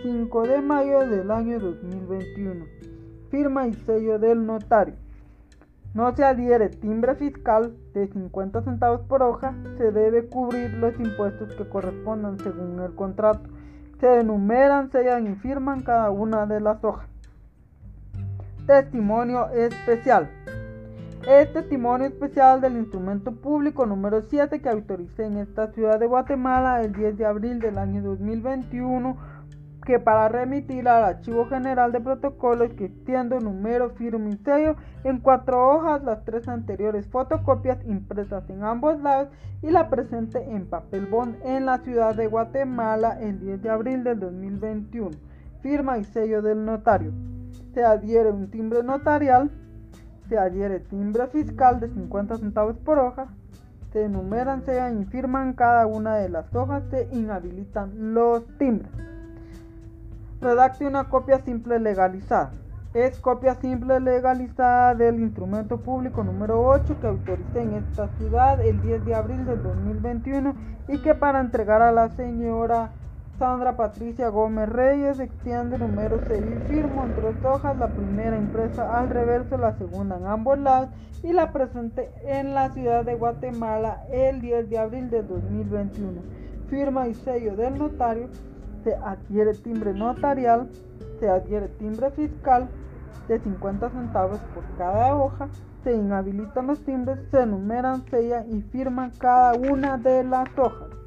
5 de mayo del año 2021. Firma y sello del notario. No se adhiere timbre fiscal de 50 centavos por hoja, se debe cubrir los impuestos que correspondan según el contrato. Se enumeran, sellan y firman cada una de las hojas. Testimonio especial. Es testimonio especial del instrumento público número 7 que autoricé en esta ciudad de Guatemala el 10 de abril del año 2021 que para remitir al Archivo General de Protocolos que número, firme y sello en cuatro hojas, las tres anteriores fotocopias impresas en ambos lados y la presente en papel bond en la ciudad de Guatemala el 10 de abril del 2021. Firma y sello del notario se adhiere un timbre notarial, se adhiere timbre fiscal de 50 centavos por hoja, se enumeran, se infirman cada una de las hojas, se inhabilitan los timbres. Redacte una copia simple legalizada. Es copia simple legalizada del instrumento público número 8 que autoricé en esta ciudad el 10 de abril del 2021 y que para entregar a la señora Sandra Patricia Gómez Reyes extiende número 6 y firmo en tres hojas, la primera impresa al reverso, la segunda en ambos lados y la presente en la ciudad de Guatemala el 10 de abril de 2021. Firma y sello del notario, se adquiere timbre notarial, se adquiere timbre fiscal de 50 centavos por cada hoja, se inhabilitan los timbres, se enumeran, sellan y firman cada una de las hojas.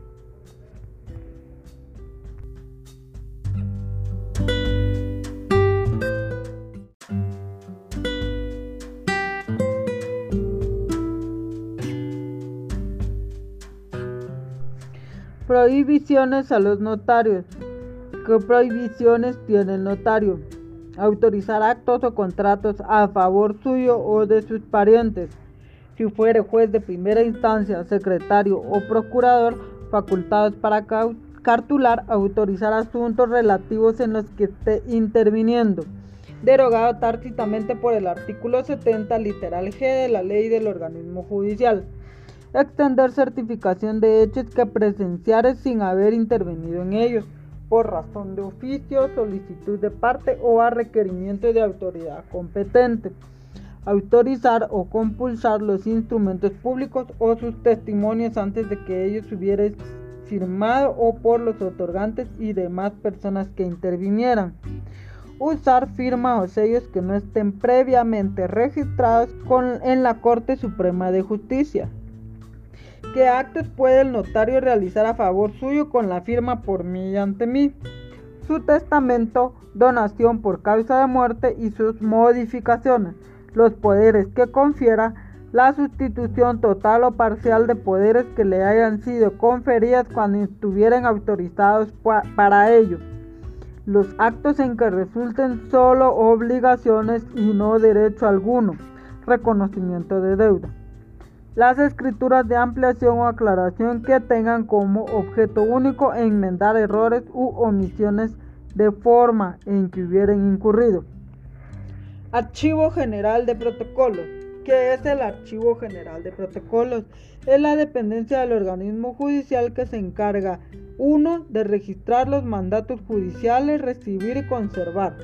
Prohibiciones a los notarios. ¿Qué prohibiciones tiene el notario? Autorizar actos o contratos a favor suyo o de sus parientes. Si fuere juez de primera instancia, secretario o procurador, facultados para cartular, autorizar asuntos relativos en los que esté interviniendo. Derogado tácitamente por el artículo 70, literal G de la ley del organismo judicial extender certificación de hechos que presenciares sin haber intervenido en ellos, por razón de oficio, solicitud de parte o a requerimiento de autoridad competente. Autorizar o compulsar los instrumentos públicos o sus testimonios antes de que ellos hubieran firmado o por los otorgantes y demás personas que intervinieran. Usar firmas o sellos que no estén previamente registrados en la Corte Suprema de Justicia. ¿Qué actos puede el notario realizar a favor suyo con la firma por mí y ante mí? Su testamento, donación por causa de muerte y sus modificaciones, los poderes que confiera, la sustitución total o parcial de poderes que le hayan sido conferidas cuando estuvieran autorizados para ello, los actos en que resulten solo obligaciones y no derecho alguno, reconocimiento de deuda las escrituras de ampliación o aclaración que tengan como objeto único enmendar errores u omisiones de forma en que hubieran incurrido. Archivo General de Protocolos. ¿Qué es el Archivo General de Protocolos? Es la dependencia del organismo judicial que se encarga 1. de registrar los mandatos judiciales, recibir y conservar.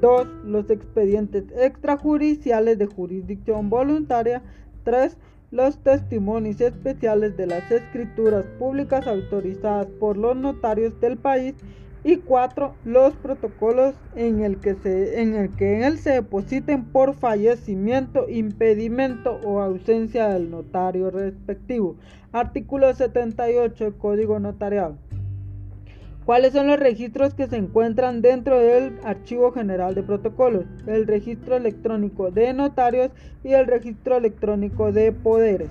2. los expedientes extrajudiciales de jurisdicción voluntaria. 3 los testimonios especiales de las escrituras públicas autorizadas por los notarios del país y cuatro los protocolos en el que se en el que él se depositen por fallecimiento, impedimento o ausencia del notario respectivo. Artículo 78 del Código Notarial. ¿Cuáles son los registros que se encuentran dentro del Archivo General de Protocolos? El registro electrónico de notarios y el registro electrónico de poderes.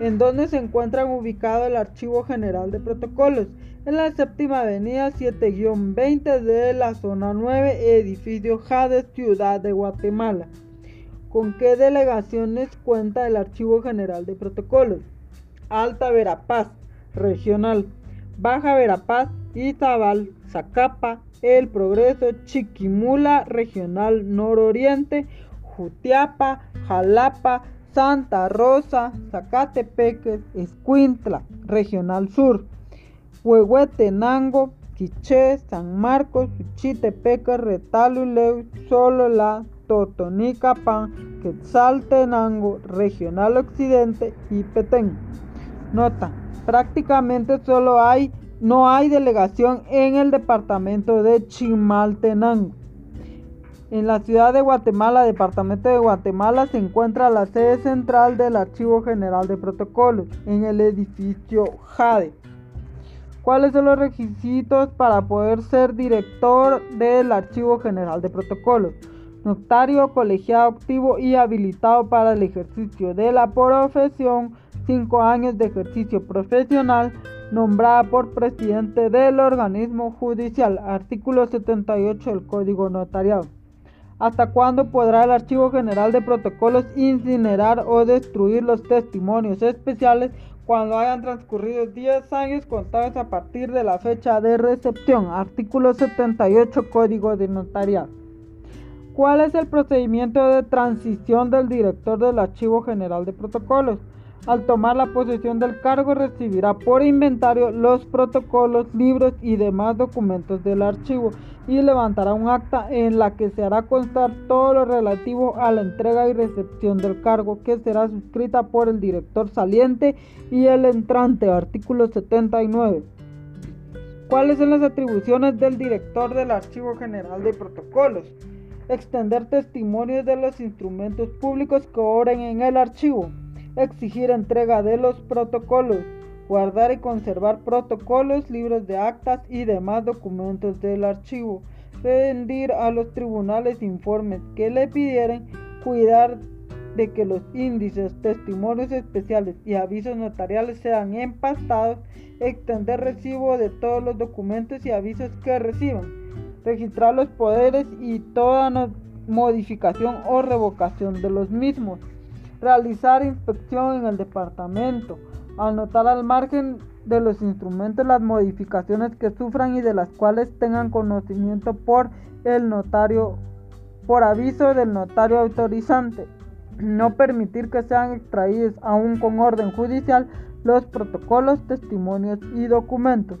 ¿En dónde se encuentran ubicados el Archivo General de Protocolos? En la séptima avenida 7-20 de la zona 9, edificio Jade, Ciudad de Guatemala. ¿Con qué delegaciones cuenta el Archivo General de Protocolos? Alta Verapaz, regional. Baja Verapaz, Izabal, Zacapa, El Progreso, Chiquimula, Regional Nororiente, Jutiapa, Jalapa, Santa Rosa, Zacatepeque, Escuintla, Regional Sur, Huehuetenango, Quiché, San Marcos, Chitepeque, Retaluleu, Solola, Totonicapán, Quetzaltenango, Regional Occidente y Petén. Nota prácticamente solo hay, no hay delegación en el departamento de Chimaltenango. En la ciudad de Guatemala, departamento de Guatemala, se encuentra la sede central del Archivo General de Protocolos, en el edificio Jade. ¿Cuáles son los requisitos para poder ser director del Archivo General de Protocolos? Notario, colegiado activo y habilitado para el ejercicio de la profesión cinco años de ejercicio profesional, nombrada por presidente del organismo judicial, artículo 78 del Código Notarial. ¿Hasta cuándo podrá el Archivo General de Protocolos incinerar o destruir los testimonios especiales cuando hayan transcurrido 10 años contados a partir de la fecha de recepción? Artículo 78 Código de Notarial. ¿Cuál es el procedimiento de transición del director del Archivo General de Protocolos? Al tomar la posesión del cargo recibirá por inventario los protocolos, libros y demás documentos del archivo y levantará un acta en la que se hará constar todo lo relativo a la entrega y recepción del cargo que será suscrita por el director saliente y el entrante, artículo 79. ¿Cuáles son las atribuciones del director del Archivo General de Protocolos? Extender testimonios de los instrumentos públicos que obren en el archivo exigir entrega de los protocolos, guardar y conservar protocolos, libros de actas y demás documentos del archivo, rendir a los tribunales informes que le pidieren, cuidar de que los índices, testimonios especiales y avisos notariales sean empastados, extender recibo de todos los documentos y avisos que reciban, registrar los poderes y toda modificación o revocación de los mismos, realizar inspección en el departamento, anotar al margen de los instrumentos las modificaciones que sufran y de las cuales tengan conocimiento por el notario, por aviso del notario autorizante. No permitir que sean extraídos aún con orden judicial los protocolos, testimonios y documentos.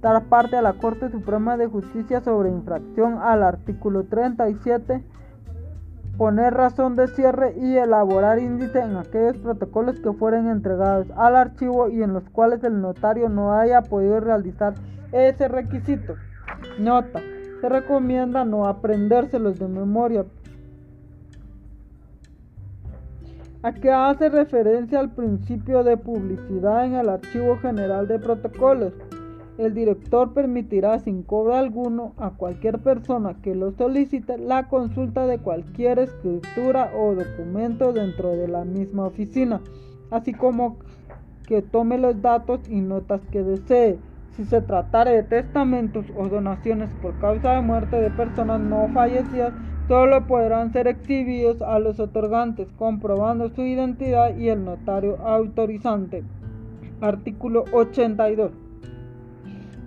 Dar parte a la Corte Suprema de Justicia sobre infracción al artículo 37 poner razón de cierre y elaborar índice en aquellos protocolos que fueren entregados al archivo y en los cuales el notario no haya podido realizar ese requisito. Nota, se recomienda no aprendérselos de memoria. ¿A qué hace referencia al principio de publicidad en el Archivo General de Protocolos? El director permitirá sin cobro alguno a cualquier persona que lo solicite la consulta de cualquier escritura o documento dentro de la misma oficina, así como que tome los datos y notas que desee. Si se tratare de testamentos o donaciones por causa de muerte de personas no fallecidas, solo podrán ser exhibidos a los otorgantes, comprobando su identidad y el notario autorizante. Artículo 82.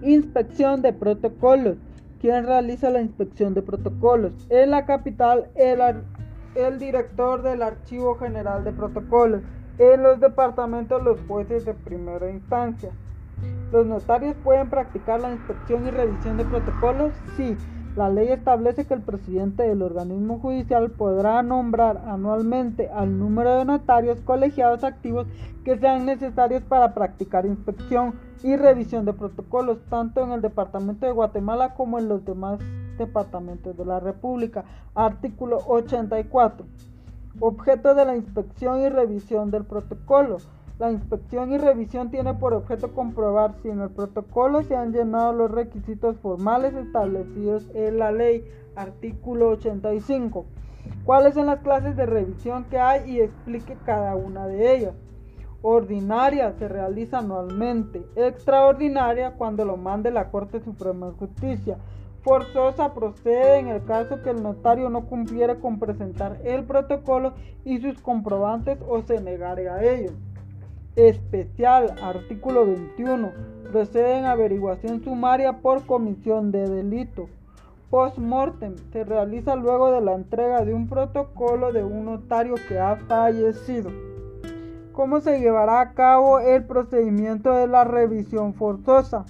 Inspección de protocolos. ¿Quién realiza la inspección de protocolos? En la capital, el, el director del Archivo General de Protocolos. En los departamentos, los jueces de primera instancia. ¿Los notarios pueden practicar la inspección y revisión de protocolos? Sí. La ley establece que el presidente del organismo judicial podrá nombrar anualmente al número de notarios colegiados activos que sean necesarios para practicar inspección y revisión de protocolos, tanto en el Departamento de Guatemala como en los demás departamentos de la República. Artículo 84. Objeto de la inspección y revisión del protocolo. La inspección y revisión tiene por objeto comprobar si en el protocolo se han llenado los requisitos formales establecidos en la ley. Artículo 85. ¿Cuáles son las clases de revisión que hay y explique cada una de ellas? Ordinaria se realiza anualmente. Extraordinaria cuando lo mande la Corte Suprema de Justicia. Forzosa procede en el caso que el notario no cumpliera con presentar el protocolo y sus comprobantes o se negare a ello especial, artículo 21, procede en averiguación sumaria por comisión de delito. Post-mortem se realiza luego de la entrega de un protocolo de un notario que ha fallecido. ¿Cómo se llevará a cabo el procedimiento de la revisión forzosa?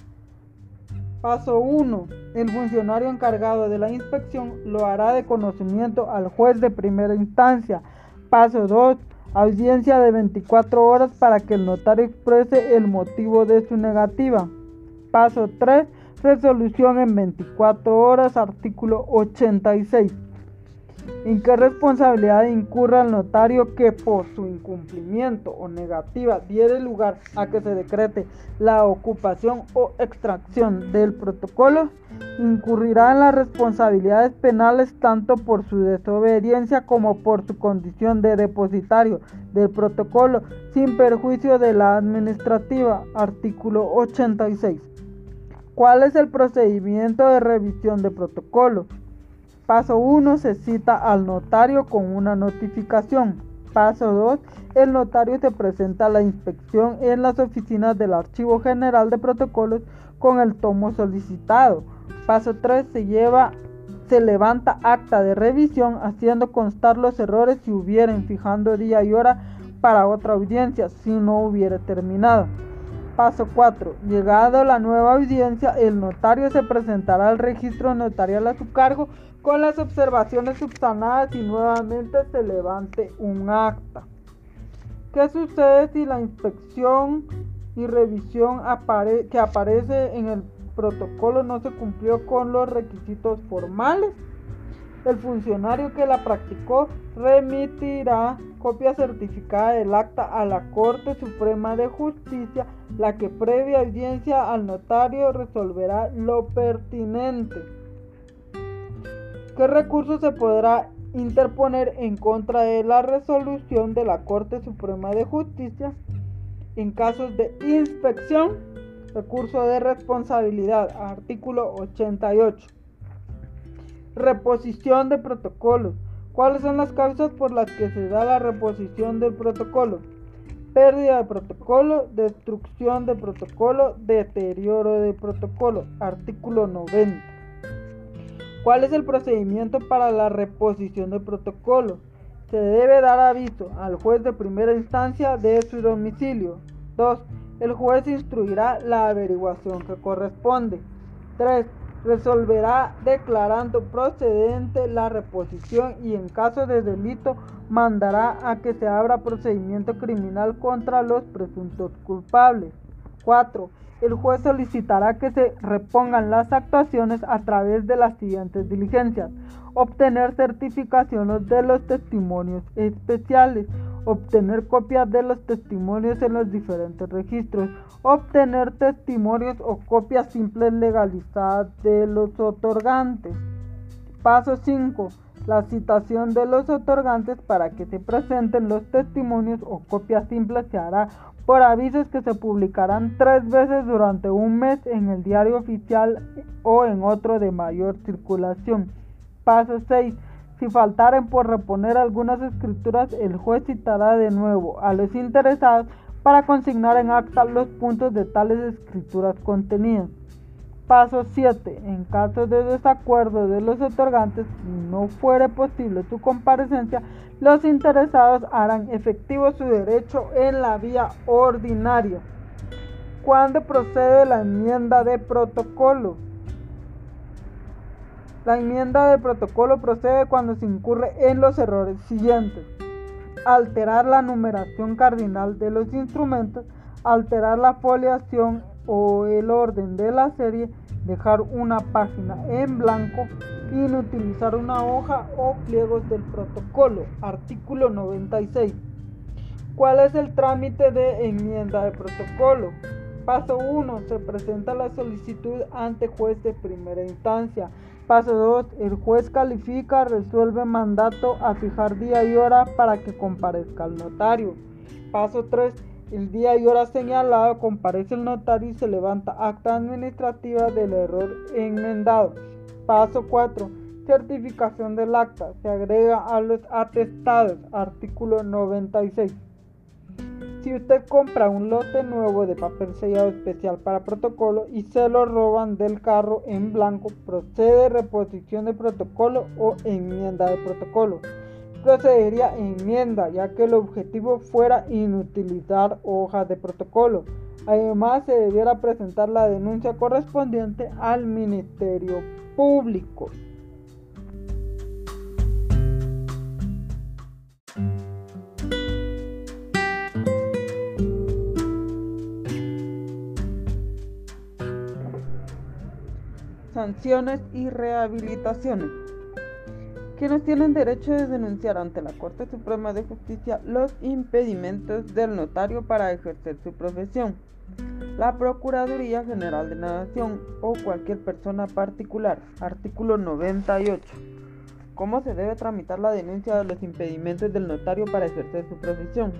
Paso 1. El funcionario encargado de la inspección lo hará de conocimiento al juez de primera instancia. Paso 2 Audiencia de 24 horas para que el notario exprese el motivo de su negativa. Paso 3. Resolución en 24 horas, artículo 86. ¿En qué responsabilidad incurra el notario que por su incumplimiento o negativa diere lugar a que se decrete la ocupación o extracción del protocolo? Incurrirá en las responsabilidades penales tanto por su desobediencia como por su condición de depositario del protocolo, sin perjuicio de la administrativa. Artículo 86. ¿Cuál es el procedimiento de revisión de protocolo? Paso 1. Se cita al notario con una notificación. Paso 2. El notario se presenta a la inspección en las oficinas del Archivo General de Protocolos con el tomo solicitado. Paso 3. Se lleva se levanta acta de revisión haciendo constar los errores si hubieran fijando día y hora para otra audiencia si no hubiera terminado. Paso 4. Llegado la nueva audiencia, el notario se presentará al registro notarial a su cargo con las observaciones subsanadas y nuevamente se levante un acta. ¿Qué sucede si la inspección y revisión que aparece en el protocolo no se cumplió con los requisitos formales? El funcionario que la practicó remitirá copia certificada del acta a la Corte Suprema de Justicia, la que previa audiencia al notario resolverá lo pertinente. ¿Qué recurso se podrá interponer en contra de la resolución de la Corte Suprema de Justicia en casos de inspección, recurso de responsabilidad, artículo 88. Reposición de protocolos. ¿Cuáles son las causas por las que se da la reposición del protocolo? Pérdida de protocolo, destrucción de protocolo, deterioro de protocolo. Artículo 90. ¿Cuál es el procedimiento para la reposición del protocolo? Se debe dar aviso al juez de primera instancia de su domicilio. 2. El juez instruirá la averiguación que corresponde. 3 resolverá declarando procedente la reposición y en caso de delito mandará a que se abra procedimiento criminal contra los presuntos culpables. 4. El juez solicitará que se repongan las actuaciones a través de las siguientes diligencias. Obtener certificaciones de los testimonios especiales obtener copias de los testimonios en los diferentes registros, obtener testimonios o copias simples legalizadas de los otorgantes. Paso 5. La citación de los otorgantes para que se presenten los testimonios o copias simples se hará por avisos que se publicarán tres veces durante un mes en el diario oficial o en otro de mayor circulación. Paso 6 si faltaren por reponer algunas escrituras, el juez citará de nuevo a los interesados para consignar en acta los puntos de tales escrituras contenidas. Paso 7. En caso de desacuerdo de los otorgantes, no fuere posible su comparecencia, los interesados harán efectivo su derecho en la vía ordinaria. ¿Cuándo procede la enmienda de protocolo? La enmienda de protocolo procede cuando se incurre en los errores siguientes. Alterar la numeración cardinal de los instrumentos, alterar la foliación o el orden de la serie, dejar una página en blanco, inutilizar una hoja o pliegos del protocolo. Artículo 96. ¿Cuál es el trámite de enmienda de protocolo? Paso 1. Se presenta la solicitud ante juez de primera instancia. Paso 2. El juez califica, resuelve mandato a fijar día y hora para que comparezca el notario. Paso 3. El día y hora señalado comparece el notario y se levanta acta administrativa del error enmendado. Paso 4. Certificación del acta. Se agrega a los atestados. Artículo 96. Si usted compra un lote nuevo de papel sellado especial para protocolo y se lo roban del carro en blanco, procede reposición de protocolo o enmienda de protocolo. Procedería enmienda ya que el objetivo fuera inutilizar hojas de protocolo. Además, se debiera presentar la denuncia correspondiente al Ministerio Público. sanciones y rehabilitaciones. Quienes tienen derecho de denunciar ante la Corte Suprema de Justicia los impedimentos del notario para ejercer su profesión. La Procuraduría General de la Nación o cualquier persona particular. Artículo 98. ¿Cómo se debe tramitar la denuncia de los impedimentos del notario para ejercer su profesión?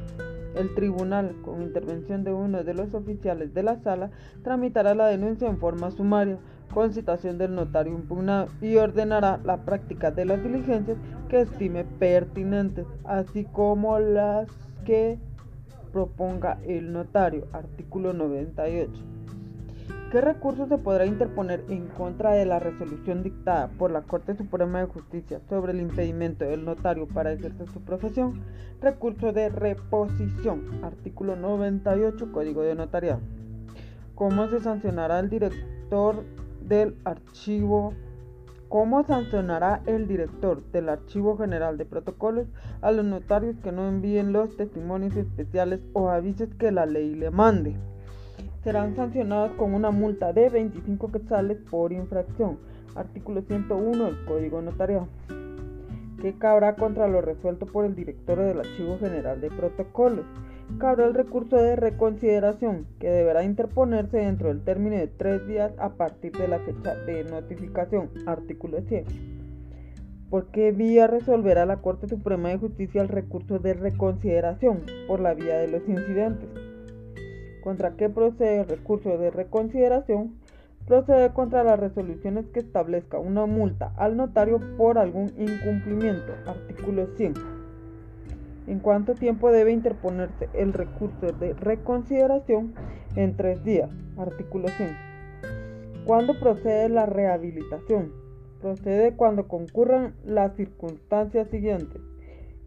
El tribunal, con intervención de uno de los oficiales de la sala, tramitará la denuncia en forma sumaria, con citación del notario impugnado, y ordenará la práctica de las diligencias que estime pertinentes, así como las que proponga el notario. Artículo 98. ¿Qué recurso se podrá interponer en contra de la resolución dictada por la Corte Suprema de Justicia sobre el impedimento del notario para ejercer su profesión? Recurso de reposición. Artículo 98, Código de Notariado. ¿Cómo se sancionará el director del archivo? ¿Cómo sancionará el director del Archivo General de Protocolos a los notarios que no envíen los testimonios especiales o avisos que la ley le mande? serán sancionados con una multa de 25 quetzales por infracción. Artículo 101 del Código Notarial. ¿Qué cabrá contra lo resuelto por el director del Archivo General de Protocolos? Cabrá el recurso de reconsideración, que deberá interponerse dentro del término de tres días a partir de la fecha de notificación. Artículo 100. ¿Por qué vía resolverá la Corte Suprema de Justicia el recurso de reconsideración por la vía de los incidentes? ¿Contra qué procede el recurso de reconsideración? Procede contra las resoluciones que establezca una multa al notario por algún incumplimiento. Artículo 100. ¿En cuánto tiempo debe interponerse el recurso de reconsideración? En tres días. Artículo 100. ¿Cuándo procede la rehabilitación? Procede cuando concurran las circunstancias siguientes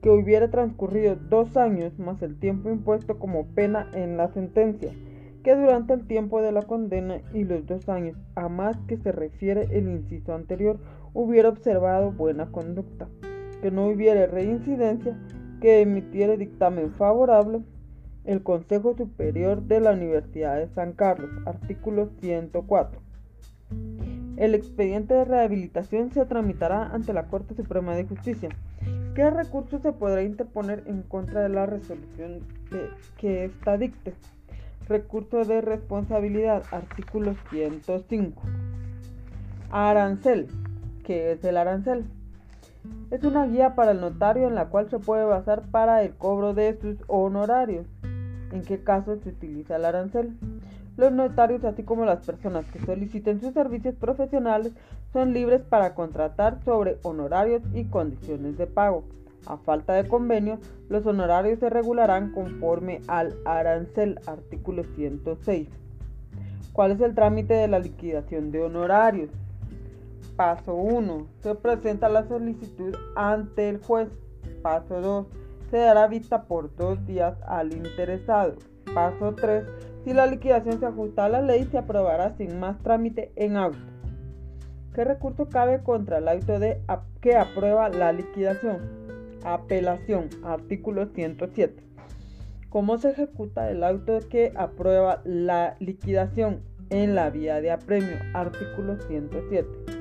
que hubiera transcurrido dos años más el tiempo impuesto como pena en la sentencia, que durante el tiempo de la condena y los dos años a más que se refiere el inciso anterior hubiera observado buena conducta, que no hubiera reincidencia, que emitiera dictamen favorable el Consejo Superior de la Universidad de San Carlos, artículo 104. El expediente de rehabilitación se tramitará ante la Corte Suprema de Justicia ¿Qué recurso se podrá interponer en contra de la resolución que, esta dicte? Recurso de responsabilidad, artículo 105. Arancel. ¿Qué es el arancel? Es una guía para el notario en la cual se puede basar para el cobro de sus honorarios. ¿En qué caso se utiliza el arancel? Los notarios, así como las personas que soliciten sus servicios profesionales, son libres para contratar sobre honorarios y condiciones de pago. A falta de convenio, los honorarios se regularán conforme al arancel artículo 106. ¿Cuál es el trámite de la liquidación de honorarios? Paso 1. Se presenta la solicitud ante el juez. Paso 2. Se dará vista por dos días al interesado. Paso 3. Si la liquidación se ajusta a la ley, se aprobará sin más trámite en auto. ¿Qué recurso cabe contra el auto de que aprueba la liquidación? Apelación, artículo 107. ¿Cómo se ejecuta el auto que aprueba la liquidación en la vía de apremio? Artículo 107.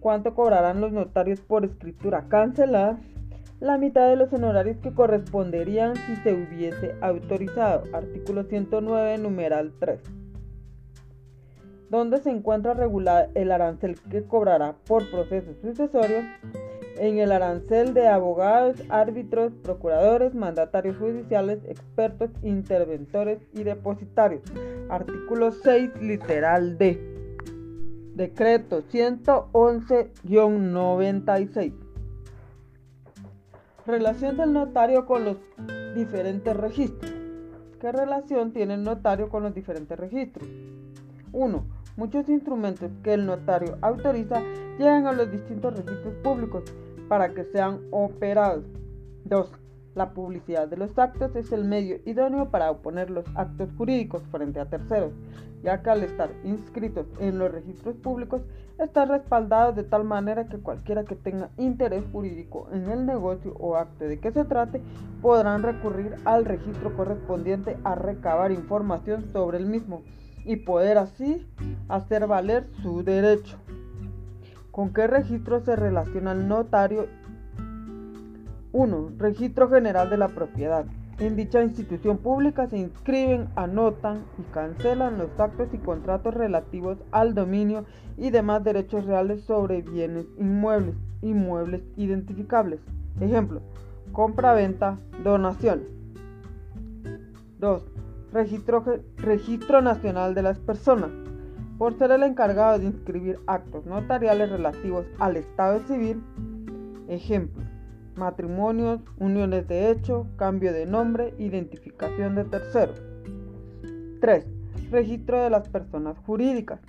¿Cuánto cobrarán los notarios por escritura cancelada? La mitad de los honorarios que corresponderían si se hubiese autorizado. Artículo 109, numeral 3 donde se encuentra regulado el arancel que cobrará por proceso sucesorio en el arancel de abogados, árbitros, procuradores, mandatarios judiciales, expertos, interventores y depositarios. Artículo 6, literal D. Decreto 111-96. Relación del notario con los diferentes registros. ¿Qué relación tiene el notario con los diferentes registros? 1 Muchos instrumentos que el notario autoriza llegan a los distintos registros públicos para que sean operados. 2. La publicidad de los actos es el medio idóneo para oponer los actos jurídicos frente a terceros, ya que al estar inscritos en los registros públicos están respaldados de tal manera que cualquiera que tenga interés jurídico en el negocio o acto de que se trate podrán recurrir al registro correspondiente a recabar información sobre el mismo y poder así hacer valer su derecho. ¿Con qué registro se relaciona el notario? 1. Registro General de la Propiedad. En dicha institución pública se inscriben, anotan y cancelan los actos y contratos relativos al dominio y demás derechos reales sobre bienes inmuebles, inmuebles identificables. Ejemplo, compra-venta, donación. 2. Registro, Registro Nacional de las Personas, por ser el encargado de inscribir actos notariales relativos al Estado civil, ejemplo, matrimonios, uniones de hecho, cambio de nombre, identificación de terceros. 3. Registro de las personas jurídicas,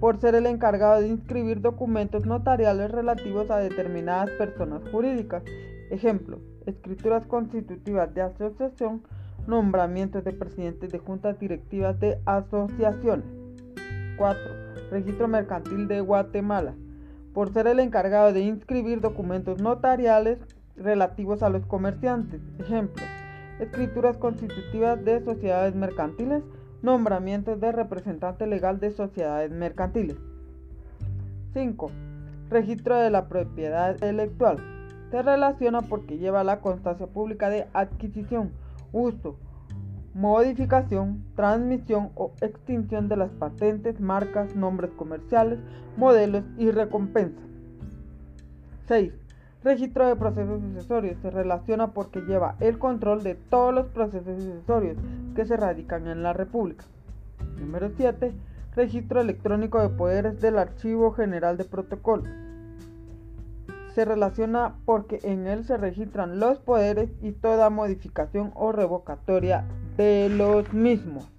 por ser el encargado de inscribir documentos notariales relativos a determinadas personas jurídicas, ejemplo, escrituras constitutivas de asociación, nombramientos de presidentes de juntas directivas de asociaciones. 4. Registro Mercantil de Guatemala. Por ser el encargado de inscribir documentos notariales relativos a los comerciantes. Ejemplo. Escrituras constitutivas de sociedades mercantiles. Nombramientos de representante legal de sociedades mercantiles. 5. Registro de la propiedad electoral. Se relaciona porque lleva la constancia pública de adquisición uso, modificación, transmisión o extinción de las patentes, marcas, nombres comerciales, modelos y recompensas. 6. Registro de procesos sucesorios. Se relaciona porque lleva el control de todos los procesos sucesorios que se radican en la República. Número 7. Registro electrónico de poderes del Archivo General de Protocolo. Se relaciona porque en él se registran los poderes y toda modificación o revocatoria de los mismos.